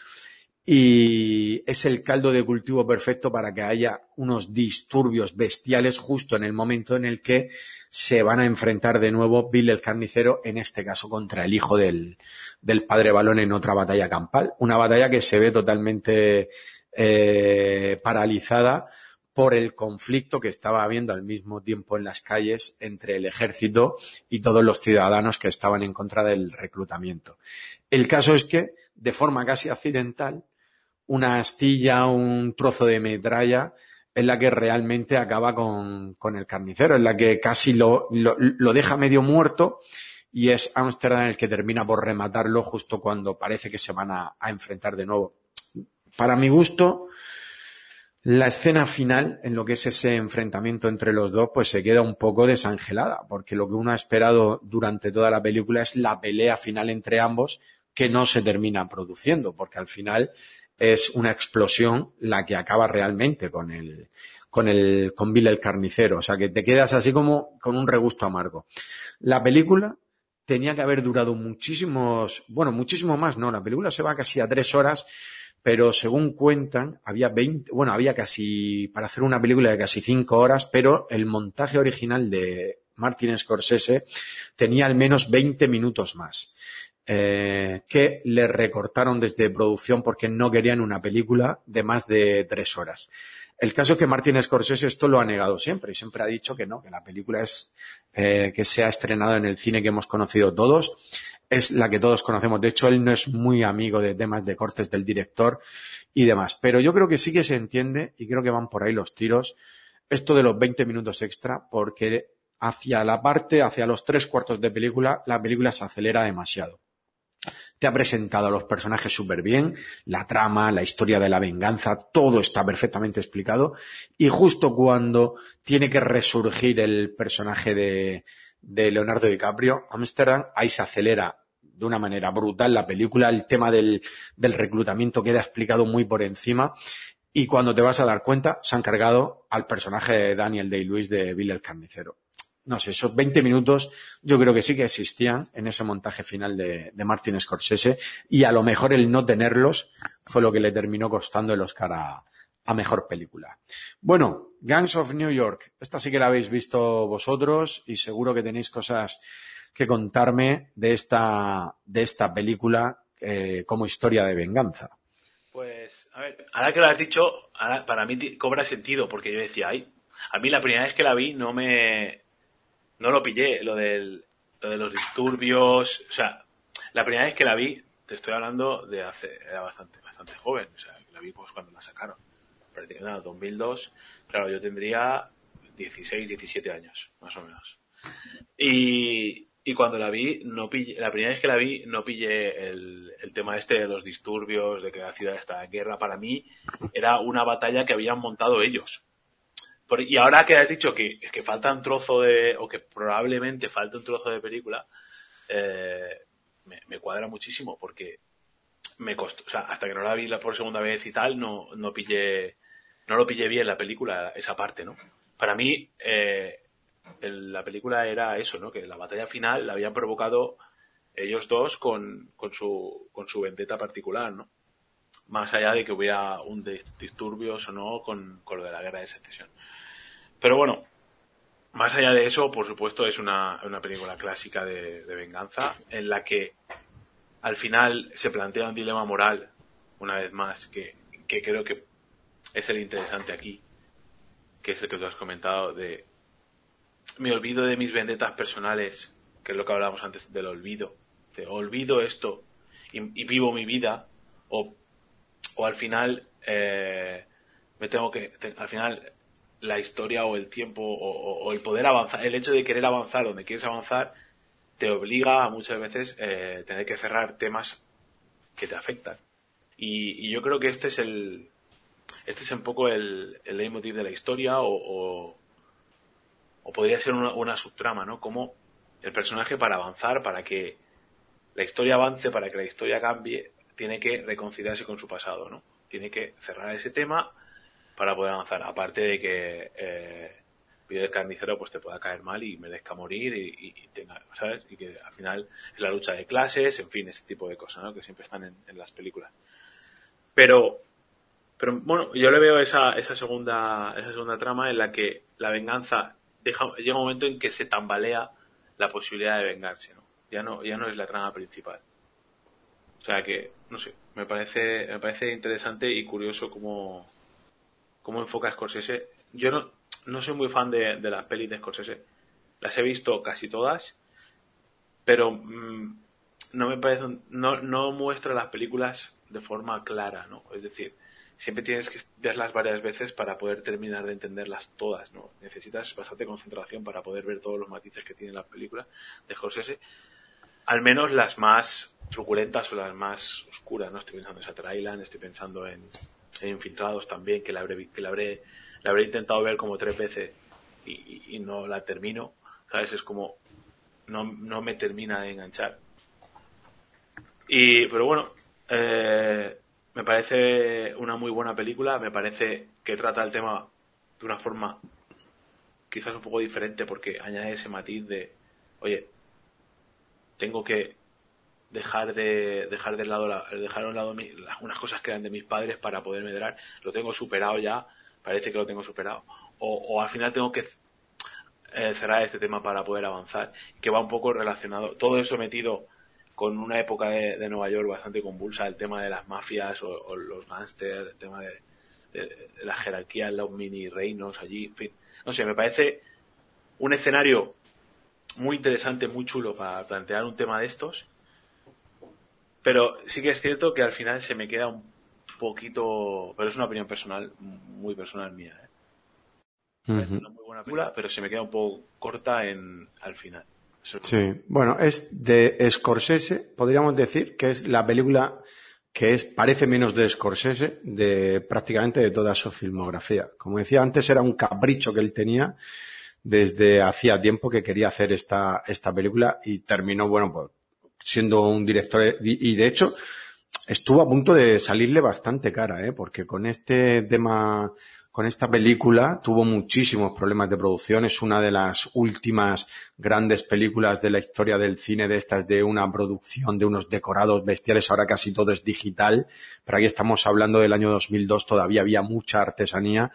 y es el caldo de cultivo perfecto para que haya unos disturbios bestiales justo en el momento en el que se van a enfrentar de nuevo Bill el carnicero, en este caso contra el hijo del, del padre Balón en otra batalla campal. Una batalla que se ve totalmente eh, paralizada por el conflicto que estaba habiendo al mismo tiempo en las calles entre el ejército y todos los ciudadanos que estaban en contra del reclutamiento. El caso es que, de forma casi accidental, una astilla, un trozo de metralla, es la que realmente acaba con, con el carnicero, es la que casi lo, lo, lo deja medio muerto y es Amsterdam el que termina por rematarlo justo cuando parece que se van a, a enfrentar de nuevo. Para mi gusto, la escena final, en lo que es ese enfrentamiento entre los dos, pues se queda un poco desangelada, porque lo que uno ha esperado durante toda la película es la pelea final entre ambos, que no se termina produciendo, porque al final es una explosión la que acaba realmente con el, con el, con Bill el carnicero. O sea que te quedas así como con un regusto amargo. La película tenía que haber durado muchísimos, bueno, muchísimo más, no, la película se va casi a tres horas, pero según cuentan, había 20, bueno, había casi, para hacer una película de casi cinco horas, pero el montaje original de Martin Scorsese tenía al menos 20 minutos más eh, que le recortaron desde producción porque no querían una película de más de tres horas. El caso es que Martin Scorsese esto lo ha negado siempre y siempre ha dicho que no, que la película es eh, que se ha estrenado en el cine que hemos conocido todos, es la que todos conocemos. De hecho, él no es muy amigo de temas de cortes del director y demás. Pero yo creo que sí que se entiende y creo que van por ahí los tiros esto de los 20 minutos extra porque hacia la parte, hacia los tres cuartos de película, la película se acelera demasiado. Te ha presentado a los personajes súper bien, la trama, la historia de la venganza, todo está perfectamente explicado. Y justo cuando tiene que resurgir el personaje de, Leonardo DiCaprio, Amsterdam, ahí se acelera de una manera brutal la película, el tema del, del reclutamiento queda explicado muy por encima. Y cuando te vas a dar cuenta se han cargado al personaje de Daniel Day-Lewis de Bill el Carnicero no sé, esos 20 minutos yo creo que sí que existían en ese montaje final de, de Martin Scorsese y a lo mejor el no tenerlos fue lo que le terminó costando el Oscar a, a mejor película. Bueno, Gangs of New York, esta sí que la habéis visto vosotros y seguro que tenéis cosas que contarme de esta, de esta película eh, como historia de venganza. Pues, a ver, ahora que lo has dicho, para mí cobra sentido, porque yo decía, ay, a mí la primera vez que la vi no me, no lo pillé, lo, del, de los disturbios, o sea, la primera vez que la vi, te estoy hablando de hace, era bastante, bastante joven, o sea, la vi pues cuando la sacaron, prácticamente 2002, claro, yo tendría 16, 17 años, más o menos. Y, y cuando la vi, no pillé, la primera vez que la vi, no pillé el, el tema este de los disturbios, de que la ciudad está en guerra. Para mí, era una batalla que habían montado ellos. Y ahora que has dicho que, que, falta un trozo de, o que probablemente falta un trozo de película, eh, me, cuadra muchísimo porque me costó, o sea, hasta que no la vi por segunda vez y tal, no, no pillé, no lo pillé bien la película, esa parte, ¿no? Para mí, eh, el, la película era eso, ¿no? Que la batalla final la habían provocado ellos dos con, con su, con su vendetta particular, ¿no? Más allá de que hubiera un disturbios o no con, con lo de la guerra de secesión. Pero bueno, más allá de eso, por supuesto, es una, una película clásica de, venganza en la que al final se plantea un dilema moral, una vez más, que, que creo que es el interesante aquí, que es el que tú has comentado, de me olvido de mis vendetas personales, que es lo que hablábamos antes del olvido. De, olvido esto y, vivo mi vida, o, o al final eh, me tengo que, al final la historia o el tiempo o, el poder avanzar, el hecho de querer avanzar donde quieres avanzar, te obliga a muchas veces eh, tener que cerrar temas que te afectan. Y, y, yo creo que este es el, este es un poco el, el leitmotiv de la historia o, o, o podría ser una, una, subtrama, ¿no? Como el personaje para avanzar, para que la historia avance, para que la historia cambie, tiene que reconciliarse con su pasado, ¿no? Tiene que cerrar ese tema para poder avanzar. Aparte de que eh, el carnicero pues te pueda caer mal y merezca morir y, y, y, tenga, ¿sabes? Y que al final es la lucha de clases, en fin, ese tipo de cosas, ¿no? Que siempre están en, las películas. Pero, pero bueno, yo le veo esa, esa segunda, esa segunda trama en la que la venganza llega un momento en que se tambalea la posibilidad de vengarse, ¿no? Ya no, ya no es la trama principal. O sea que, no sé, me parece, me parece interesante y curioso cómo, cómo enfoca Scorsese yo no, no soy muy fan de, de las pelis de Scorsese. Las he visto casi todas, pero mm, no me parece, no, no muestra las películas de forma clara, ¿no? Es decir, siempre tienes que verlas varias veces para poder terminar de entenderlas todas, ¿no? Necesitas bastante concentración para poder ver todos los matices que tiene la película de Scorsese. Al menos las más truculentas o las más oscuras, ¿no? Estoy pensando en Shutter Island, estoy pensando en, en Infiltrados también, que la habré, que la habré, la habré intentado ver como tres veces y, y- no la termino, ¿sabes? Es como, no, no me termina de enganchar. Y, pero bueno, eh, me parece una muy buena película, me parece que trata el tema de una forma quizás un poco diferente porque añade ese matiz de, oye, tengo que dejar de dejar de lado la- dejar un lado mi- las- unas cosas que eran de mis padres para poder medrar lo tengo superado ya parece que lo tengo superado. O, o al final tengo que eh, cerrar este tema para poder avanzar que va un poco relacionado todo eso metido con una época de, de Nueva York bastante convulsa el tema de las mafias o, los gángsters el tema de, de- de la jerarquía los mini reinos allí en fin. No sé me parece un escenario muy interesante muy chulo para plantear un tema de estos pero sí que es cierto que al final se me queda un poquito, pero es una opinión personal, muy personal mía. ¿eh? Es una muy buena película, pero se me queda un poco corta en al final. Eso- Sí, bueno, es de Scorsese, podríamos decir que es la película que es, parece menos de Scorsese de prácticamente de toda su filmografía. Como decía antes, era un capricho que él tenía desde hacía tiempo que quería hacer esta, esta película y terminó, bueno, pues siendo un director y, y de hecho estuvo a punto de salirle bastante cara, ¿eh? porque con este tema, con esta película tuvo muchísimos problemas de producción. Es una de las últimas grandes películas de la historia del cine de estas de una producción de unos decorados bestiales. Ahora casi todo es digital, pero aquí estamos hablando del año 2002, todavía había mucha artesanía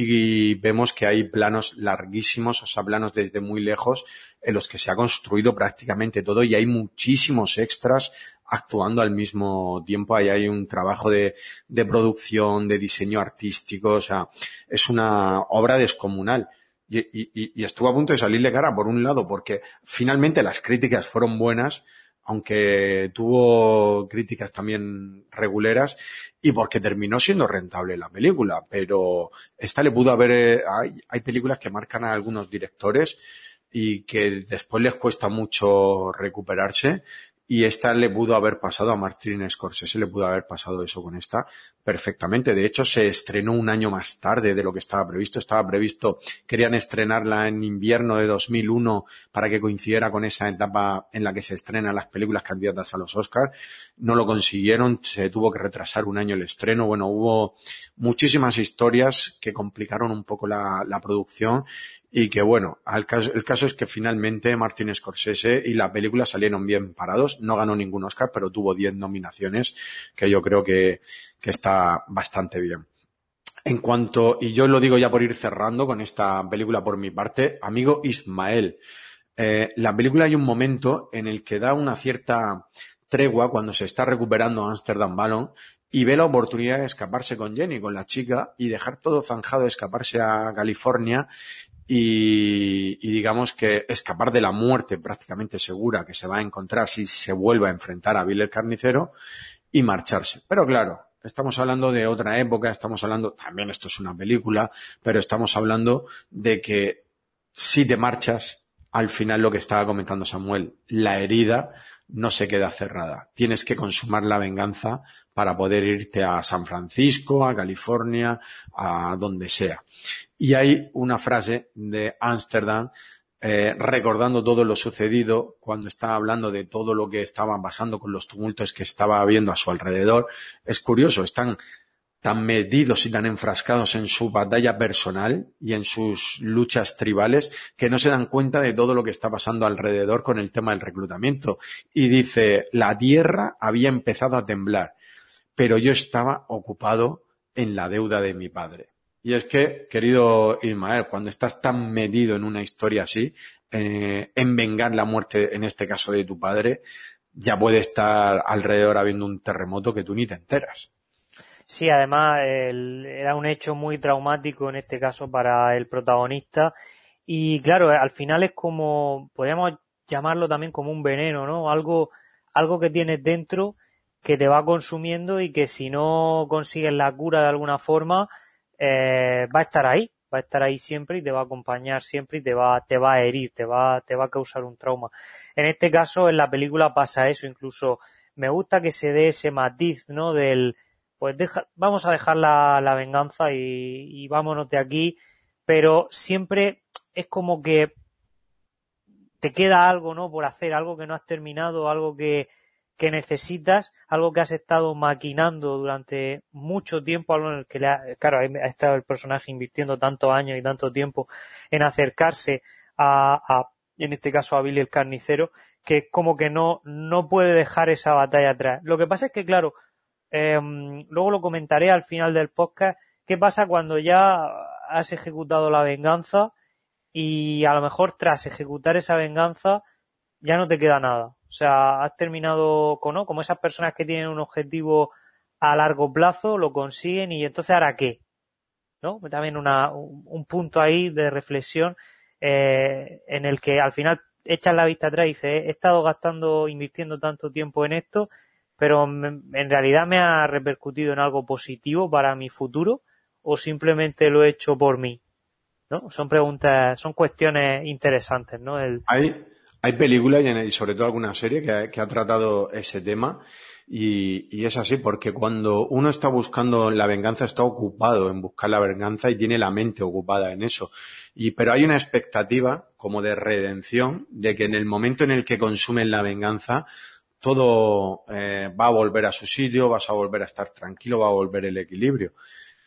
y vemos que hay planos larguísimos, o sea, planos desde muy lejos, en los que se ha construido prácticamente todo y hay muchísimos extras actuando al mismo tiempo. Ahí hay un trabajo de, de producción, de diseño artístico, o sea, es una obra descomunal. Y, y- y estuvo a punto de salirle cara, por un lado, porque finalmente las críticas fueron buenas, aunque tuvo críticas también reguleras, y porque terminó siendo rentable la película. Pero esta le pudo haber, eh, hay, hay películas que marcan a algunos directores y que después les cuesta mucho recuperarse. Y esta le pudo haber pasado a Martin Scorsese, le pudo haber pasado eso con esta perfectamente. De hecho, se estrenó un año más tarde de lo que estaba previsto. Estaba previsto, querían estrenarla en invierno de 2001 para que coincidiera con esa etapa en la que se estrenan las películas candidatas a los Oscars. No lo consiguieron, se tuvo que retrasar un año el estreno. Bueno, hubo muchísimas historias que complicaron un poco la, la producción y que bueno, al caso- el caso es que finalmente Martin Scorsese y la película salieron bien parados. No ganó ningún Oscar, pero tuvo 10 nominaciones, que yo creo que, que está bastante bien. En cuanto, y yo lo digo ya por ir cerrando con esta película por mi parte, amigo Ismael, eh, la película hay un momento en el que da una cierta tregua cuando se está recuperando Amsterdam Ballon y ve la oportunidad de escaparse con Jenny, con la chica, y dejar todo zanjado, escaparse a California y, y digamos que escapar de la muerte prácticamente segura que se va a encontrar si se vuelve a enfrentar a Bill el Carnicero y marcharse. Pero claro, estamos hablando de otra época, estamos hablando, también esto es una película, pero estamos hablando de que si te marchas, al final lo que estaba comentando Samuel, la herida no se queda cerrada. Tienes que consumar la venganza para poder irte a San Francisco, a California, a donde sea. Y hay una frase de Ámsterdam eh, recordando todo lo sucedido cuando estaba hablando de todo lo que estaba pasando con los tumultos que estaba habiendo a su alrededor. Es curioso, están tan metidos y tan enfrascados en su batalla personal y en sus luchas tribales que no se dan cuenta de todo lo que está pasando alrededor con el tema del reclutamiento. Y dice, la tierra había empezado a temblar, pero yo estaba ocupado en la deuda de mi padre. Y es que, querido Ismael, cuando estás tan metido en una historia así, eh, en vengar la muerte, en este caso de tu padre, ya puede estar alrededor habiendo un terremoto que tú ni te enteras. Sí, además el- era un hecho muy traumático en este caso para el protagonista y claro, al final es como, podríamos llamarlo también como un veneno, ¿no? Algo, algo que tienes dentro que te va consumiendo y que si no consigues la cura de alguna forma, eh, va a estar ahí, va a estar ahí siempre y te va a acompañar siempre y te va, te va a herir, te va, te va a causar un trauma. En este caso, en la película pasa eso, incluso me gusta que se dé ese matiz, ¿no? Del, pues deja, vamos a dejar la, la venganza y, y vámonos de aquí, pero siempre es como que te queda algo, ¿no? Por hacer, algo que no has terminado, algo que, que necesitas, algo que has estado maquinando durante mucho tiempo, algo en el que le ha, claro, ha estado el personaje invirtiendo tantos años y tanto tiempo en acercarse a, a en este caso a Billy el carnicero, que como que no, no puede dejar esa batalla atrás. Lo que pasa es que, claro, em, luego lo comentaré al final del podcast, qué pasa cuando ya has ejecutado la venganza y a lo mejor tras ejecutar esa venganza ya no te queda nada. O sea, has terminado con, ¿no? Como esas personas que tienen un objetivo a largo plazo, lo consiguen y entonces ahora qué? ¿No? También una, un, un punto ahí de reflexión eh, en el que al final echas la vista atrás y dices, he estado gastando, invirtiendo tanto tiempo en esto, pero en realidad me ha repercutido en algo positivo para mi futuro o simplemente lo he hecho por mí. ¿No? Son preguntas, son cuestiones interesantes, ¿no? El, Hay, hay películas y, sobre todo alguna serie que ha, que ha tratado ese tema y, y es así porque cuando uno está buscando la venganza está ocupado en buscar la venganza y tiene la mente ocupada en eso. Y, pero hay una expectativa como de redención de que en el momento en el que consumen la venganza todo eh, va a volver a su sitio, vas a volver a estar tranquilo, va a volver el equilibrio.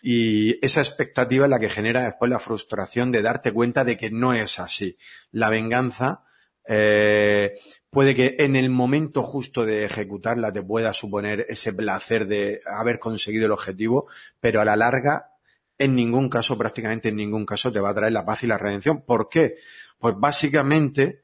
Y esa expectativa es la que genera después la frustración de darte cuenta de que no es así. La venganza eh, puede que en el momento justo de ejecutarla te pueda suponer ese placer de haber conseguido el objetivo, pero a la larga, en ningún caso, prácticamente en ningún caso, te va a traer la paz y la redención. ¿Por qué? Pues básicamente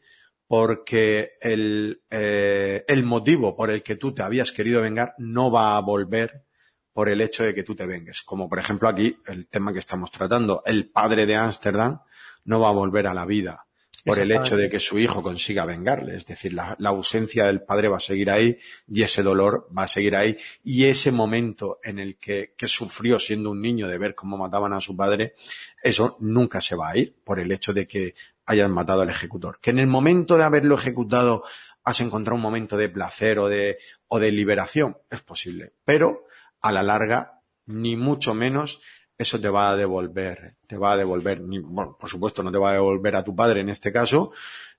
porque el, eh, el motivo por el que tú te habías querido vengar no va a volver por el hecho de que tú te vengues. Como por ejemplo aquí, el tema que estamos tratando, el padre de Ámsterdam no va a volver a la vida por el hecho de que su hijo consiga vengarle. Es decir, la, la, ausencia del padre va a seguir ahí y ese dolor va a seguir ahí. Y ese momento en el que, que sufrió siendo un niño de ver cómo mataban a su padre, eso nunca se va a ir por el hecho de que hayan matado al ejecutor. Que en el momento de haberlo ejecutado has encontrado un momento de placer o de, o de liberación, es posible. Pero a la larga, ni mucho menos eso te va a devolver, te va a devolver, bueno, por supuesto no te va a devolver a tu padre en este caso,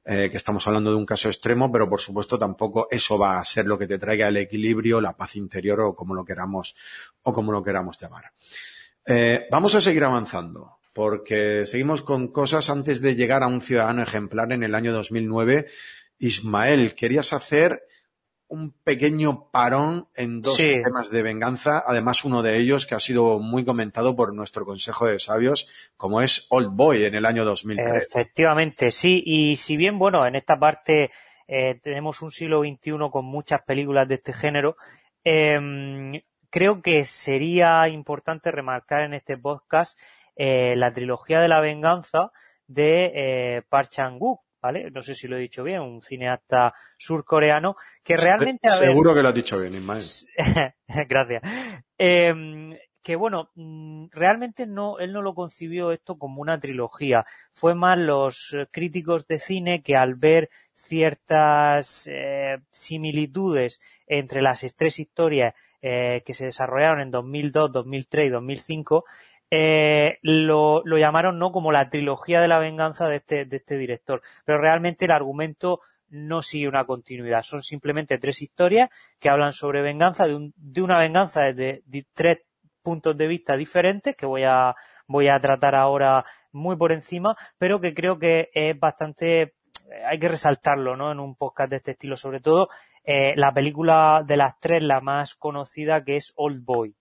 eh, que estamos hablando de un caso extremo, pero por supuesto tampoco eso va a ser lo que te traiga el equilibrio, la paz interior o como lo queramos, o como lo queramos llamar. Eh, vamos a seguir avanzando, porque seguimos con cosas antes de llegar a un ciudadano ejemplar en el año 2009. Ismael, querías hacer un pequeño parón en dos Sí. temas de venganza, además uno de ellos que ha sido muy comentado por nuestro Consejo de Sabios, como es Old Boy en el año 2003. Efectivamente, sí. Y si bien, bueno, en esta parte eh, tenemos un siglo XXI con muchas películas de este género, eh, creo que sería importante remarcar en este podcast eh, la trilogía de la venganza de eh, Park Chan-wook, ¿vale? No sé si lo he dicho bien, un cineasta surcoreano que realmente... Se, seguro que lo has dicho bien, Ismael. Gracias. Eh, que bueno, mm, realmente no, él no lo concibió esto como una trilogía. Fue más los críticos de cine que al ver ciertas eh, similitudes entre las tres historias eh, que se desarrollaron en 2002, 2003 y 2005, eh, lo, lo, llamaron no como la trilogía de la venganza de este, de este director. Pero realmente el argumento no sigue una continuidad. Son simplemente tres historias que hablan sobre venganza, de, un, de una venganza desde de tres puntos de vista diferentes que voy a, voy a tratar ahora muy por encima, pero que creo que es bastante, hay que resaltarlo, ¿no? En un podcast de este estilo, sobre todo eh, la película de las tres, la más conocida, que es Old Boy.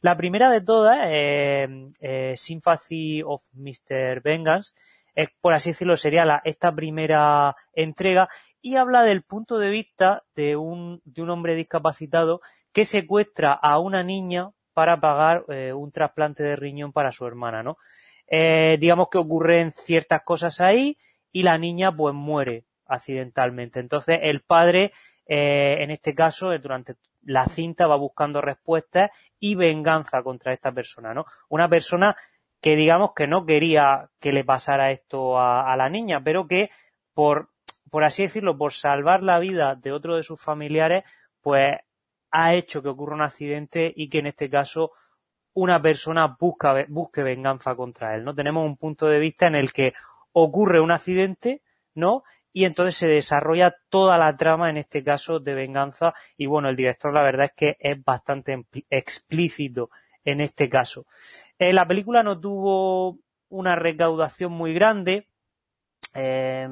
La primera de todas, eh, eh, Sympathy of Mr. Vengeance, eh, por así decirlo, sería la, esta primera entrega y habla del punto de vista de un, de un hombre discapacitado que secuestra a una niña para pagar eh, un trasplante de riñón para su hermana, ¿no? Eh, digamos que ocurren ciertas cosas ahí y la niña pues muere accidentalmente. Entonces el padre, eh, en este caso, durante la cinta va buscando respuestas y venganza contra esta persona, ¿no? Una persona que digamos que no quería que le pasara esto a, la niña, pero que por, por así decirlo, por salvar la vida de otro de sus familiares, pues ha hecho que ocurra un accidente y que en este caso una persona busque venganza contra él, ¿no? Tenemos un punto de vista en el que ocurre un accidente, ¿no? Y entonces se desarrolla toda la trama, en este caso, de venganza. Y bueno, el director, la verdad es que es bastante explícito en este caso. Eh, la película no tuvo una recaudación muy grande, eh,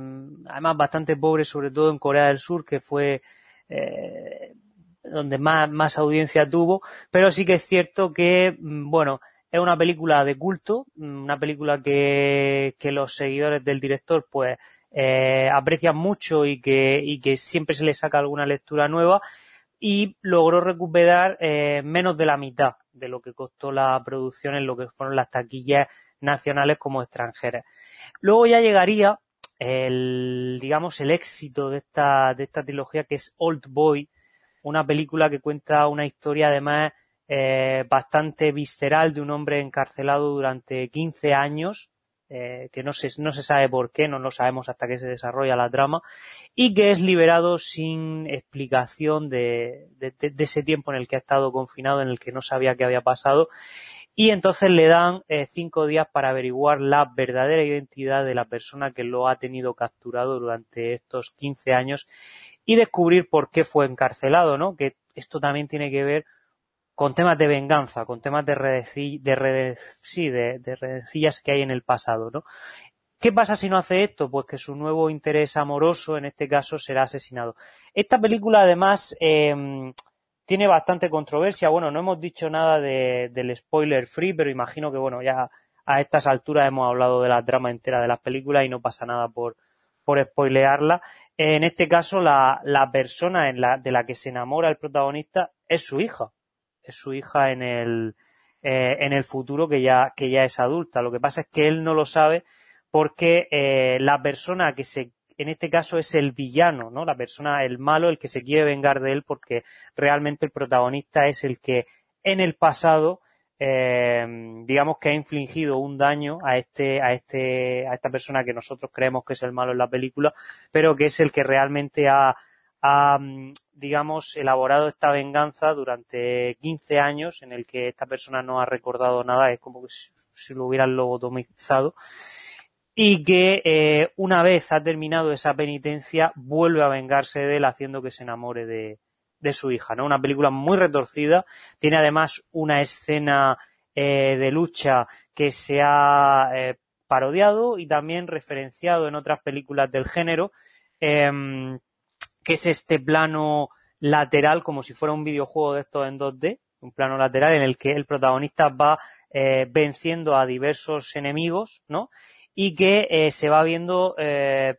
además bastante pobre, sobre todo en Corea del Sur, que fue eh, donde más, más audiencia tuvo, pero sí que es cierto que, mm, bueno, es una película de culto, mm, una película que, que los seguidores del director pues eh, aprecian mucho y que, y que siempre se le saca alguna lectura nueva y logró recuperar eh, menos de la mitad de lo que costó la producción en lo que fueron las taquillas nacionales como extranjeras. Luego ya llegaría el, digamos, el éxito de esta, de esta trilogía que es Old Boy, una película que cuenta una historia además eh, bastante visceral de un hombre encarcelado durante 15 años, eh, que no se, no se sabe por qué, no lo sabemos hasta que se desarrolla la trama, y que es liberado sin explicación de, de, ese tiempo en el que ha estado confinado, en el que no sabía qué había pasado, y entonces le dan eh, cinco días para averiguar la verdadera identidad de la persona que lo ha tenido capturado durante estos 15 años y descubrir por qué fue encarcelado, ¿no? Que esto también tiene que ver con temas de venganza, con temas de redecillas, de, sí, de, de redecillas que hay en el pasado, ¿no? ¿Qué pasa si no hace esto? Pues que su nuevo interés amoroso, en este caso, será asesinado. Esta película, además, eh, tiene bastante controversia. Bueno, no hemos dicho nada de, del spoiler free, pero imagino que, bueno, ya a estas alturas hemos hablado de la trama entera de las películas y no pasa nada por, por spoilearla. En este caso, la, la persona en la, de la que se enamora el protagonista es su hija. Su hija en el, eh, en el futuro que ya, que ya es adulta. Lo que pasa es que él no lo sabe porque eh, la persona que se, en este caso es el villano, ¿no? La persona, el malo, el que se quiere vengar de él porque realmente el protagonista es el que en el pasado eh, digamos que ha infligido un daño a este, a este, a esta persona que nosotros creemos que es el malo en la película, pero que es el que realmente ha digamos, elaborado esta venganza durante 15 años en el que esta persona no ha recordado nada, es como que si, lo hubieran lobotomizado y que eh, una vez ha terminado esa penitencia vuelve a vengarse de él haciendo que se enamore de, de su hija, ¿no? Una película muy retorcida, tiene además una escena eh, de lucha que se ha eh, parodiado y también referenciado en otras películas del género, eh, que es este plano lateral como si fuera un videojuego de estos en 2D, un plano lateral en el que el protagonista va eh, venciendo a diversos enemigos, ¿no? Y que eh, se va viendo eh,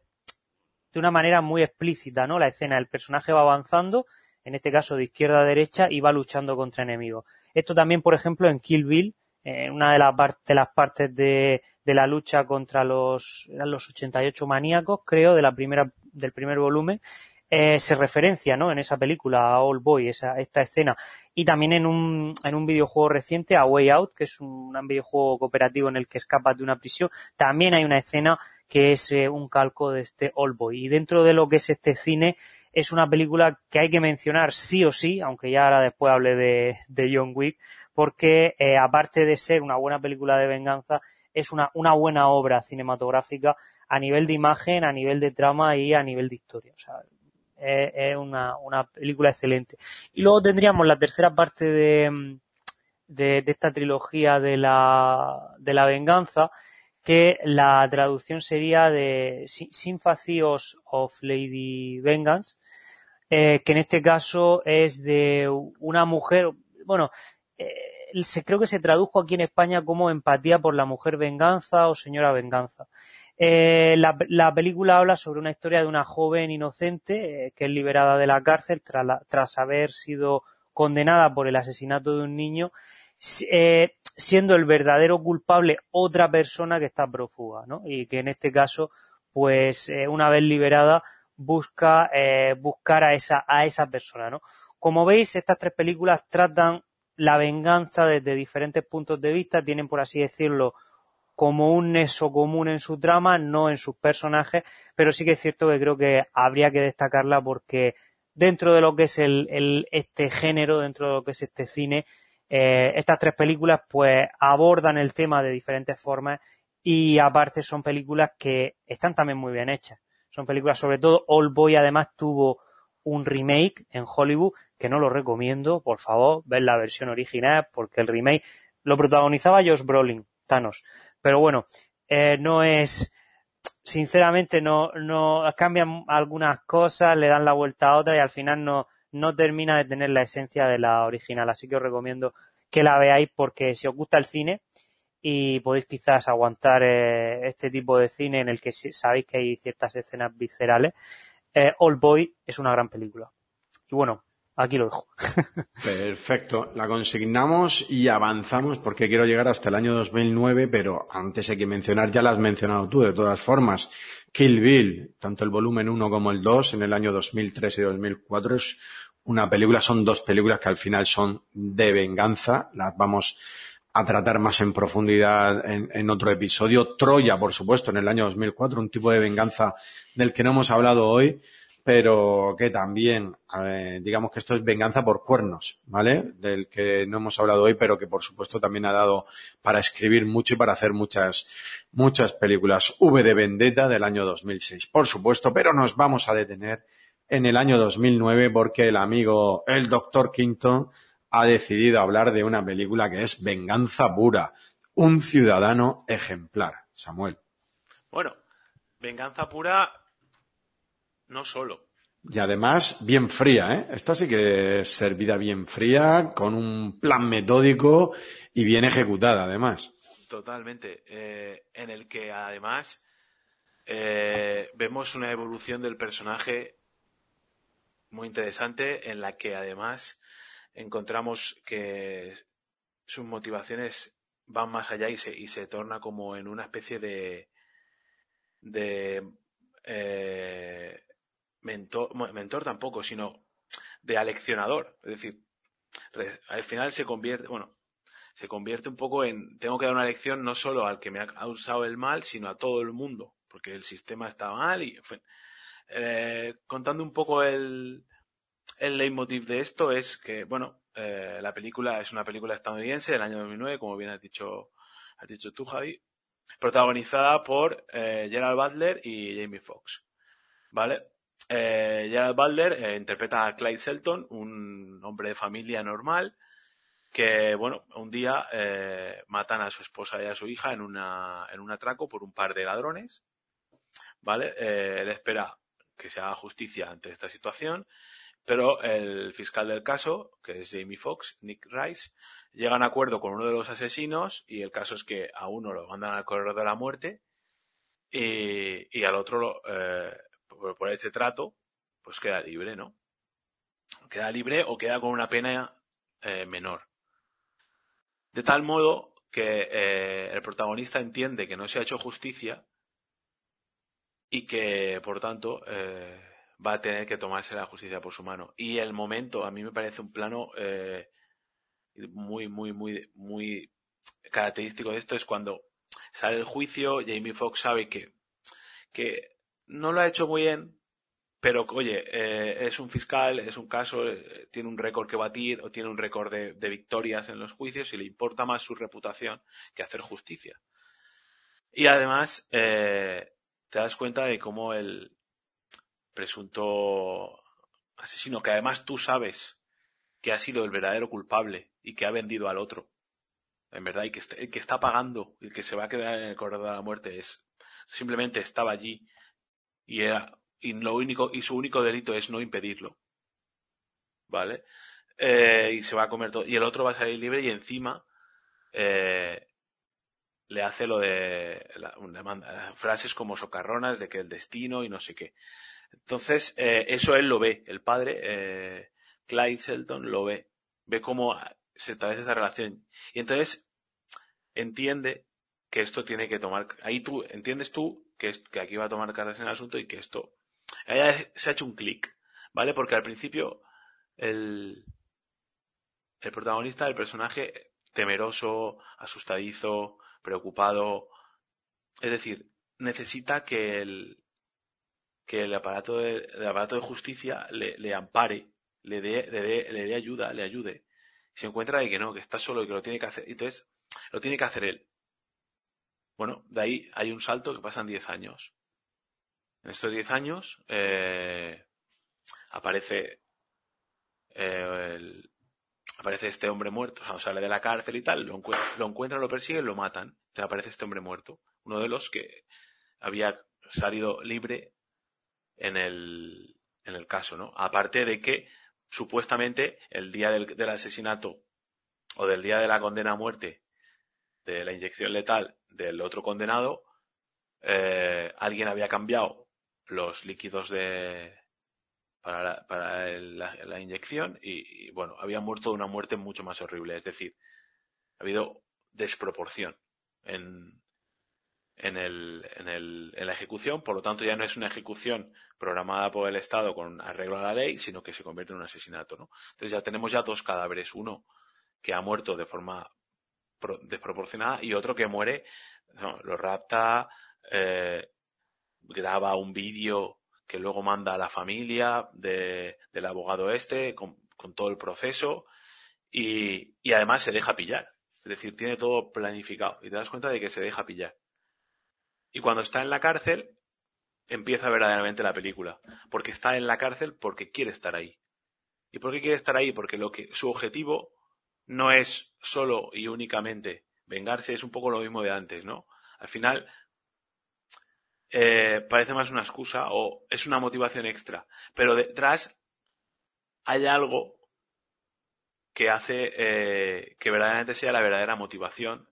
de una manera muy explícita, ¿no? La escena, el personaje va avanzando en este caso de izquierda a derecha, y va luchando contra enemigos. Esto también, por ejemplo, en Kill Bill, en una de las, de las partes de, de, la lucha contra los, los 88 maníacos, creo, de la primera, del primer volumen, eh, se referencia, ¿no? En esa película a All Boy, esa, esta escena. Y también en un, en un videojuego reciente, A Way Out, que es un, videojuego cooperativo en el que escapas de una prisión, también hay una escena que es eh, un calco de este All Boy. Y dentro de lo que es este cine, es una película que hay que mencionar sí o sí, aunque ya ahora después hable de, de John Wick, porque eh, aparte de ser una buena película de venganza, es una, una buena obra cinematográfica a nivel de imagen, a nivel de trama y a nivel de historia. O es, una, una, película excelente. Y luego tendríamos la tercera parte de, de, esta trilogía de la, de la venganza, que la traducción sería de Sympathies of Lady Vengeance, eh, que en este caso es de una mujer, bueno, eh, se, creo que se tradujo aquí en España como Empatía por la mujer venganza o Señora venganza. Eh, la, la, película habla sobre una historia de una joven inocente eh, que es liberada de la cárcel tras, tras haber sido condenada por el asesinato de un niño eh, siendo el verdadero culpable otra persona que está prófuga, ¿no? Y que en este caso, pues eh, una vez liberada, busca buscar a esa, a esa persona, ¿no? Como veis, estas tres películas tratan la venganza desde diferentes puntos de vista, tienen, por así decirlo, como un nexo común en su trama, no en sus personajes, pero sí que es cierto que creo que habría que destacarla porque dentro de lo que es el, este género, dentro de lo que es este cine, eh, estas tres películas pues abordan el tema de diferentes formas y aparte son películas que están también muy bien hechas. Son películas, sobre todo All Boy además tuvo un remake en Hollywood que no lo recomiendo, por favor, ver la versión original porque el remake lo protagonizaba Josh Brolin, Thanos, pero bueno, eh, no es, sinceramente no, no, cambian algunas cosas, le dan la vuelta a otra y al final no, no termina de tener la esencia de la original. Así que os recomiendo que la veáis porque si os gusta el cine y podéis quizás aguantar eh, este tipo de cine en el que sabéis que hay ciertas escenas viscerales, eh, Old Boy es una gran película. Y bueno, Aquí lo dejo. Perfecto. La consignamos y avanzamos porque quiero llegar hasta el año 2009, pero antes hay que mencionar, ya la has mencionado tú de todas formas, Kill Bill, tanto el volumen 1 como el 2 en el año 2003 y 2004 es una película, son dos películas que al final son de venganza, las vamos a tratar más en profundidad en, en, otro episodio. Troya, por supuesto, en el año 2004, un tipo de venganza del que no hemos hablado hoy pero que también, digamos que esto es venganza por cuernos, ¿vale? Del que no hemos hablado hoy, pero que por supuesto también ha dado para escribir mucho y para hacer muchas, muchas películas. V de Vendetta del año 2006, por supuesto, pero nos vamos a detener en el año 2009 porque el amigo, el doctor Quinto, ha decidido hablar de una película que es Venganza Pura, un ciudadano ejemplar. Samuel. Bueno, Venganza Pura no solo. Y además, bien fría, ¿eh? Esta sí que es servida bien fría, con un plan metódico y bien ejecutada, además. Totalmente. Eh, en el que, además, eh, vemos una evolución del personaje muy interesante, en la que, además, encontramos que sus motivaciones van más allá y se, y se torna como en una especie de, de eh, mentor, mentor tampoco, sino de aleccionador. Es decir, al final se convierte, bueno, se convierte un poco en, tengo que dar una lección no solo al que me ha usado el mal, sino a todo el mundo, porque el sistema está mal y, eh, contando un poco el, el leitmotiv de esto es que, bueno, eh, la película es una película estadounidense del año 2009, como bien has dicho, has dicho tú, Javi, protagonizada por eh, Gerald Butler y Jamie Foxx, ¿vale? Eh, Gerald Butler eh, interpreta a Clyde Selton, un hombre de familia normal, que, bueno, un día eh, matan a su esposa y a su hija en, una, en un atraco por un par de ladrones, ¿vale? Eh, él espera que se haga justicia ante esta situación, pero el fiscal del caso, que es Jamie Foxx, Nick Rice, llega a un acuerdo con uno de los asesinos y el caso es que a uno lo mandan al corredor de la muerte y, y al otro lo, eh, por, este trato, pues queda libre, ¿no? Queda libre o queda con una pena eh, menor. De tal modo que eh, el protagonista entiende que no se ha hecho justicia y que, por tanto, eh, va a tener que tomarse la justicia por su mano. Y el momento, a mí me parece un plano muy, muy, muy, muy característico de esto es cuando sale el juicio, Jamie Foxx sabe que, que no lo ha hecho muy bien, pero oye, eh, es un fiscal, es un caso, eh, tiene un récord que batir o tiene un récord de, victorias en los juicios y le importa más su reputación que hacer justicia. Y además, eh, te das cuenta de cómo el presunto asesino, que además tú sabes que ha sido el verdadero culpable y que ha vendido al otro, en verdad, y que, el que está pagando, el que se va a quedar en el corredor de la muerte es simplemente estaba allí y era y lo único y su único delito es no impedirlo. Vale eh, y se va a comer todo. Y el otro va a salir libre y encima eh, le hace lo de la, manda, frases como socarronas de que el destino y no sé qué. Entonces eh, eso él lo ve el padre eh, Clyde Selton lo ve. Ve cómo se establece esa relación. Y entonces entiende que esto tiene que tomar, ahí tú, entiendes tú que, que aquí va a tomar cartas en el asunto y que esto, se ha hecho un clic, ¿vale? Porque al principio el, el protagonista, el personaje temeroso, asustadizo, preocupado, es decir, necesita que el, que el aparato de, el aparato de justicia le, le ampare, le dé, le dé, le dé ayuda, le ayude. Se encuentra de que no, que está solo y que lo tiene que hacer. Entonces, lo tiene que hacer él. Bueno, de ahí hay un salto que pasan 10 años. En estos 10 años eh, aparece eh, aparece este hombre muerto, o sea, sale de la cárcel y tal, lo, lo encuentran, lo persiguen, lo matan. Aparece este hombre muerto, uno de los que había salido libre en el, en el caso, ¿no? Aparte de que supuestamente el día del asesinato o del día de la condena a muerte de la inyección letal del otro condenado, eh, alguien había cambiado los líquidos de para la, para la, inyección y, bueno, había muerto de una muerte mucho más horrible. Es decir, ha habido desproporción en, en, el, en, el, en la ejecución, por lo tanto ya no es una ejecución programada por el Estado con arreglo a la ley, sino que se convierte en un asesinato. ¿no? Entonces ya tenemos ya dos cadáveres, uno que ha muerto de forma desproporcionada y otro que muere, lo rapta, eh, graba un vídeo que luego manda a la familia de, del abogado este con, todo el proceso y, y, además se deja pillar. Es decir, tiene todo planificado y te das cuenta de que se deja pillar. Y cuando está en la cárcel, empieza verdaderamente la película. Porque está en la cárcel porque quiere estar ahí. ¿Y por qué quiere estar ahí? Porque lo que, su objetivo no es solo y únicamente vengarse, es un poco lo mismo de antes, ¿no? Al final, eh, parece más una excusa o es una motivación extra. Pero detrás hay algo que hace eh, que verdaderamente sea la verdadera motivación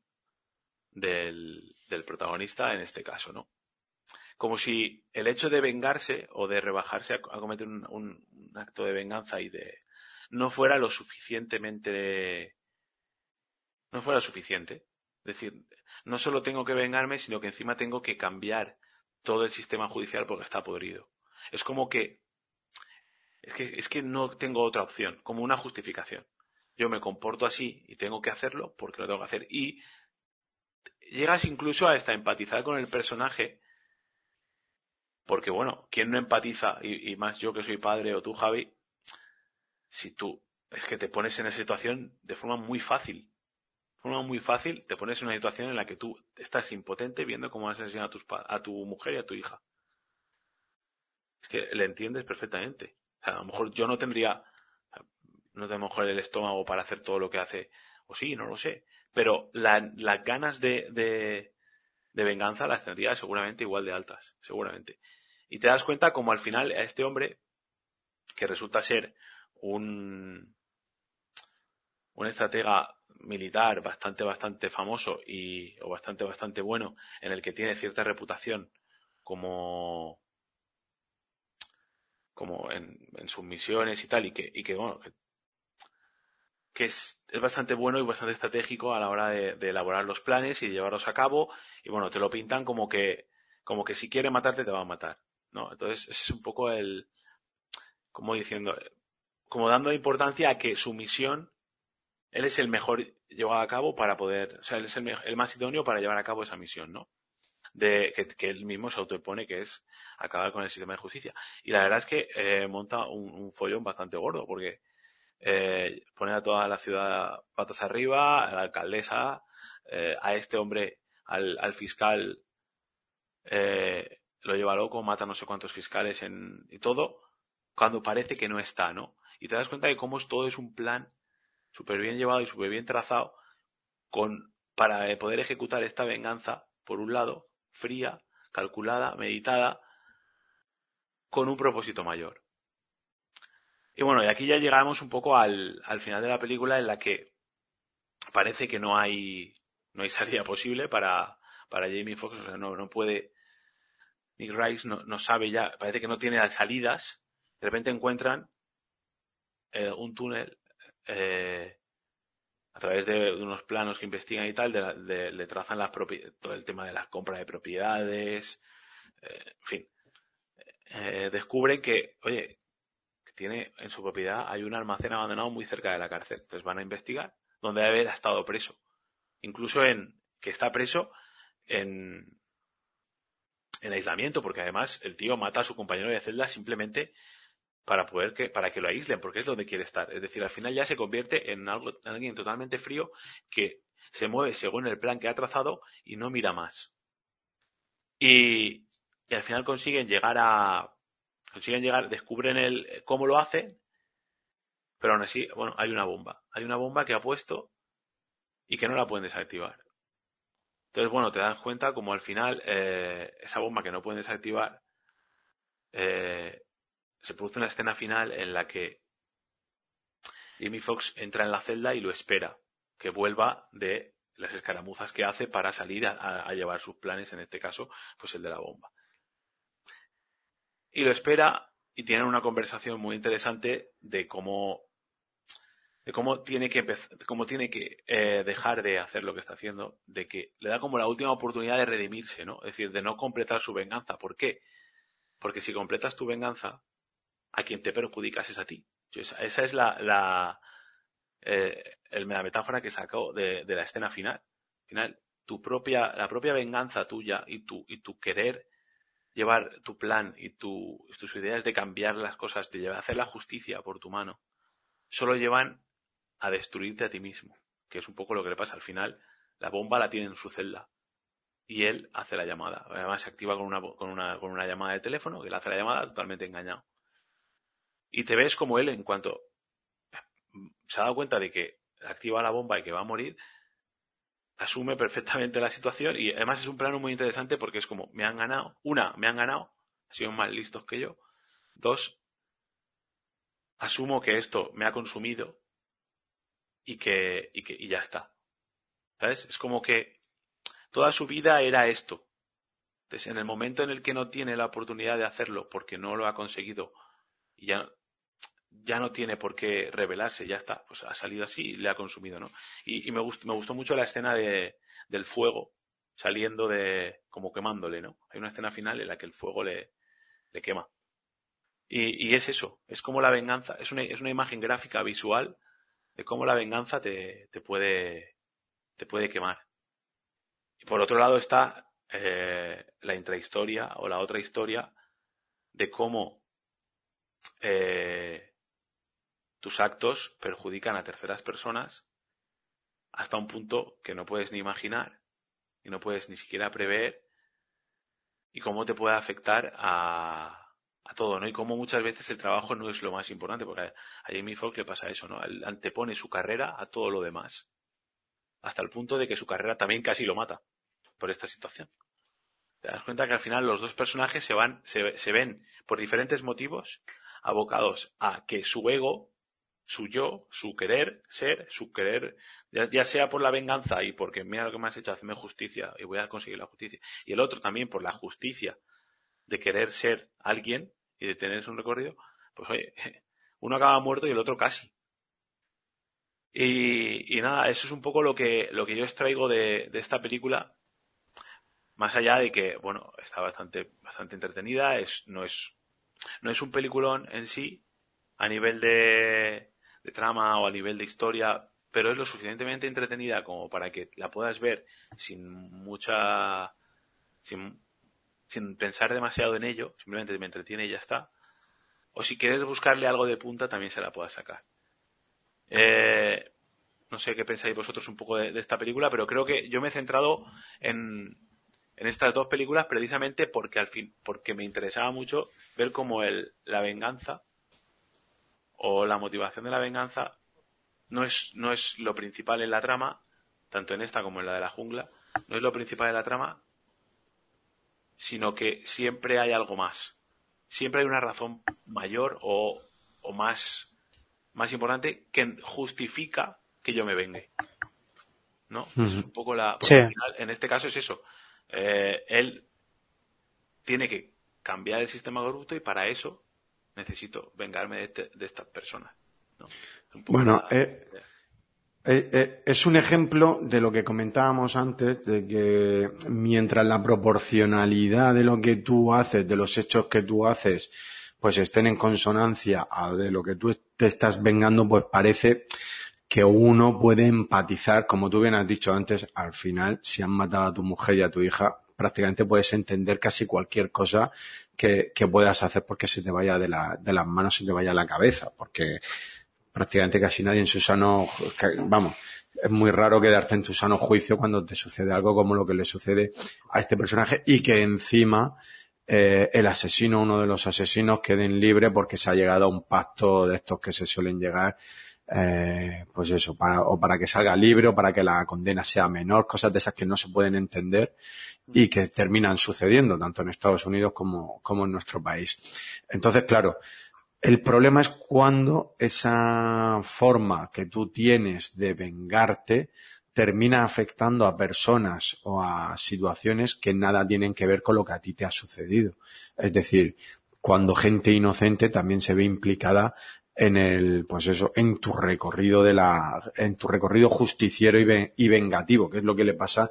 del, del protagonista en este caso, ¿no? Como si el hecho de vengarse o de rebajarse a, cometer un, un, acto de venganza y de no fuera lo suficientemente no fuera suficiente. Es decir, no solo tengo que vengarme, sino que encima tengo que cambiar todo el sistema judicial porque está podrido. Es como que es que, es que no tengo otra opción, como una justificación. Yo me comporto así y tengo que hacerlo porque lo tengo que hacer. Y llegas incluso a esta empatizar con el personaje, porque bueno, ¿quién no empatiza? Y, y, más yo que soy padre o tú, Javi, si tú es que te pones en esa situación de forma muy fácil. De forma muy fácil te pones en una situación en la que tú estás impotente viendo cómo asesinan a, tus, a tu mujer y a tu hija. Es que le entiendes perfectamente. A lo mejor yo no tendría, no tengo mejor el estómago para hacer todo lo que hace, o sí, no lo sé pero la, las ganas de, de, de, venganza las tendría seguramente igual de altas, seguramente. Y te das cuenta como al final a este hombre, que resulta ser un, un estratega militar bastante, bastante famoso y, o bastante, bastante bueno, en el que tiene cierta reputación como, como en, en sus misiones y tal, y que, y que bueno, que es, es, bastante bueno y bastante estratégico a la hora de, de, elaborar los planes y llevarlos a cabo. Y bueno, te lo pintan como que, como que si quiere matarte te va a matar, ¿no? Entonces es un poco el, como diciendo, como dando importancia a que su misión, él es el mejor llevado a cabo para poder, o sea, él es el, más idóneo para llevar a cabo esa misión, ¿no? De, que, él mismo se autopone que es acabar con el sistema de justicia. Y la verdad es que eh, monta un, follón bastante gordo, porque eh, poner a toda la ciudad patas arriba, a la alcaldesa, eh, a este hombre, al, al fiscal, lo lleva loco, mata no sé cuántos fiscales en, y todo, cuando parece que no está, ¿no? Y te das cuenta de cómo todo es un plan súper bien llevado y súper bien trazado con, para poder ejecutar esta venganza, por un lado, fría, calculada, meditada, con un propósito mayor. Y bueno, y aquí ya llegamos un poco al, al final de la película en la que parece que no hay, no hay salida posible para, para Jamie Foxx, o sea, no, no puede, Nick Rice no, no sabe ya, parece que no tiene las salidas, de repente encuentran eh, un túnel eh, a través de unos planos que investigan y tal, le trazan las todo el tema de las compras de propiedades, eh, en fin. Descubren que, oye, tiene en su propiedad hay un almacén abandonado muy cerca de la cárcel. Entonces van a investigar donde debe haber estado preso. Incluso en que está preso en, en aislamiento, porque además el tío mata a su compañero de celda simplemente para poder que, para que lo aíslen, porque es donde quiere estar. Es decir, al final ya se convierte en algo, en alguien totalmente frío que se mueve según el plan que ha trazado y no mira más. Y, y al final consiguen llegar a, consiguen llegar, descubren el, cómo lo hacen, pero aún así, bueno, hay una bomba. Hay una bomba que ha puesto y que no la pueden desactivar. Entonces, bueno, te das cuenta como al final eh, esa bomba que no pueden desactivar, eh, se produce una escena final en la que Jimmy Fox entra en la celda y lo espera, que vuelva de las escaramuzas que hace para salir a, llevar sus planes, en este caso, pues el de la bomba. Y lo espera y tienen una conversación muy interesante de cómo de cómo tiene que cómo tiene que eh, dejar de hacer lo que está haciendo, de que le da como la última oportunidad de redimirse, ¿no? Es decir, de no completar su venganza. ¿Por qué? Porque si completas tu venganza, a quien te perjudicas es a ti. Esa, es la, la, eh, la metáfora que sacó de, la escena final. final, tu propia, la propia venganza tuya y tu, y tu querer llevar tu plan y tu, tus ideas de cambiar las cosas, de hacer la justicia por tu mano, solo llevan a destruirte a ti mismo, que es un poco lo que le pasa al final. La bomba la tiene en su celda y él hace la llamada. Además se activa con una, con una, con una llamada de teléfono, que él hace la llamada totalmente engañado. Y te ves como él, en cuanto se ha dado cuenta de que activa la bomba y que va a morir, asume perfectamente la situación y además es un plano muy interesante porque es como, me han ganado, una, me han ganado, han sido más listos que yo, dos, asumo que esto me ha consumido y que, y que y ya está. ¿Sabes? Es como que toda su vida era esto. Entonces, en el momento en el que no tiene la oportunidad de hacerlo porque no lo ha conseguido y ya, ya no tiene por qué revelarse, ya está, pues ha salido así y le ha consumido, ¿no? Y, me, gustó, me gustó mucho la escena de, del fuego saliendo de, como quemándole, ¿no? Hay una escena final en la que el fuego le, le quema. Y, y, es eso, es como la venganza, es una, es una imagen gráfica visual de cómo la venganza te, te, puede, te puede quemar. Y por otro lado está eh, la intrahistoria o la otra historia de cómo eh, tus actos perjudican a terceras personas hasta un punto que no puedes ni imaginar y no puedes ni siquiera prever y cómo te puede afectar a, a todo, ¿no? Y como muchas veces el trabajo no es lo más importante, porque a Jamie Foxx le pasa eso, ¿no? Él antepone su carrera a todo lo demás. Hasta el punto de que su carrera también casi lo mata por esta situación. Te das cuenta que al final los dos personajes se van, se, se ven por diferentes motivos abocados a que su ego, su yo, su querer ser, su querer, ya, sea por la venganza y porque mira lo que me has hecho, hazme justicia y voy a conseguir la justicia. Y el otro también por la justicia de querer ser alguien y de tener un recorrido, pues oye, uno acaba muerto y el otro casi. Y, nada, eso es un poco lo que, lo que yo extraigo de, de, esta película. Más allá de que, bueno, está bastante, bastante entretenida, es, no es, no es un peliculón en sí, a nivel de, de trama o a nivel de historia, pero es lo suficientemente entretenida como para que la puedas ver sin mucha, sin sin pensar demasiado en ello, simplemente me entretiene y ya está. O si quieres buscarle algo de punta, también se la pueda sacar. Eh, no sé qué pensáis vosotros un poco de, esta película, pero creo que yo me he centrado en, en estas dos películas precisamente porque al fin, porque me interesaba mucho ver cómo el, la venganza o la motivación de la venganza no es, no es lo principal en la trama, tanto en esta como en la de la jungla, no es lo principal en la trama, sino que siempre hay algo más. Siempre hay una razón mayor o, o más, más importante que justifica que yo me vengue. ¿No? Es un poco la. en este caso es eso. Eh, él tiene que cambiar el sistema corrupto y para eso necesito vengarme de, este, de estas personas. bueno, eh, Eh, eh, es un ejemplo de lo que comentábamos antes, de que mientras la proporcionalidad de lo que tú haces, de los hechos que tú haces, pues estén en consonancia a de lo que tú te estás vengando, pues parece que uno puede empatizar, como tú bien has dicho antes, al final, si han matado a tu mujer y a tu hija, prácticamente puedes entender casi cualquier cosa que, que puedas hacer porque se te vaya de, la, de las manos, se te vaya a la cabeza, porque prácticamente casi nadie en su sano, vamos, es muy raro quedarte en tu sano juicio cuando te sucede algo como lo que le sucede a este personaje y que encima eh, el asesino, uno de los asesinos, queden libre porque se ha llegado a un pacto de estos que se suelen llegar, eh, pues eso, para, o para que salga libre o para que la condena sea menor, cosas de esas que no se pueden entender y que terminan sucediendo tanto en Estados Unidos como, como en nuestro país. Entonces, claro, el problema es cuando esa forma que tú tienes de vengarte termina afectando a personas o a situaciones que nada tienen que ver con lo que a ti te ha sucedido. Es decir, cuando gente inocente también se ve implicada en el, pues eso, en tu recorrido de la, en tu recorrido justiciero y, y vengativo, que es lo que le pasa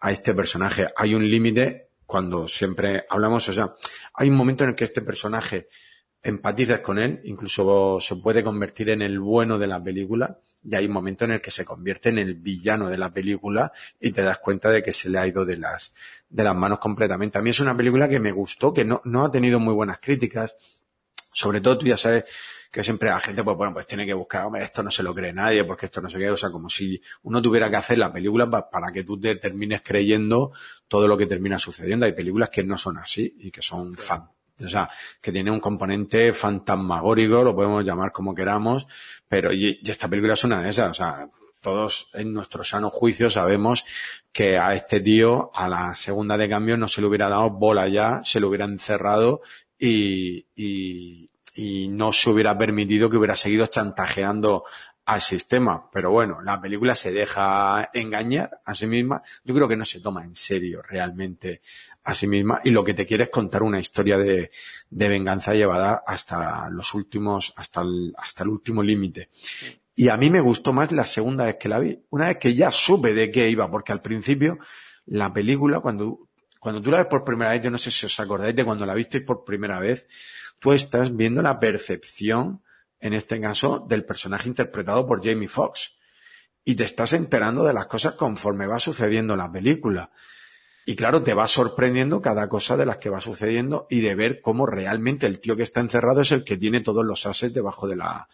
a este personaje. Hay un límite cuando siempre hablamos, o sea, hay un momento en el que este personaje empatizas con él, incluso se puede convertir en el bueno de la película, y hay un momento en el que se convierte en el villano de la película y te das cuenta de que se le ha ido de las, de las manos completamente. A mí es una película que me gustó, que no, no ha tenido muy buenas críticas. Sobre todo tú ya sabes que siempre la gente, pues bueno, pues tiene que buscar, hombre, esto no se lo cree nadie, porque esto no se qué, o sea, como si uno tuviera que hacer la película para que tú te termines creyendo todo lo que termina sucediendo. Hay películas que no son así y que son fan o sea, que tiene un componente fantasmagórico, lo podemos llamar como queramos, pero y, esta película es una de esas, o sea, todos en nuestro sano juicio sabemos que a este tío, a la segunda de cambio, no se le hubiera dado bola ya, se lo hubiera encerrado y, y, y no se hubiera permitido que hubiera seguido chantajeando al sistema. Pero bueno, la película se deja engañar a sí misma. Yo creo que no se toma en serio realmente a sí misma y lo que te quiere es contar una historia de, de venganza llevada hasta los últimos, hasta el, hasta el último límite. Y a mí me gustó más la segunda vez que la vi, una vez que ya supe de qué iba, porque al principio la película, cuando, cuando tú la ves por primera vez, yo no sé si os acordáis de cuando la visteis por primera vez, estás viendo la percepción en este caso, del personaje interpretado por Jamie Foxx. Y te estás enterando de las cosas conforme va sucediendo la película. Y claro, te va sorprendiendo cada cosa de las que va sucediendo y de ver cómo realmente el tío que está encerrado es el que tiene todos los ases debajo de la,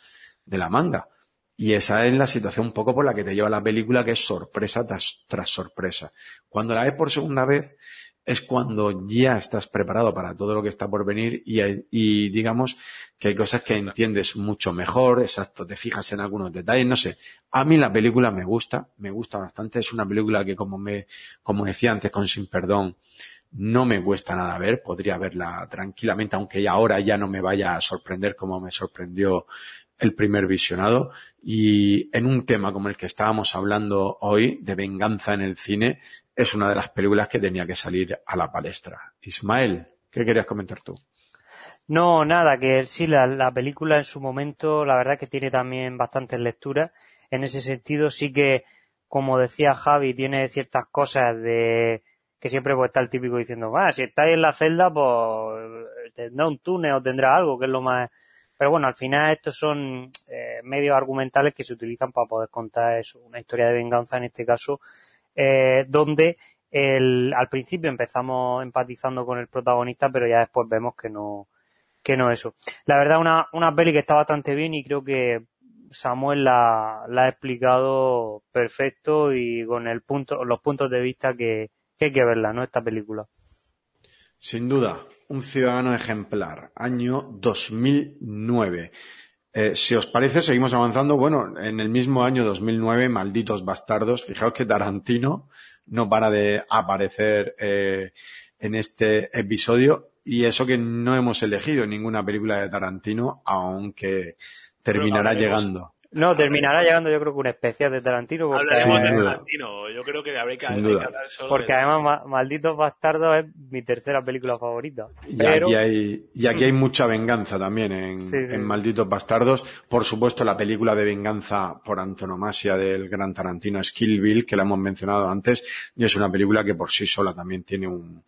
de la manga. Y esa es la situación un poco por la que te lleva la película, que es sorpresa tras, tras sorpresa. Cuando la ves por segunda vez, es cuando ya estás preparado para todo lo que está por venir y, y, digamos que hay cosas que entiendes mucho mejor, exacto, te fijas en algunos detalles, no sé. A mí la película me gusta, me gusta bastante, es una película que como me, como decía antes con Sin Perdón, no me cuesta nada ver, podría verla tranquilamente, aunque ahora ya no me vaya a sorprender como me sorprendió el primer visionado. Y en un tema como el que estábamos hablando hoy, de venganza en el cine, es una de las películas que tenía que salir a la palestra. Ismael, ¿qué querías comentar tú? No, nada, que sí, la, película en su momento, la verdad que tiene también bastantes lecturas. En ese sentido, sí que, como decía Javi, tiene ciertas cosas de que siempre pues, está el típico diciendo, ah, si estáis en la celda, pues tendrá un túnel o tendrá algo, que es lo más... Pero bueno, al final estos son eh, medios argumentales que se utilizan para poder contar eso, una historia de venganza en este caso, eh, donde el, al principio empezamos empatizando con el protagonista, pero ya después vemos que no, que no eso. La verdad, una, una peli que está bastante bien y creo que Samuel la, la ha explicado perfecto y con el punto, los puntos de vista que, que hay que verla, ¿no? Esta película. Sin duda, un ciudadano ejemplar, año 2009. Eh, si os parece, seguimos avanzando. Bueno, en el mismo año 2009, Malditos Bastardos, fijaos que Tarantino no para de aparecer eh, en este episodio y eso que no hemos elegido ninguna película de Tarantino, aunque terminará llegando. No, terminará llegando yo creo que un especial de Tarantino. Porque, Hablaremos de. Tarantino. Yo creo que habría que, Sin duda. hablar solo porque de- además Ma- Malditos Bastardos es mi tercera película favorita. Y Pero, aquí, hay, y aquí hay mucha venganza también en, Sí, sí. en Malditos Bastardos. Por supuesto, la película de venganza por antonomasia del gran Tarantino es Kill Bill, que la hemos mencionado antes, y es una película que por sí sola también tiene un,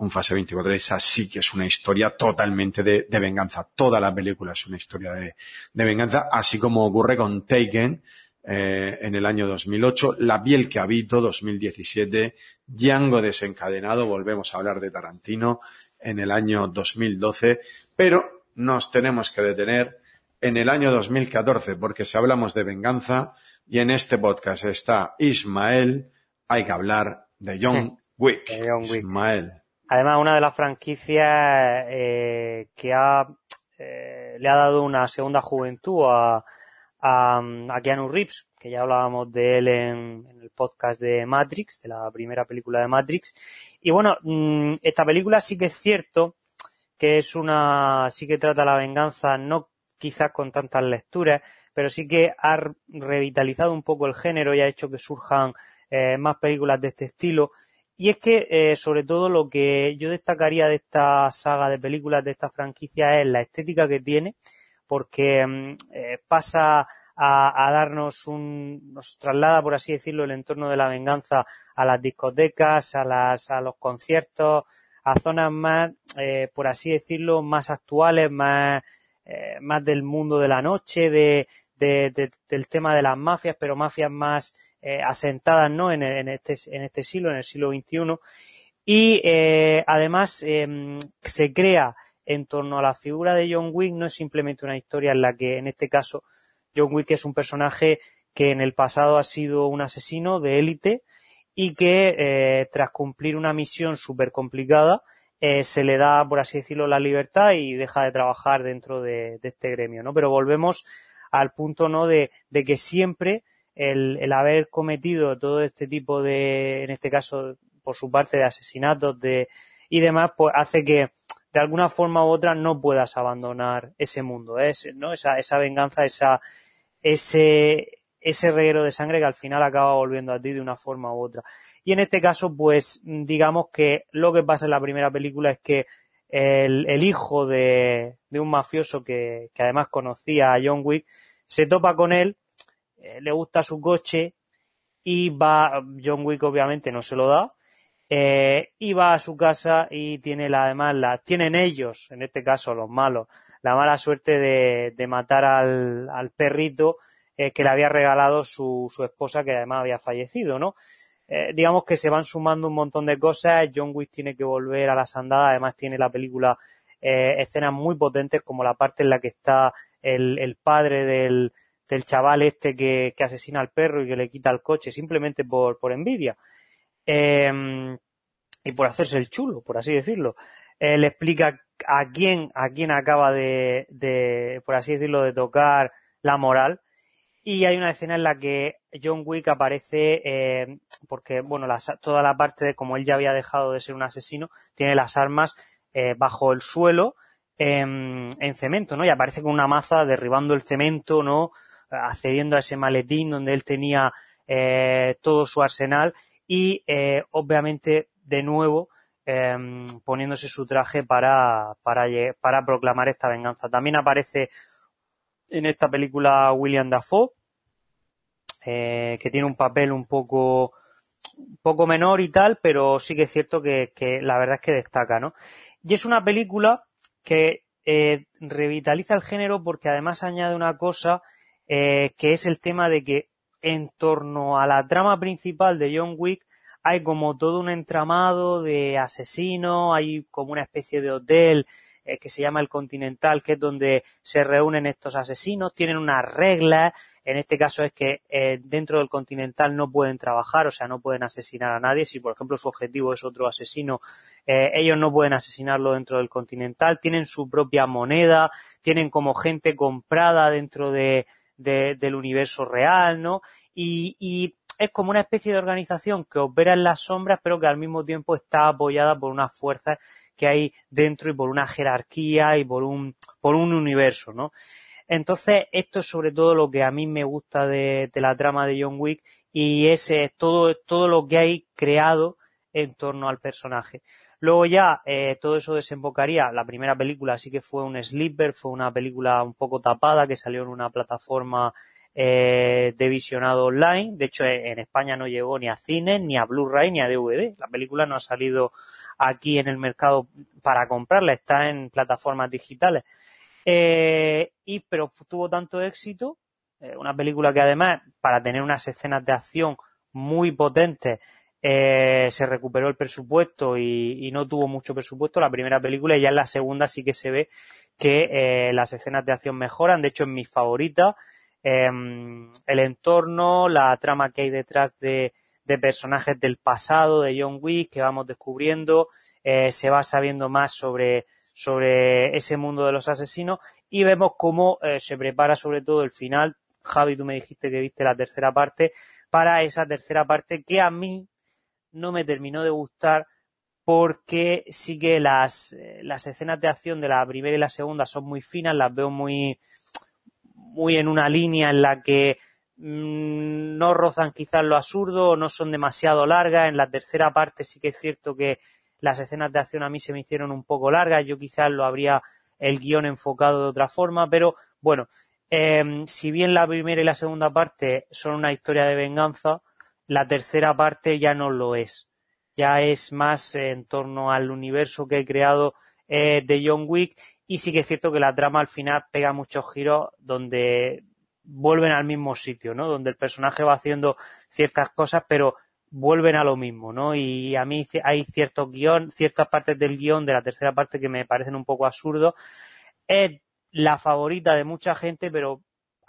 un fase 24. Esa sí que es una historia totalmente de, de venganza. Toda la película es una historia de, de venganza, así como ocurre con Taken, eh, en el año 2008, La piel que habito, 2017, Django desencadenado, volvemos a hablar de Tarantino, en el año 2012, pero nos tenemos que detener en el año 2014, porque si hablamos de venganza, y en este podcast está Ismael, hay que hablar de John Wick. De John Wick. Ismael. Además, una de las franquicias eh, que ha, eh, le ha dado una segunda juventud a, a, a Keanu Reeves, que ya hablábamos de él en, en el podcast de Matrix, de la primera película de Matrix. Y bueno, mm, esta película sí que es cierto que es una, sí que trata la venganza, no quizás con tantas lecturas, pero sí que ha revitalizado un poco el género y ha hecho que surjan eh, más películas de este estilo. Y es que, eh, sobre todo, lo que yo destacaría de esta saga de películas, de esta franquicia, es la estética que tiene, porque mm, eh, pasa a, darnos un, nos traslada, por así decirlo, el entorno de la venganza a las discotecas, a las, a los conciertos, a zonas más, eh, por así decirlo, más actuales, más, eh, más del mundo de la noche, de- del tema de las mafias, pero mafias más eh, asentadas, ¿no? En, en este, en este siglo, en el siglo XXI. Y eh, además eh, se crea en torno a la figura de John Wick, no es simplemente una historia en la que, en este caso, John Wick es un personaje que en el pasado ha sido un asesino de élite y que eh, tras cumplir una misión súper complicada eh, se le da, por así decirlo, la libertad y deja de trabajar dentro de, de este gremio, ¿no? Pero volvemos al punto, ¿no? De, de que siempre el, el haber cometido todo este tipo de, en este caso, por su parte, de asesinatos de, y demás, pues hace que de alguna forma u otra no puedas abandonar ese mundo, ¿eh? ¿no? Esa, esa venganza, esa, ese, ese reguero de sangre que al final acaba volviendo a ti de una forma u otra. Y en este caso, pues, digamos que lo que pasa en la primera película es que el, el hijo de, de un mafioso que, que además conocía a John Wick se topa con él, eh, le gusta su coche y va, John Wick obviamente no se lo da, eh, y va a su casa y tiene la, además la, tienen ellos, en este caso los malos, la mala suerte de, de matar al, al perrito eh, que le había regalado su, su esposa que además había fallecido, ¿no? Eh, digamos que se van sumando un montón de cosas, John Wick tiene que volver a las andadas, además tiene la película escenas muy potentes como la parte en la que está el, el padre del, del chaval este que, que asesina al perro y que le quita el coche simplemente por, por envidia. Eh, y por hacerse el chulo, por así decirlo. Eh, le explica a quién, a quién acaba de, de, por así decirlo, de tocar la moral. Y hay una escena en la que John Wick aparece, eh, porque, bueno, las- toda la parte de como él ya había dejado de ser un asesino, tiene las armas eh, bajo el suelo en, en cemento, ¿no? Y aparece con una maza derribando el cemento, ¿no? Accediendo a ese maletín donde él tenía eh, todo su arsenal y, eh, obviamente, de nuevo, eh, poniéndose su traje para, para, para proclamar esta venganza. También aparece en esta película William Dafoe, eh, que tiene un papel un poco, un poco menor y tal, pero sí que es cierto que, que la verdad es que destaca, ¿no? Y es una película que eh, revitaliza el género porque además añade una cosa eh, que es el tema de que en torno a la trama principal de John Wick hay como todo un entramado de asesinos, hay como una especie de hotel eh, que se llama el Continental, que es donde se reúnen estos asesinos, tienen unas reglas, en este caso es que eh, dentro del Continental no pueden trabajar, o sea, no pueden asesinar a nadie, si por ejemplo su objetivo es otro asesino, eh, ellos no pueden asesinarlo dentro del Continental, tienen su propia moneda, tienen como gente comprada dentro de, de- del universo real, ¿no? Y, es como una especie de organización que opera en las sombras, pero que al mismo tiempo está apoyada por unas fuerzas que hay dentro y por una jerarquía y por un, por un universo, ¿no? Entonces, esto es sobre todo lo que a mí me gusta de, la trama de John Wick y es todo, todo lo que hay creado en torno al personaje. Luego ya eh, todo eso desembocaría, la primera película sí que fue un sleeper, fue una película un poco tapada que salió en una plataforma eh, de visionado online. De hecho, en España no llegó ni a cine, ni a Blu-ray, ni a DVD. La película no ha salido aquí en el mercado para comprarla, está en plataformas digitales. Eh, y pero tuvo tanto éxito, una película que además, para tener unas escenas de acción muy potentes, eh, se recuperó el presupuesto y, no tuvo mucho presupuesto. La primera película y ya en la segunda sí que se ve que eh, las escenas de acción mejoran, de hecho en mis favoritas, em, el entorno, la trama que hay detrás de, personajes del pasado de John Wick que vamos descubriendo, eh, se va sabiendo más sobre, sobre ese mundo de los asesinos y vemos cómo se prepara sobre todo el final. Javi, tú me dijiste que viste la tercera parte, para esa tercera parte que a mí no me terminó de gustar porque sí que las, eh, las escenas de acción de la primera y la segunda son muy finas, las veo muy, muy en una línea en la que mm, no rozan quizás lo absurdo, no son demasiado largas. En la tercera parte sí que es cierto que las escenas de acción a mí se me hicieron un poco largas, yo quizás lo habría el guion enfocado de otra forma, pero bueno, em, si bien la primera y la segunda parte son una historia de venganza, la tercera parte ya no lo es. Ya es más en torno al universo que he creado eh, de John Wick y sí que es cierto que la trama al final pega muchos giros donde vuelven al mismo sitio, ¿no? Donde el personaje va haciendo ciertas cosas, pero vuelven a lo mismo, ¿no? Y a mí hay ciertos guion, ciertas partes del guion de la tercera parte que me parecen un poco absurdos. Es la favorita de mucha gente, pero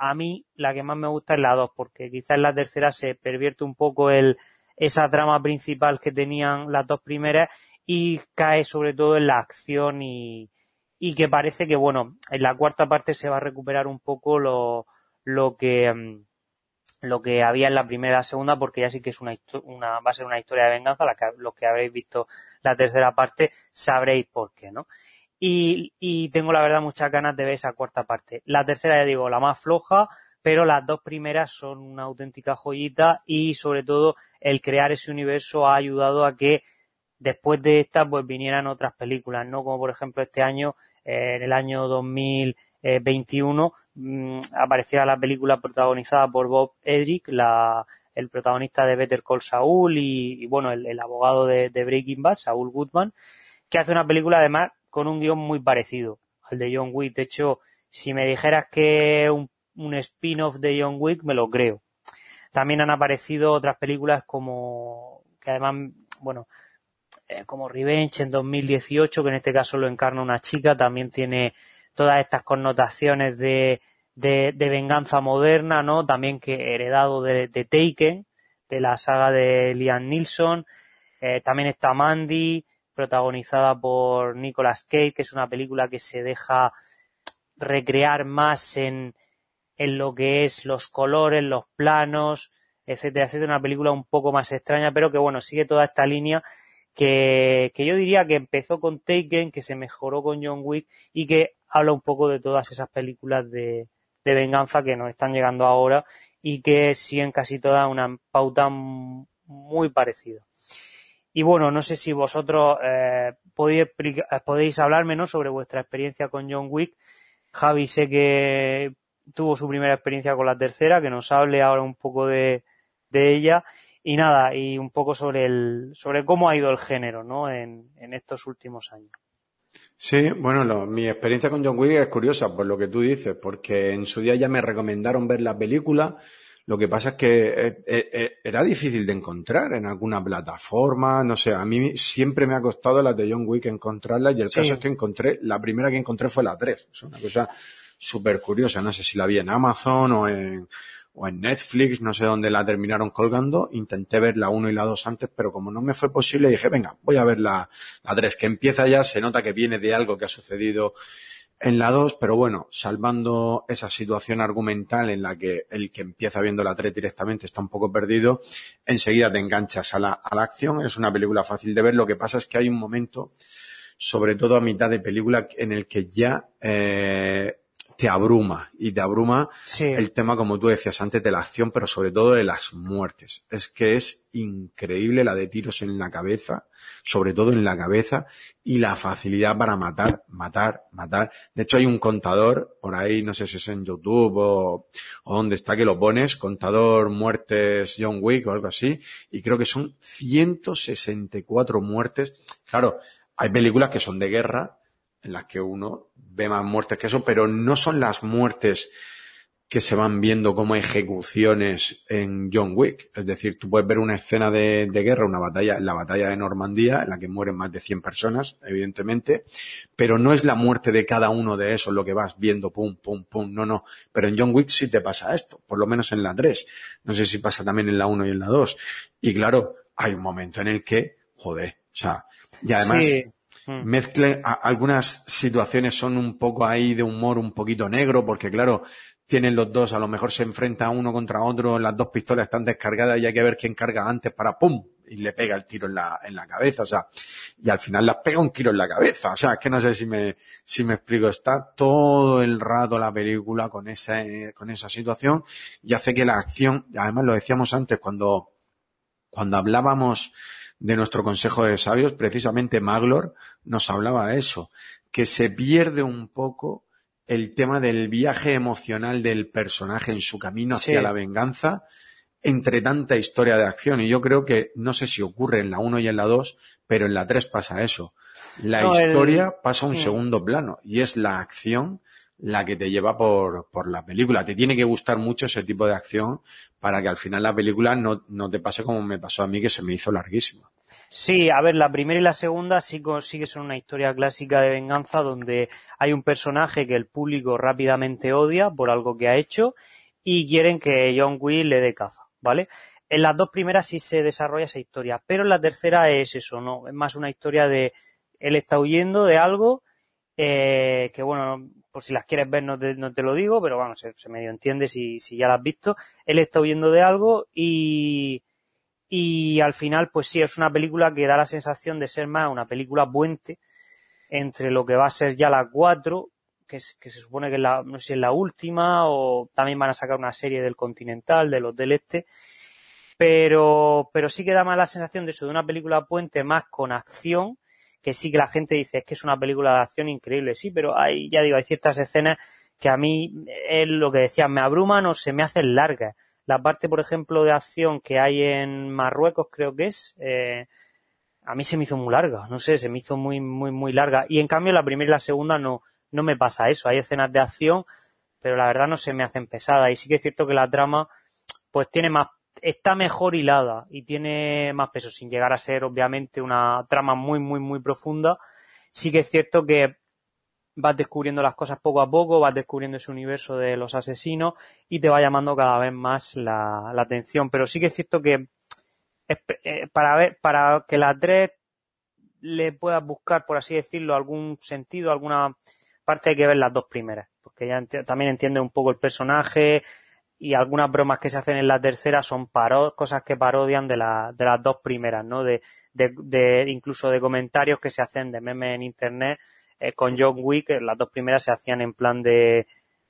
a mí la que más me gusta es la 2, porque quizás en la tercera se pervierte un poco el, esa trama principal que tenían las dos primeras y cae sobre todo en la acción y, y que parece que, bueno, en la cuarta parte se va a recuperar un poco lo, lo que mm, lo que había en la primera y la segunda, porque ya sí que es una, una va a ser una historia de venganza, la que, los que habréis visto la tercera parte sabréis por qué, ¿no? Y, tengo la verdad muchas ganas de ver esa cuarta parte. La tercera, ya digo, la más floja, pero las dos primeras son una auténtica joyita y sobre todo el crear ese universo ha ayudado a que después de esta pues vinieran otras películas, ¿no? Como por ejemplo este año, eh, en el año 2021, mmm, apareciera la película protagonizada por Bob Edrick, la, el protagonista de Better Call Saul y, bueno, el, abogado de, de Breaking Bad, Saul Goodman, que hace una película además con un guion muy parecido al de John Wick. De hecho, si me dijeras que un, un spin-off de John Wick, me lo creo. También han aparecido otras películas como, que además, bueno, eh, como Revenge en 2018, que en este caso lo encarna una chica, también tiene todas estas connotaciones de, de, venganza moderna, ¿no? También que heredado de, Taken, de la saga de Liam Neeson. Eh, también está Mandy, protagonizada por Nicolas Cage, que es una película que se deja recrear más en, en lo que es los colores, los planos, etcétera, etcétera, una película un poco más extraña, pero que bueno, sigue toda esta línea que, que yo diría que empezó con Taken, que se mejoró con John Wick y que habla un poco de todas esas películas de, de venganza que nos están llegando ahora y que siguen casi toda una pauta muy parecida. Y bueno, no sé si vosotros eh, podéis, podéis hablarme ¿no? sobre vuestra experiencia con John Wick. Javi sé que tuvo su primera experiencia con la tercera, que nos hable ahora un poco de, de ella. Y nada, y un poco sobre el, sobre cómo ha ido el género, ¿no? En, en estos últimos años. Sí, bueno, mi experiencia con John Wick es curiosa, por lo que tú dices, porque en su día ya me recomendaron ver la película, lo que pasa es que eh, eh, eh, era difícil de encontrar en alguna plataforma, no sé, a mí siempre me ha costado la de John Wick encontrarla y el caso es que encontré, la primera que encontré fue la 3. Es una cosa súper curiosa, no sé si la vi en Amazon o en, o en Netflix, no sé dónde la terminaron colgando. Intenté ver la 1 y la 2 antes, pero como no me fue posible, dije, venga, voy a ver la, la 3, que empieza ya, se nota que viene de algo que ha sucedido en la 2, pero bueno, salvando esa situación argumental en la que el que empieza viendo la 3 directamente está un poco perdido, enseguida te enganchas a la, a la acción. Es una película fácil de ver. Lo que pasa es que hay un momento, sobre todo a mitad de película, en el que ya eh, te abruma y te abruma Sí. el tema, como tú decías antes, de la acción, pero sobre todo de las muertes. Es que es increíble la de tiros en la cabeza, sobre todo en la cabeza, y la facilidad para matar, matar, matar. De hecho, hay un contador por ahí, no sé si es en YouTube o, o donde está que lo pones, contador muertes John Wick o algo así, y creo que son 164 muertes. Claro, hay películas que son de guerra, en las que uno ve más muertes que eso, pero no son las muertes que se van viendo como ejecuciones en John Wick. Es decir, tú puedes ver una escena de, guerra, una batalla, la batalla de Normandía, en la que mueren más de 100 personas, evidentemente, pero no es la muerte de cada uno de esos lo que vas viendo, pum, pum, pum, no, no. Pero en John Wick sí te pasa esto, por lo menos en la 3. No sé si pasa también en la 1 y en la 2. Y claro, hay un momento en el que, joder, o sea, y además. Mm. mezcle, a- algunas situaciones son un poco ahí de humor un poquito negro, porque claro, tienen los dos, a lo mejor se enfrenta uno contra otro, las dos pistolas están descargadas y hay que ver quién carga antes para ¡pum! y le pega el tiro en la, en la cabeza, o sea, y al final las pega un tiro en la cabeza, o sea, es que no sé si me, si me explico, está todo el rato la película con esa, con esa situación y hace que la acción, además lo decíamos antes cuando, cuando hablábamos de nuestro consejo de sabios, precisamente Maglor nos hablaba de eso, que se pierde un poco el tema del viaje emocional del personaje en su camino hacia Sí. la venganza entre tanta historia de acción. Y yo creo que, no sé si ocurre en la 1 y en la 2, pero en la 3 pasa eso. La No, el- historia pasa a un segundo plano y es la acción la que te lleva por, por la película. Te tiene que gustar mucho ese tipo de acción para que al final la película no, no te pase como me pasó a mí, que se me hizo larguísima. Sí, a ver, la primera y la segunda sí, sí que son una historia clásica de venganza donde hay un personaje que el público rápidamente odia por algo que ha hecho y quieren que John Wick le dé caza, ¿vale? En las dos primeras sí se desarrolla esa historia, pero en la tercera es eso, ¿no? Es más una historia de él está huyendo de algo eh, que, bueno, por si las quieres ver no te, no te lo digo, pero bueno, se, se medio entiende si, si ya las has visto. Él está huyendo de algo y, y al final, pues sí, es una película que da la sensación de ser más una película puente entre lo que va a ser ya la 4, que, es, que se supone que es la, no sé si es la última, o también van a sacar una serie del Continental, de los del Este, pero, pero sí que da más la sensación de eso, de una película puente más con acción, que sí que la gente dice, es que es una película de acción increíble, sí, pero hay, ya digo, hay ciertas escenas que a mí, es lo que decía, me abruman o se me hacen largas. La parte, por ejemplo, de acción que hay en Marruecos, creo que es, eh, a mí se me hizo muy larga, no sé, se me hizo muy, muy, muy larga. Y en cambio la primera y la segunda no, no me pasa eso. Hay escenas de acción, pero la verdad no se me hacen pesadas. Y sí que es cierto que la trama, pues tiene más, está mejor hilada y tiene más peso, sin llegar a ser obviamente una trama muy, muy, muy profunda. Sí que es cierto que vas descubriendo las cosas poco a poco, vas descubriendo ese universo de los asesinos y te va llamando cada vez más la, atención. Pero sí que es cierto que eh, para ver, para que la 3 le puedas buscar, por así decirlo, algún sentido, alguna parte hay que ver las dos primeras, porque ya también entiende un poco el personaje y algunas bromas que se hacen en la tercera son paro cosas que parodian de, la, de las dos primeras, ¿no? De, de, de- incluso de comentarios que se hacen de memes en internet eh, con John Wick, eh, las dos primeras se hacían en plan de,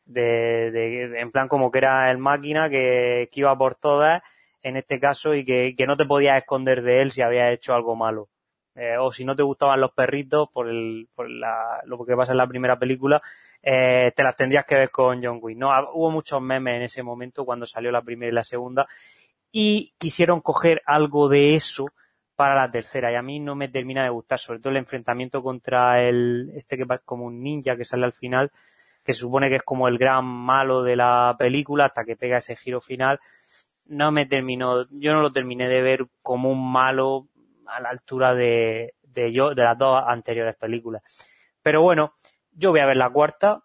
de, de- en plan como que era el máquina que, iba por todas en este caso y que, que no te podías esconder de él si había hecho algo malo. Eh, o si no te gustaban los perritos por, el, por la, lo que pasa en la primera película, eh, te las tendrías que ver con John Wick. No, hubo muchos memes en ese momento cuando salió la primera y la segunda y quisieron coger algo de eso para la tercera y a mí no me termina de gustar, sobre todo el enfrentamiento contra el este que es como un ninja que sale al final, que se supone que es como el gran malo de la película hasta que pega ese giro final. No me terminó, yo no lo terminé de ver como un malo a la altura de, de yo, de las dos anteriores películas. Pero bueno, yo voy a ver la cuarta.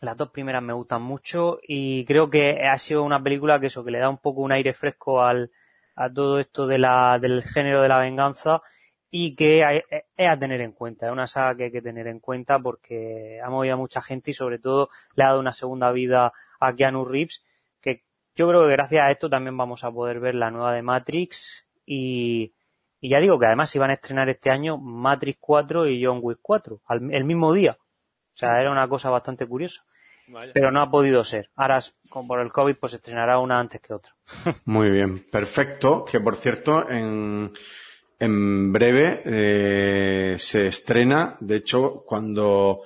Las dos primeras me gustan mucho y creo que ha sido una película que eso, que le da un poco un aire fresco al, a todo esto de la, del género de la venganza y que hay- es a tener en cuenta. Es una saga que hay que tener en cuenta porque ha movido a mucha gente y sobre todo le ha dado una segunda vida a Keanu Reeves que yo creo que gracias a esto también vamos a poder ver la nueva de Matrix y, y ya digo que además iban a estrenar este año Matrix 4 y John Wick 4 al, el mismo día. O sea, era una cosa bastante curiosa. Vaya. pero no ha podido ser. Ahora, como por el COVID, pues se estrenará una antes que otra. Muy bien, perfecto. Que por cierto, en, en breve eh, se estrena. De hecho, cuando,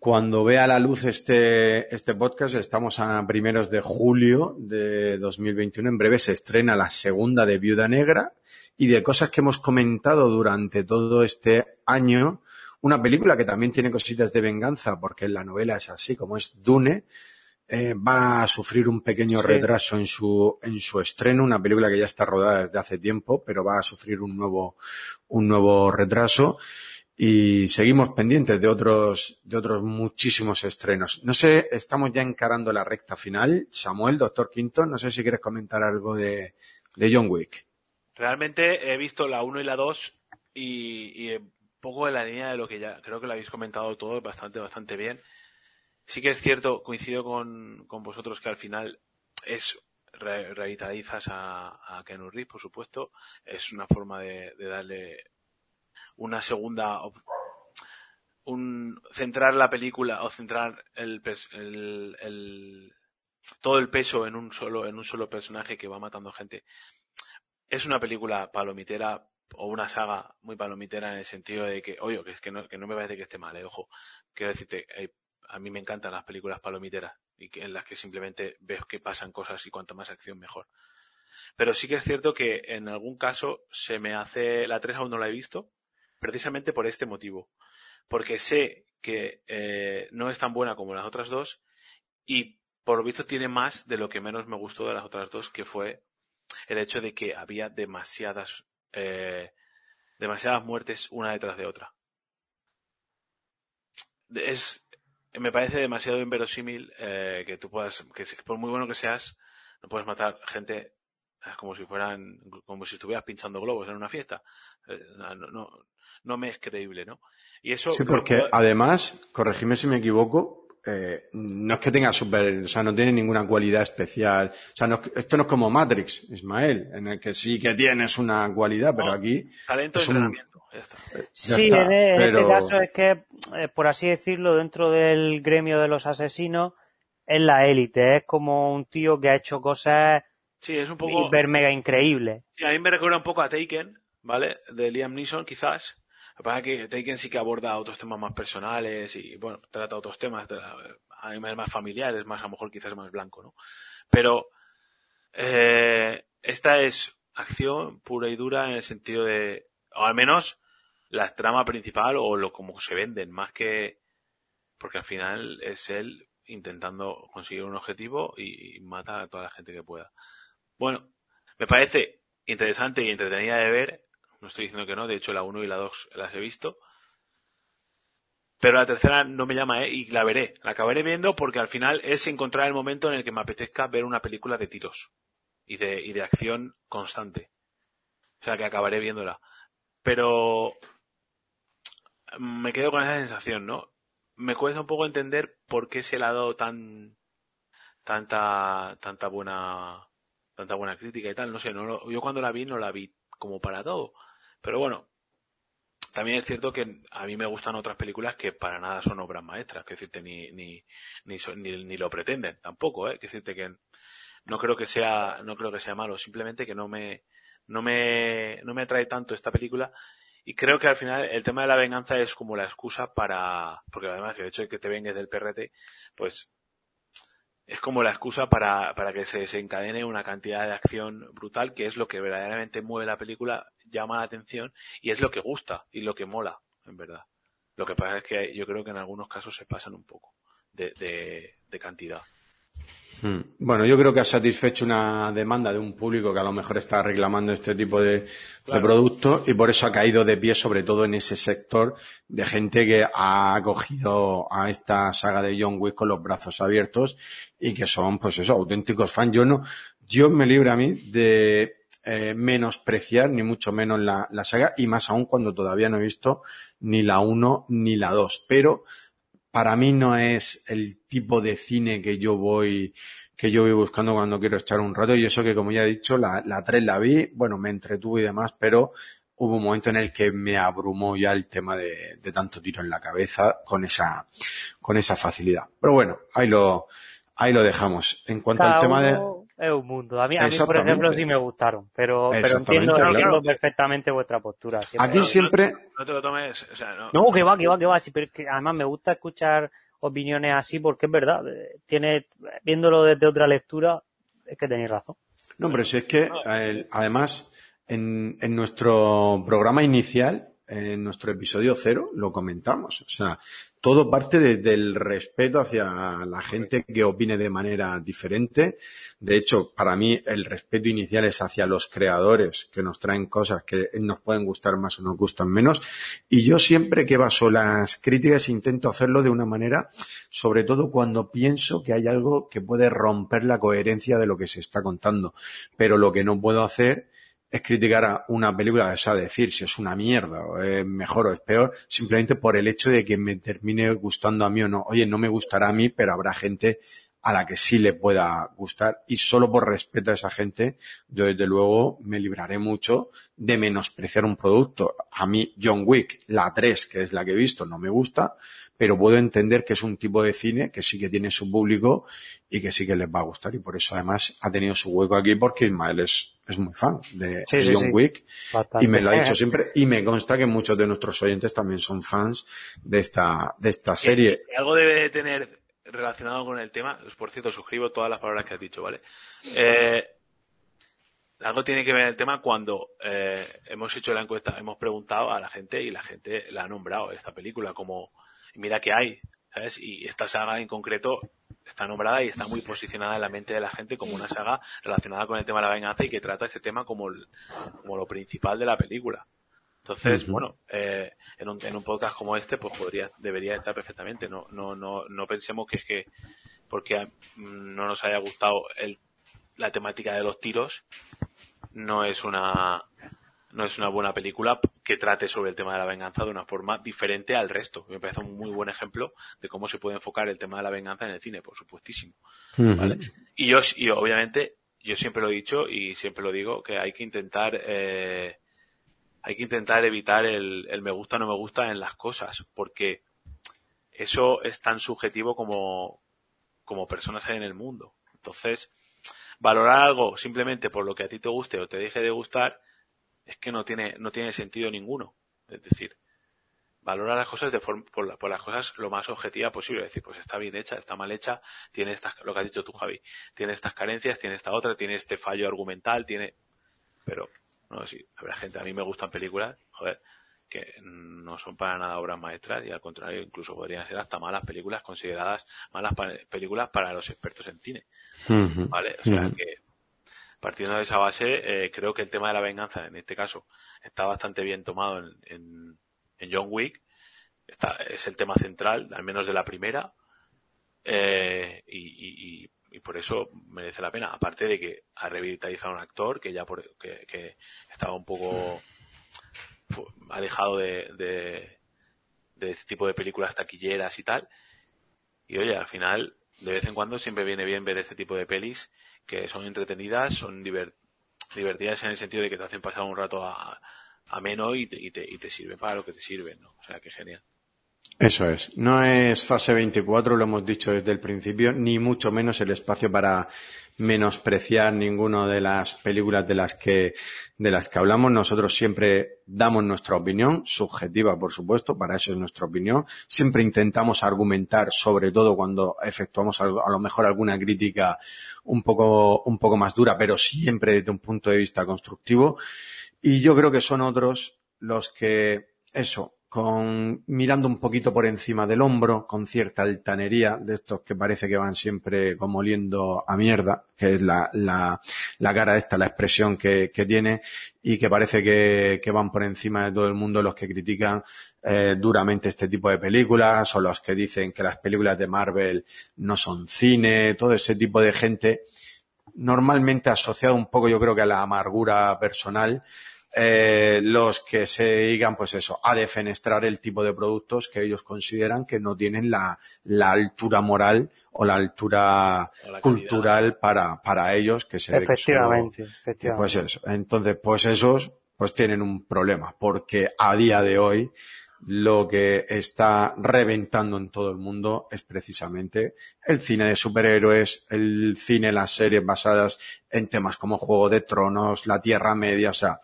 cuando vea la luz este, este podcast, estamos a primeros de julio de 2021. En breve se estrena la segunda de Viuda Negra y de cosas que hemos comentado durante todo este año. Una película que también tiene cositas de venganza, porque la novela es así, como es Dune, eh, va a sufrir un pequeño Sí. retraso en su, en su estreno, una película que ya está rodada desde hace tiempo, pero va a sufrir un nuevo, un nuevo retraso. Y seguimos pendientes de otros, de otros muchísimos estrenos. No sé, estamos ya encarando la recta final. Samuel, doctor Quinto, no sé si quieres comentar algo de, de John Wick. Realmente he visto la 1 y la 2 y, y poco en la línea de lo que ya creo que lo habéis comentado todo bastante, bastante bien. Sí que es cierto, coincido con, con vosotros que al final es re- revitalizas a, a Keanu Reeves, por supuesto. Es una forma de, de darle una segunda un centrar la película o centrar el, el, el- todo el peso en un solo en un solo personaje que va matando gente es una película palomitera o una saga muy palomitera en el sentido de que, oye, que es que no, que no me parece que esté mal, eh, ojo. Quiero decirte, eh, a mí me encantan las películas palomiteras y en las que simplemente ves que pasan cosas y cuanto más acción mejor. Pero sí que es cierto que en algún caso se me hace, la 3 aún no la he visto, precisamente por este motivo. Porque sé que eh, no es tan buena como las otras dos y por lo visto tiene más de lo que menos me gustó de las otras dos, que fue el hecho de que había demasiadas eh, demasiadas muertes una detrás de otra. Es me parece demasiado inverosímil eh, que tú puedas que por muy bueno que seas no puedes matar gente eh, como si fueran como si estuvieras pinchando globos en una fiesta. Eh, no, no, no me es creíble, ¿no? Y eso Sí, porque además, corregime si me equivoco, eh, no es que tenga super, o sea, no tiene ninguna cualidad especial. O sea, no es- esto no es como Matrix, Ismael, en el que sí que tienes una cualidad, pero No. aquí talento de es un- entrenamiento. Ya está. ya Sí, está, en, este caso es que, eh, por así decirlo, dentro del gremio de los asesinos, es la élite. Es como un tío que ha hecho cosas Sí, es un poco hiper mega increíbles. Sí, a mí me recuerda un poco a Taken, ¿vale? De Liam Neeson, quizás. Que pasa es que Taken sí que aborda otros temas más personales y, bueno, trata otros temas, mí más familiares, más a lo mejor quizás más blanco, ¿no? Pero eh, esta es acción pura y dura en el sentido de, o al menos la trama principal o lo como se venden, más que porque al final es él intentando conseguir un objetivo y, y mata a toda la gente que pueda. Bueno, me parece interesante y entretenida de ver. No estoy diciendo que no, de hecho la 1 y la 2 las he visto. Pero la tercera no me llama, ¿eh? Y la veré. La acabaré viendo porque al final es encontrar el momento en el que me apetezca ver una película de tiros. Y de, y de acción constante. O sea que acabaré viéndola. Pero me quedo con esa sensación, ¿no? Me cuesta un poco entender por qué se le ha dado tan tanta tanta buena tanta buena crítica y tal, no sé, no lo- yo cuando la vi no la vi como para todo. Pero bueno, también es cierto que a mí me gustan otras películas que para nada son obras maestras, que decirte ni ni ni, ni, lo pretenden tampoco, eh, que decirte que no creo que sea no creo que sea malo, simplemente que no me no me no me atrae tanto esta película. Y creo que al final el tema de la venganza es como la excusa para porque además el hecho de que te vengues del PRT pues es como la excusa para, para que se desencadene una cantidad de acción brutal que es lo que verdaderamente mueve la película, llama la atención y es lo que gusta y lo que mola, en verdad. Lo que pasa es que yo creo que en algunos casos se pasan un poco de, de, de cantidad. Mm. Bueno, yo creo que ha satisfecho una demanda de un público que a lo mejor está reclamando este tipo de, de productos y por eso ha caído de pie, sobre todo en ese sector de gente que ha acogido a esta saga de John Wick con los brazos abiertos y que son, pues eso, auténticos fans. Yo no, Dios me libre a mí de eh, menospreciar ni mucho menos la, la saga y más aún cuando todavía no he visto ni la 1 ni la 2. Pero para mí no es el tipo de cine que yo voy que yo voy buscando cuando quiero echar un rato y eso que como ya he dicho la, la 3 la vi, bueno me entretuve y demás, pero hubo un momento en el que me abrumó ya el tema de, de tanto tiro en la cabeza con esa, con esa facilidad. Pero bueno, ahí lo, ahí lo dejamos. En cuanto Cada al tema de, uno Es un mundo. A mí, a mí por ejemplo, sí me gustaron, pero, pero entiendo, claro. entiendo perfectamente vuestra postura. siempre. aquí siempre, No te lo tomes, o sea, no. No, que va, que va, que va. Sí, pero es que además me gusta escuchar opiniones así porque es verdad. eh, Tiene, viéndolo desde otra lectura, es que tenéis razón. No, pero si es que, eh, además, en, en nuestro programa inicial, en nuestro episodio cero, lo comentamos. O sea, todo parte desde el respeto hacia la gente que opine de manera diferente. De hecho, para mí, el respeto inicial es hacia los creadores que nos traen cosas que nos pueden gustar más o nos gustan menos. Y yo siempre que baso las críticas intento hacerlo de una manera, sobre todo cuando pienso que hay algo que puede romper la coherencia de lo que se está contando. Pero lo que no puedo hacer es criticar a una película, o sea, decir si es una mierda, o es mejor o es peor, simplemente por el hecho de que me termine gustando a mí o no. Oye, no me gustará a mí, pero habrá gente a la que sí le pueda gustar y solo por respeto a esa gente, yo desde luego me libraré mucho de menospreciar un producto. A mí John Wick, la 3, que es la que he visto, no me gusta, pero puedo entender que es un tipo de cine que sí que tiene su público y que sí que les va a gustar y por eso además ha tenido su hueco aquí porque Ismael es, es muy fan de Sí, sí, John sí. Wick Bastante. y me lo ha dicho siempre y me consta que muchos de nuestros oyentes también son fans de esta, de esta serie. Y algo debe de tener relacionado con el tema, por cierto, suscribo todas las palabras que has dicho, ¿vale? Eh, algo tiene que ver el tema cuando eh, hemos hecho la encuesta, hemos preguntado a la gente y la gente la ha nombrado esta película como, mira que hay, ¿sabes? Y esta saga en concreto está nombrada y está muy posicionada en la mente de la gente como una saga relacionada con el tema de la venganza y que trata este tema como, el- como lo principal de la película. Entonces, bueno, eh, en, un, en un podcast como este, pues podría, debería estar perfectamente. No, no, no, no pensemos que es que porque mm, no nos haya gustado el, la temática de los tiros, no es una, no es una buena película que trate sobre el tema de la venganza de una forma diferente al resto. Me parece un muy buen ejemplo de cómo se puede enfocar el tema de la venganza en el cine, por supuestísimo. ¿vale? Y yo, y obviamente, yo siempre lo he dicho y siempre lo digo, que hay que intentar, eh, hay que intentar evitar el, el me gusta no me gusta en las cosas, porque eso es tan subjetivo como, como personas hay en el mundo. Entonces, valorar algo simplemente por lo que a ti te guste o te deje de gustar, es que no tiene, no tiene sentido ninguno. Es decir, valorar las cosas de forma, por, la- por las cosas lo más objetiva posible. Es decir, pues está bien hecha, está mal hecha, tiene estas, lo que has dicho tú, Javi, tiene estas carencias, tiene esta otra, tiene este fallo argumental, tiene, pero, sí, habrá gente, a mí me gustan películas, joder, que no son para nada obras maestras y al contrario, incluso podrían ser hasta malas películas consideradas malas pa- películas para los expertos en cine. ¿vale? O sea que partiendo de esa base, eh, creo que el tema de la venganza, en este caso, está bastante bien tomado en, en, en John Wick. Está, es el tema central, al menos de la primera. Eh, y, y- y- y por eso merece la pena. Aparte de que ha revitalizado a un actor que ya por, que, que estaba un poco fu- alejado de, de, de este tipo de películas taquilleras y tal. Y oye, al final, de vez en cuando siempre viene bien ver este tipo de pelis que son entretenidas, son diver- divertidas en el sentido de que te hacen pasar un rato a- ameno y te, y, te, y te sirven para lo que te sirven, ¿no? O sea, que genial. Eso es. No es fase 24, lo hemos dicho desde el principio, ni mucho menos el espacio para menospreciar ninguna de las películas de las que, de las que hablamos. Nosotros siempre damos nuestra opinión, subjetiva, por supuesto, para eso es nuestra opinión. Siempre intentamos argumentar, sobre todo cuando efectuamos a lo mejor alguna crítica un poco, un poco más dura, pero siempre desde un punto de vista constructivo. Y yo creo que son otros los que, eso, con mirando un poquito por encima del hombro, con cierta altanería, de estos que parece que van siempre como oliendo a mierda, que es la, la, la cara esta, la expresión que, que tiene, y que parece que, que van por encima de todo el mundo los que critican eh, duramente este tipo de películas, o los que dicen que las películas de Marvel no son cine, todo ese tipo de gente, normalmente asociado un poco yo creo que a la amargura personal, eh, los que se dedican, pues eso, a defenestrar el tipo de productos que ellos consideran que no tienen la, la altura moral o la altura O la cultural para, para ellos, que se solo- Efectivamente, efectivamente. pues eso. Entonces, pues esos, pues tienen un problema, porque a día de hoy lo que está reventando en todo el mundo es precisamente el cine de superhéroes, el cine, las series basadas en temas como Juego de Tronos, la Tierra Media, o sea,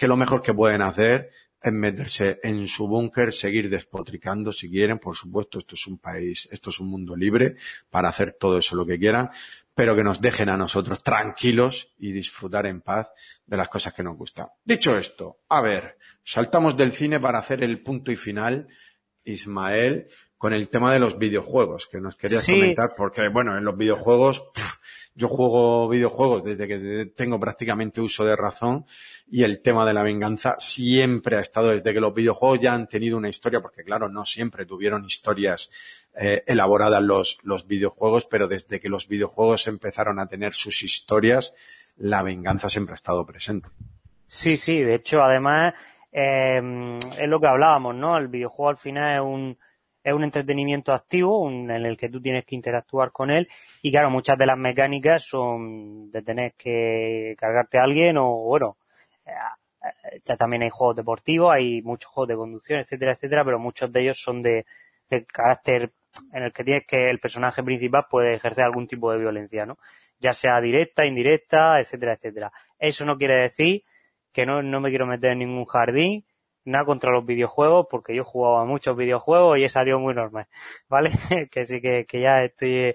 que lo mejor que pueden hacer es meterse en su búnker, seguir despotricando si quieren, por supuesto, esto es un país, esto es un mundo libre para hacer todo eso lo que quieran, pero que nos dejen a nosotros tranquilos y disfrutar en paz de las cosas que nos gustan. Dicho esto, a ver, saltamos del cine para hacer el punto y final, Ismael, con el tema de los videojuegos, que nos querías comentar, porque bueno, en los videojuegos, yo juego videojuegos desde que tengo prácticamente uso de razón y el tema de la venganza siempre ha estado desde que los videojuegos ya han tenido una historia, porque claro, no siempre tuvieron historias eh, elaboradas los, los videojuegos, pero desde que los videojuegos empezaron a tener sus historias, la venganza siempre ha estado presente. Sí, sí, de hecho, además, eh, es lo que hablábamos, ¿no? El videojuego al final es un, es un entretenimiento activo en el que tú tienes que interactuar con él y claro, muchas de las mecánicas son de tener que cargarte a alguien o bueno, eh, ya también hay juegos deportivos, hay muchos juegos de conducción, etcétera, etcétera, pero muchos de ellos son de, de carácter en el que tienes que el personaje principal puede ejercer algún tipo de violencia, ¿no? Ya sea directa, indirecta, etcétera, etcétera. Eso no quiere decir que no, no me quiero meter en ningún jardín, nada contra los videojuegos, porque yo jugaba muchos videojuegos y he salido muy normal, ¿vale? que sí que, que ya estoy,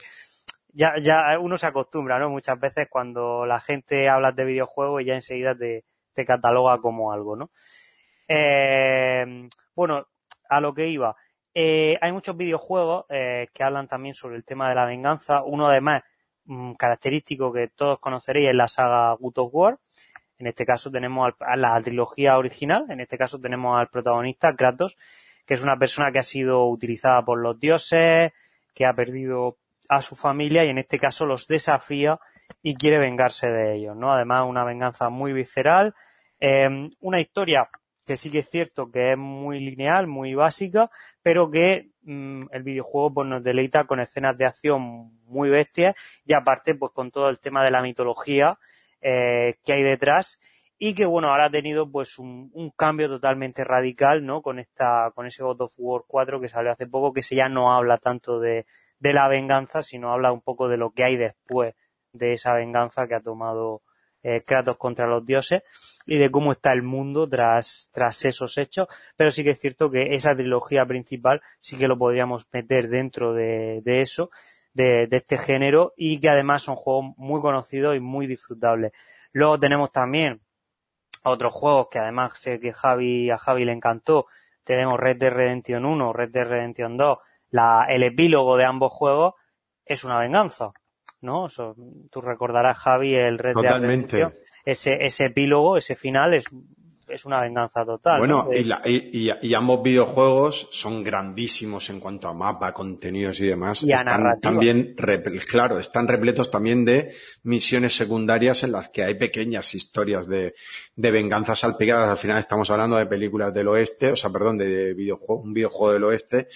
ya, ya uno se acostumbra, ¿no? Muchas veces cuando la gente habla de videojuegos y ya enseguida te, te cataloga como algo, ¿no? Eh, bueno, a lo que iba. Eh, hay muchos videojuegos eh, que hablan también sobre el tema de la venganza. Uno además mm, característico que todos conoceréis es la saga God of War. En este caso tenemos a la trilogía original, en este caso tenemos al protagonista, Kratos, que es una persona que ha sido utilizada por los dioses, que ha perdido a su familia y en este caso los desafía y quiere vengarse de ellos, ¿no? Además, una venganza muy visceral, eh, una historia que sí que es cierto que es muy lineal, muy básica, pero que mm, el videojuego pues nos deleita con escenas de acción muy bestias y aparte pues con todo el tema de la mitología eh, que hay detrás y que bueno ahora ha tenido pues un, un, cambio totalmente radical no con esta con ese God of War 4 que salió hace poco que se ya no habla tanto de, de la venganza sino habla un poco de lo que hay después de esa venganza que ha tomado eh, Kratos contra los dioses y de cómo está el mundo tras, tras esos hechos. Pero sí que es cierto que esa trilogía principal sí que lo podríamos meter dentro de, de eso, de, de, este género y que además son juegos muy conocidos y muy disfrutables. Luego tenemos también otros juegos que además sé que Javi, a Javi le encantó. Tenemos Red Dead Redemption 1, Red Dead Redemption 2. La, el epílogo de ambos juegos es una venganza. ¿no? Eso, tú recordarás, Javi, el Red Totalmente. de ese, ese epílogo, ese final es, es una venganza total. Bueno, ¿no? y, la, y, y, ambos videojuegos son grandísimos en cuanto a mapa, contenidos y demás. Y están narrativa. también, claro, están repletos también de misiones secundarias en las que hay pequeñas historias de, de venganzas salpicadas. Al final estamos hablando de películas del oeste, o sea, perdón, de videojuego, un videojuego del oeste.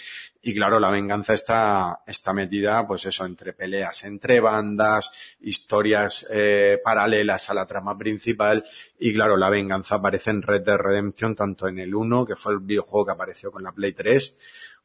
Y claro, la venganza está, está metida, pues eso, entre peleas, entre bandas, historias eh, paralelas a la trama principal. Y claro, la venganza aparece en Red Dead Redemption, tanto en el 1, que fue el videojuego que apareció con la Play 3,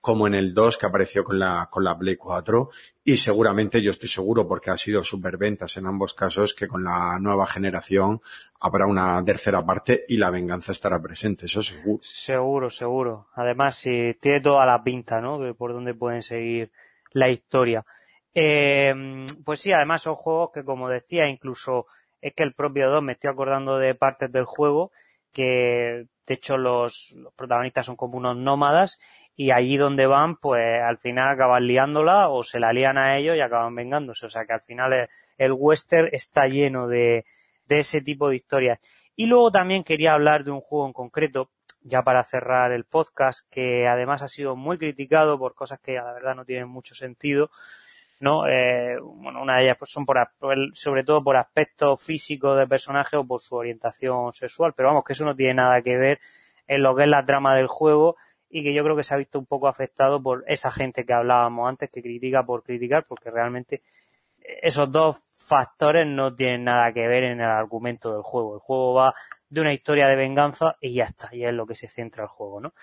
como en el 2 que apareció con la, con la Play 4 y seguramente yo estoy seguro porque ha sido superventas en ambos casos que con la nueva generación habrá una tercera parte y la venganza estará presente, eso seguro. Seguro, seguro. Además, sí, tiene toda la pinta, ¿no? De por dónde pueden seguir la historia. Eh, pues sí, además son juegos que, como decía, incluso es que el propio 2 me estoy acordando de partes del juego que, de hecho, los protagonistas son como unos nómadas y allí donde van, pues al final acaban liándola o se la lían a ellos y acaban vengándose. O sea que al final el, el western está lleno de, de ese tipo de historias. Y luego también quería hablar de un juego en concreto, ya para cerrar el podcast, que además ha sido muy criticado por cosas que la verdad no tienen mucho sentido. ¿no? Eh, bueno, una de ellas pues, son por, sobre todo por aspectos físicos del personaje o por su orientación sexual, pero vamos, que eso no tiene nada que ver en lo que es la trama del juego y que yo creo que se ha visto un poco afectado por esa gente que hablábamos antes, que critica por criticar, porque realmente esos dos factores no tienen nada que ver en el argumento del juego. El juego va de una historia de venganza y ya está, y es lo que se centra el juego, ¿no?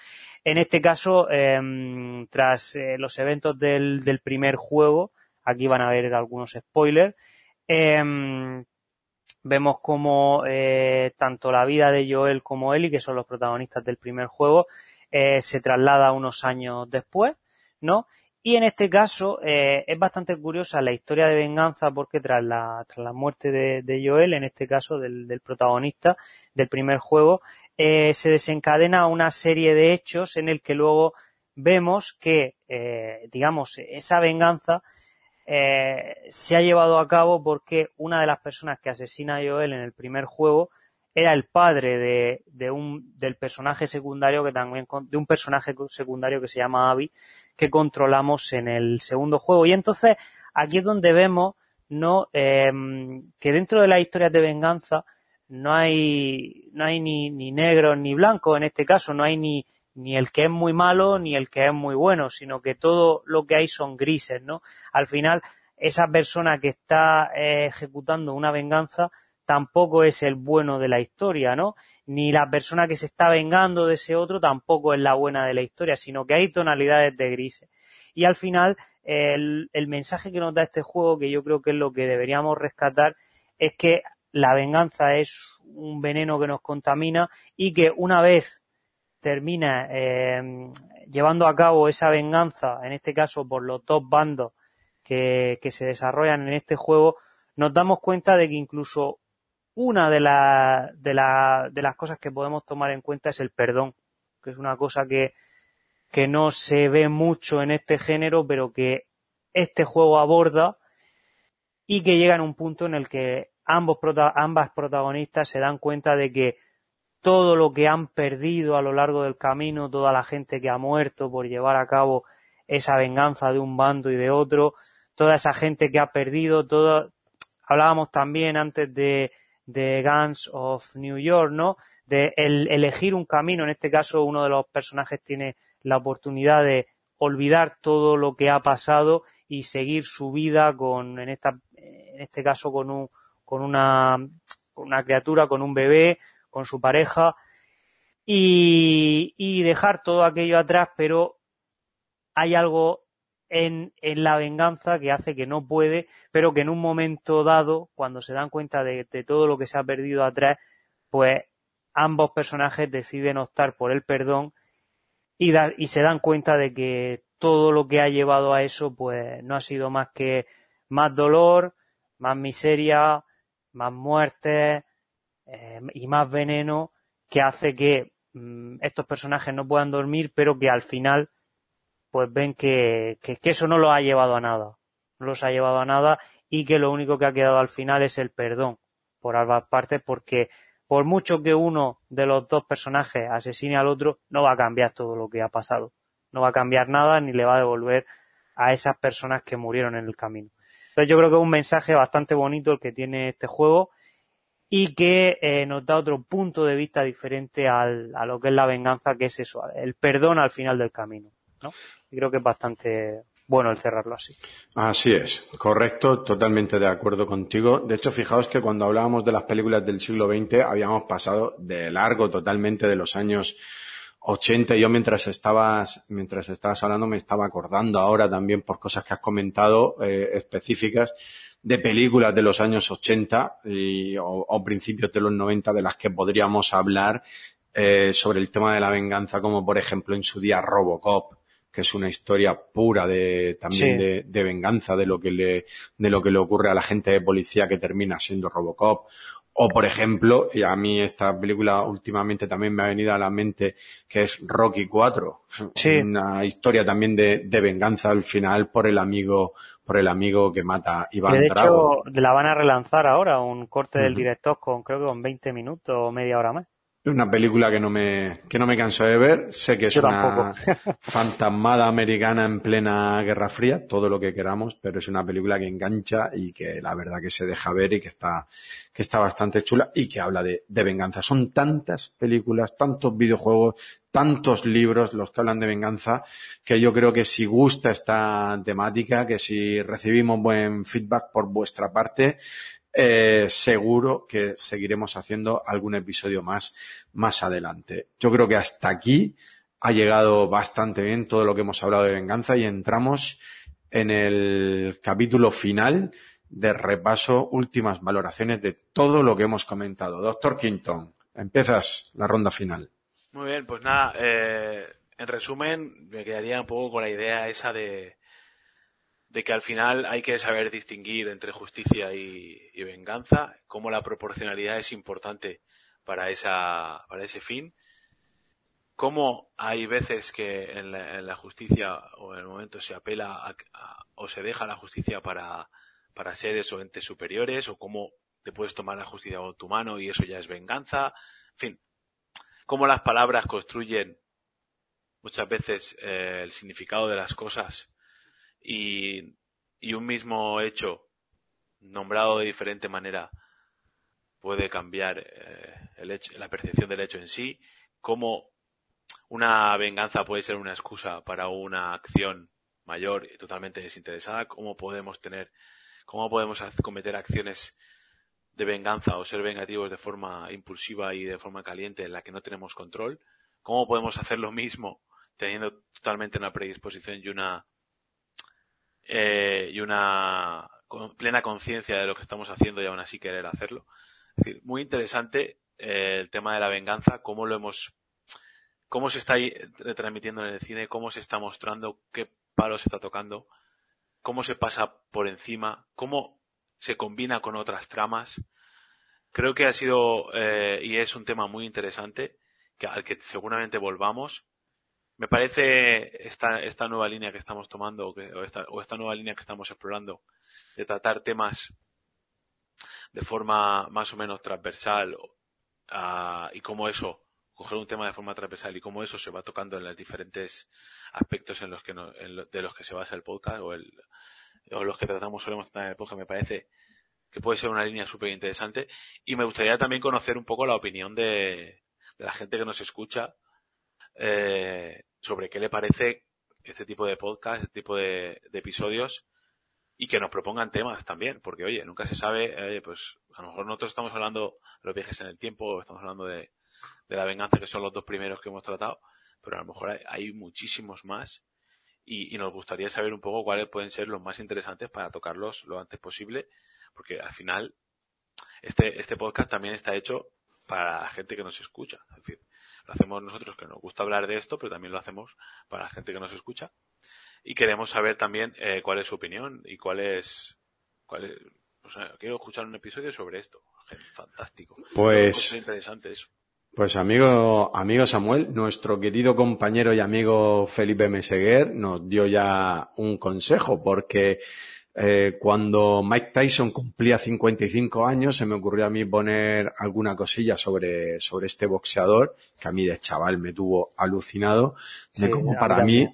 En este caso, em, tras eh, los eventos del, del, primer juego, aquí van a ver algunos spoilers, em, vemos como eh, tanto la vida de Joel como Ellie, que son los protagonistas del primer juego, eh, se traslada unos años después, ¿no? Y en este caso eh, es bastante curiosa la historia de venganza porque tras la, tras la muerte de, Joel, en este caso del, protagonista del primer juego, eh, se desencadena una serie de hechos en el que luego vemos que, digamos, esa venganza se ha llevado a cabo porque una de las personas que asesina a Joel en el primer juego era el padre de, de un, del personaje secundario que también, de un personaje secundario que se llama Abby, que controlamos en el segundo juego. Y entonces, aquí es donde vemos, ¿no? Eh, que dentro de las historias de venganza, no hay, no hay ni, ni negros ni blancos en este caso, no hay ni, ni el que es muy malo ni el que es muy bueno, sino que todo lo que hay son grises, ¿no? Al final, esa persona que está eh, ejecutando una venganza tampoco es el bueno de la historia, ¿no? Ni la persona que se está vengando de ese otro tampoco es la buena de la historia, sino que hay tonalidades de grises. Y al final, el, el mensaje que nos da este juego, que yo creo que es lo que deberíamos rescatar, es que la venganza es un veneno que nos contamina y que una vez termina eh, llevando a cabo esa venganza, en este caso por los dos bandos que, que se desarrollan en este juego, nos damos cuenta de que incluso una de, la, de, de las cosas que podemos tomar en cuenta es el perdón, que es una cosa que, que no se ve mucho en este género, pero que este juego aborda y que llega en un punto en el que ambos ambas protagonistas se dan cuenta de que todo lo que han perdido a lo largo del camino, toda la gente que ha muerto por llevar a cabo esa venganza de un bando y de otro, toda esa gente que ha perdido, todo, hablábamos también antes de, de Guns of New York, ¿no? De el, elegir un camino, en este caso uno de los personajes tiene la oportunidad de olvidar todo lo que ha pasado y seguir su vida con, en esta, en este caso con un, con una, con una criatura, con un bebé, con su pareja y, y dejar todo aquello atrás, pero hay algo en, en, la venganza que hace que no puede, pero que en un momento dado, cuando se dan cuenta de, todo lo que se ha perdido atrás, pues ambos personajes deciden optar por el perdón y, y se dan cuenta de que todo lo que ha llevado a eso, pues no ha sido más que más dolor, más miseria, más muertes eh, y más veneno que hace que mmm, estos personajes no puedan dormir, pero que al final pues ven que, eso no los ha llevado a nada, no los ha llevado a nada y que lo único que ha quedado al final es el perdón por ambas partes porque por mucho que uno de los dos personajes asesine al otro, no va a cambiar todo lo que ha pasado, no va a cambiar nada ni le va a devolver a esas personas que murieron en el camino. Entonces yo creo que es un mensaje bastante bonito el que tiene este juego y que eh, nos da otro punto de vista diferente al, a lo que es la venganza, que es eso, el perdón al final del camino. ¿no? Y creo que es bastante bueno el cerrarlo así. Así es, correcto, totalmente de acuerdo contigo. De hecho, fijaos que cuando hablábamos de las películas del siglo XX habíamos pasado de largo totalmente de los años 80. Yo mientras estabas, mientras estabas hablando me estaba acordando ahora también por cosas que has comentado eh, específicas de películas de los años 80 y, o, principios de los 90 de las que podríamos hablar eh, sobre el tema de la venganza, como por ejemplo en su día Robocop, que es una historia pura de también sí. de, de, venganza de lo que le de lo que le ocurre a la gente de policía que termina siendo Robocop o por ejemplo y a mí esta película últimamente también me ha venido a la mente que es Rocky 4 sí. una historia también de, de, venganza al final por el amigo por el amigo que mata Iván de Drago. hecho la van a relanzar ahora un corte uh -huh. del director con creo que con 20 minutos o media hora más Una película que no me, que no me canso de ver. Sé que es Yo una fantasmada americana en plena Guerra Fría, todo lo que queramos, pero es una película que engancha y que la verdad que se deja ver y que está, que está bastante chula y que habla de, de venganza. Son tantas películas, tantos videojuegos, tantos libros los que hablan de venganza, que yo creo que si gusta esta temática, que si recibimos buen feedback por vuestra parte, eh, seguro que seguiremos haciendo algún episodio más más adelante. Yo creo que hasta aquí ha llegado bastante bien todo lo que hemos hablado de venganza y entramos en el capítulo final de repaso, últimas valoraciones de todo lo que hemos comentado. Doctor Quinton, empiezas la ronda final. Muy bien, pues nada, eh, en resumen, me quedaría un poco con la idea esa de, de que al final hay que saber distinguir entre justicia y, venganza, cómo la proporcionalidad es importante para, esa, para ese fin, cómo hay veces que en la, en la justicia o en el momento se apela a- o se deja la justicia para, para seres o entes superiores, o cómo te puedes tomar la justicia con tu mano y eso ya es venganza, en fin, cómo las palabras construyen muchas veces eh, el significado de las cosas y, y un mismo hecho nombrado de diferente manera puede cambiar eh, el hecho, la percepción del hecho en sí, cómo una venganza puede ser una excusa para una acción mayor y totalmente desinteresada, cómo podemos tener, cómo podemos cometer acciones de venganza o ser vengativos de forma impulsiva y de forma caliente en la que no tenemos control, cómo podemos hacer lo mismo teniendo totalmente una predisposición y una eh, y una con- plena conciencia de lo que estamos haciendo y aún así querer hacerlo. Es decir, muy interesante eh, el tema de la venganza, cómo lo hemos, cómo se está retransmitiendo en el cine, cómo se está mostrando, qué palo se está tocando, cómo se pasa por encima, cómo se combina con otras tramas. Creo que ha sido eh, y es un tema muy interesante que, al que seguramente volvamos. Me parece esta, esta nueva línea que estamos tomando o, que- o esta, o esta nueva línea que estamos explorando de tratar temas de forma más o menos transversal ah, y cómo eso, coger un tema de forma transversal y cómo eso se va tocando en los diferentes aspectos en los que no- en lo- de los que se basa el podcast o, el, o los que tratamos solemos tratar en el podcast, me parece que puede ser una línea súper interesante y me gustaría también conocer un poco la opinión de, de la gente que nos escucha eh, sobre qué le parece este tipo de podcast, este tipo de, episodios y que nos propongan temas también, porque oye, nunca se sabe, eh, pues a lo mejor nosotros estamos hablando de los viajes en el tiempo, o estamos hablando de, de la venganza, que son los dos primeros que hemos tratado, pero a lo mejor hay, hay muchísimos más y, y nos gustaría saber un poco cuáles pueden ser los más interesantes para tocarlos lo antes posible, porque al final este, este podcast también está hecho para la gente que nos escucha, es decir, lo hacemos nosotros que nos gusta hablar de esto, pero también lo hacemos para la gente que nos escucha y queremos saber también eh, cuál es su opinión y cuál es, cuál es, quiero escuchar un episodio sobre esto. Fantástico. Pues- Es interesante eso. Pues amigo, amigo Samuel, nuestro querido compañero y amigo Felipe Meseguer nos dio ya un consejo porque eh, cuando Mike Tyson cumplía 55 años se me ocurrió a mí poner alguna cosilla sobre, sobre este boxeador que a mí de chaval me tuvo alucinado de Sí, mí para mí.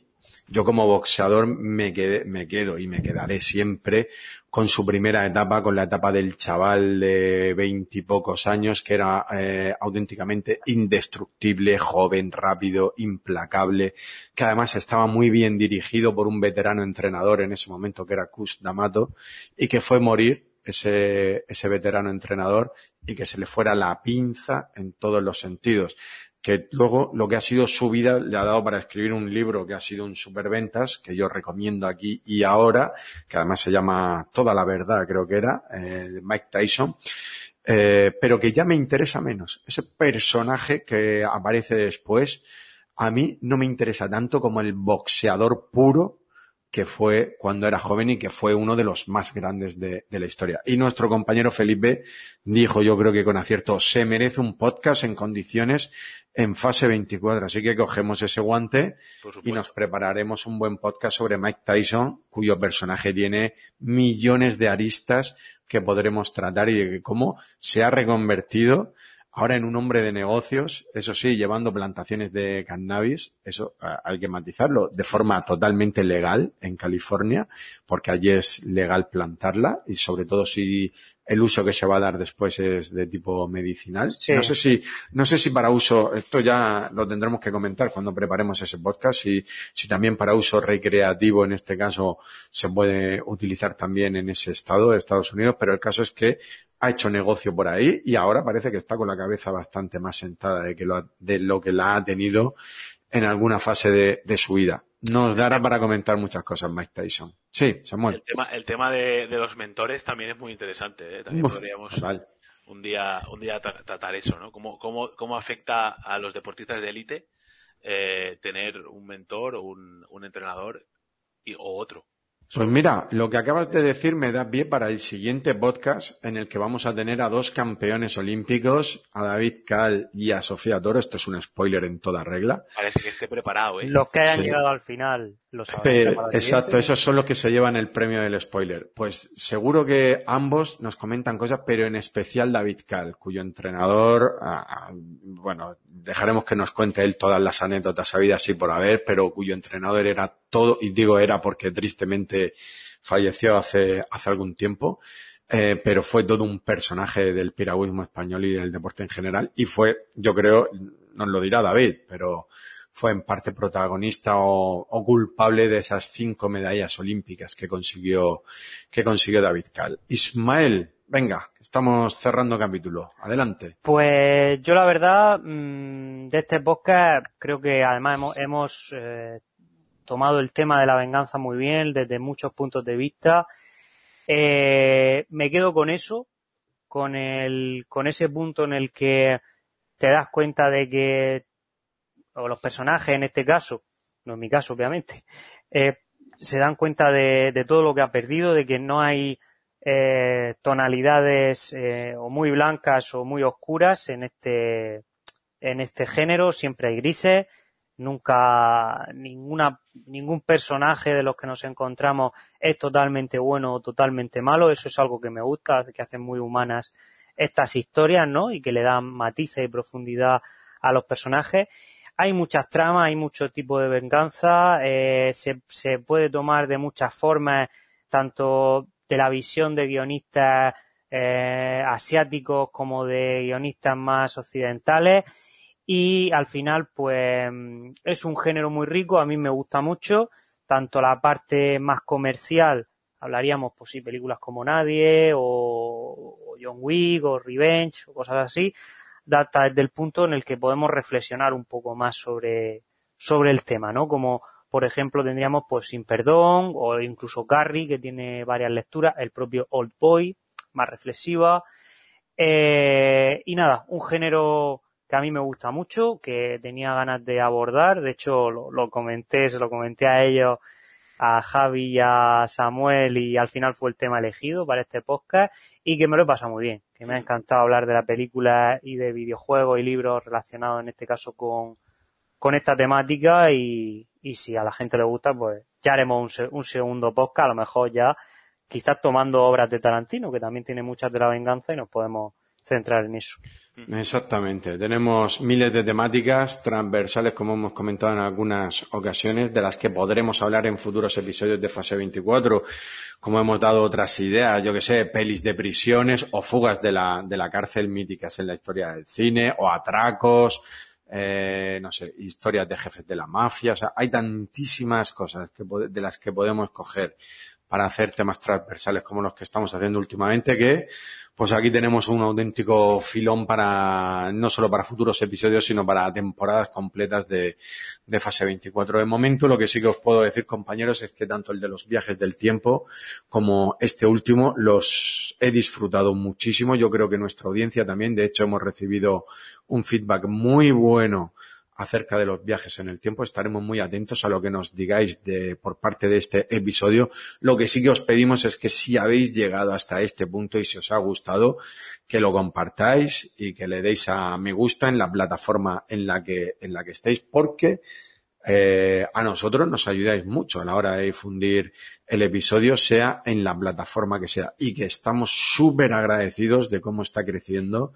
Yo como boxeador me, quedé, me quedo y me quedaré siempre con su primera etapa, con la etapa del chaval de veintipocos años, que era eh, auténticamente indestructible, joven, rápido, implacable, que además estaba muy bien dirigido por un veterano entrenador en ese momento, que era Kus D'Amato, y que fue morir ese, ese veterano entrenador y que se le fuera la pinza en todos los sentidos que luego lo que ha sido su vida le ha dado para escribir un libro que ha sido un superventas, que yo recomiendo aquí y ahora, que además se llama Toda la Verdad, creo que era, eh, Mike Tyson, eh, pero que ya me interesa menos. Ese personaje que aparece después, a mí no me interesa tanto como el boxeador puro que fue cuando era joven y que fue uno de los más grandes de, de la historia. Y nuestro compañero Felipe dijo, yo creo que con acierto, se merece un podcast en condiciones en fase 24. Así que cogemos ese guante y nos prepararemos un buen podcast sobre Mike Tyson, cuyo personaje tiene millones de aristas que podremos tratar y de cómo se ha reconvertido Ahora en un hombre de negocios, eso sí, llevando plantaciones de cannabis, eso eh, hay que matizarlo, de forma totalmente legal en California, porque allí es legal plantarla y sobre todo si el uso que se va a dar después es de tipo medicinal. Sí. No sé si, no sé si para uso, esto ya lo tendremos que comentar cuando preparemos ese podcast, si, si también para uso recreativo en este caso se puede utilizar también en ese estado de Estados Unidos, pero el caso es que ha hecho negocio por ahí y ahora parece que está con la cabeza bastante más sentada de, que lo, ha- de lo que la ha tenido en alguna fase de, de su vida. Nos dará para comentar muchas cosas Mike Tyson. Sí, Samuel. El tema, el tema de, de los mentores también es muy interesante. ¿eh? También Uf, podríamos total. un día, un día tra- tratar eso, ¿no? Cómo, cómo, cómo afecta a los deportistas de élite eh, tener un mentor o un, un entrenador y, o otro. Pues mira, lo que acabas de decir me da pie para el siguiente podcast en el que vamos a tener a dos campeones olímpicos, a David Cal y a Sofía Toro. Esto es un spoiler en toda regla. Parece que esté preparado, ¿eh? Los que hayan Sí. llegado al final lo sabrán. Pero- exacto, esos son los que se llevan el premio del spoiler. Pues seguro que ambos nos comentan cosas, pero en especial David Cal, cuyo entrenador, ah, ah, bueno, dejaremos que nos cuente él todas las anécdotas habidas y por haber, pero cuyo entrenador era todo, y digo era porque tristemente falleció hace, hace algún tiempo, eh, pero fue todo un personaje del piragüismo español y del deporte en general, y fue, yo creo, nos lo dirá David, pero fue en parte protagonista o, o culpable de esas cinco medallas olímpicas que consiguió, que consiguió David Cal. Ismael, venga, estamos cerrando capítulo. Adelante. Pues yo la verdad, mm, de este podcast, creo que además hemos, hemos, eh, tomado el tema de la venganza muy bien, desde muchos puntos de vista. Eh, me quedo con eso, con el, con ese punto en el que te das cuenta de que, o los personajes en este caso, no en mi caso obviamente, eh, se dan cuenta de, todo lo que ha perdido, de que no hay eh, tonalidades o muy blancas o muy oscuras en este en este género siempre hay grises nunca ninguna ningún personaje de los que nos encontramos es totalmente bueno o totalmente malo. Eso es algo que me gusta que hacen muy humanas estas historias no y que le dan matices y profundidad a los personajes. Hay muchas tramas hay mucho tipo de venganza eh, se, se puede tomar de muchas formas tanto de la visión de guionistas eh, asiáticos como de guionistas más occidentales y al final pues es un género muy rico, a mí me gusta mucho, tanto la parte más comercial, hablaríamos pues sí, películas como Nadie o, o John Wick o Revenge o cosas así, data desde el punto en el que podemos reflexionar un poco más sobre, sobre el tema, ¿no? Como por ejemplo tendríamos pues Sin Perdón o incluso Carrie que tiene varias lecturas, el propio Old Boy, más reflexiva, eh, y nada, un género que a mí me gusta mucho, que tenía ganas de abordar, de hecho lo, lo comenté, se lo comenté a ellos, a Javi y a Samuel y al final fue el tema elegido para este podcast y que me lo he pasado muy bien, que me ha encantado hablar de la película y de videojuegos y libros relacionados en este caso con, con esta temática y, y si a la gente le gusta pues ya haremos un, un segundo podcast, a lo mejor ya quizás tomando obras de Tarantino que también tiene muchas de la venganza y nos podemos centrar en eso. Exactamente. Tenemos miles de temáticas transversales, como hemos comentado en algunas ocasiones, de las que podremos hablar en futuros episodios de fase 24, como hemos dado otras ideas, yo que sé, pelis de prisiones o fugas de la, de la cárcel míticas en la historia del cine, o atracos, eh, no sé, historias de jefes de la mafia, o sea, hay tantísimas cosas que, de las que podemos coger para hacer temas transversales como los que estamos haciendo últimamente, que pues aquí tenemos un auténtico filón para, no solo para futuros episodios, sino para temporadas completas de, de fase 24. De momento, lo que sí que os puedo decir, compañeros, es que tanto el de los viajes del tiempo como este último los he disfrutado muchísimo. Yo creo que nuestra audiencia también, de hecho, hemos recibido un feedback muy bueno acerca de los viajes en el tiempo. Estaremos muy atentos a lo que nos digáis de, por parte de este episodio. Lo que sí que os pedimos es que si habéis llegado hasta este punto y si os ha gustado, que lo compartáis y que le deis a me gusta en la plataforma en la que, en la que estéis, porque eh, a nosotros nos ayudáis mucho a la hora de difundir el episodio, sea en la plataforma que sea, y que estamos súper agradecidos de cómo está creciendo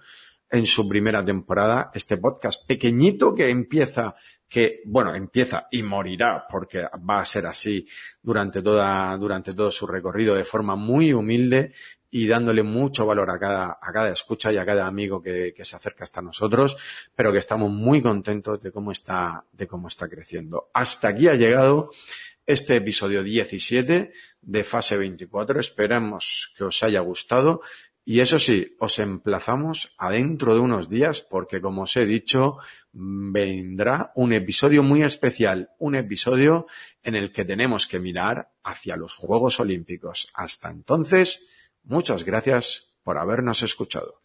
en su primera temporada, este podcast pequeñito que empieza, que, bueno, empieza y morirá porque va a ser así durante toda, durante todo su recorrido de forma muy humilde y dándole mucho valor a cada, a cada escucha y a cada amigo que, que se acerca hasta nosotros, pero que estamos muy contentos de cómo está, de cómo está creciendo. Hasta aquí ha llegado este episodio 17 de fase 24. Esperamos que os haya gustado y eso sí, os emplazamos a dentro de unos días porque, como os he dicho, vendrá un episodio muy especial, un episodio en el que tenemos que mirar hacia los Juegos Olímpicos. Hasta entonces, muchas gracias por habernos escuchado.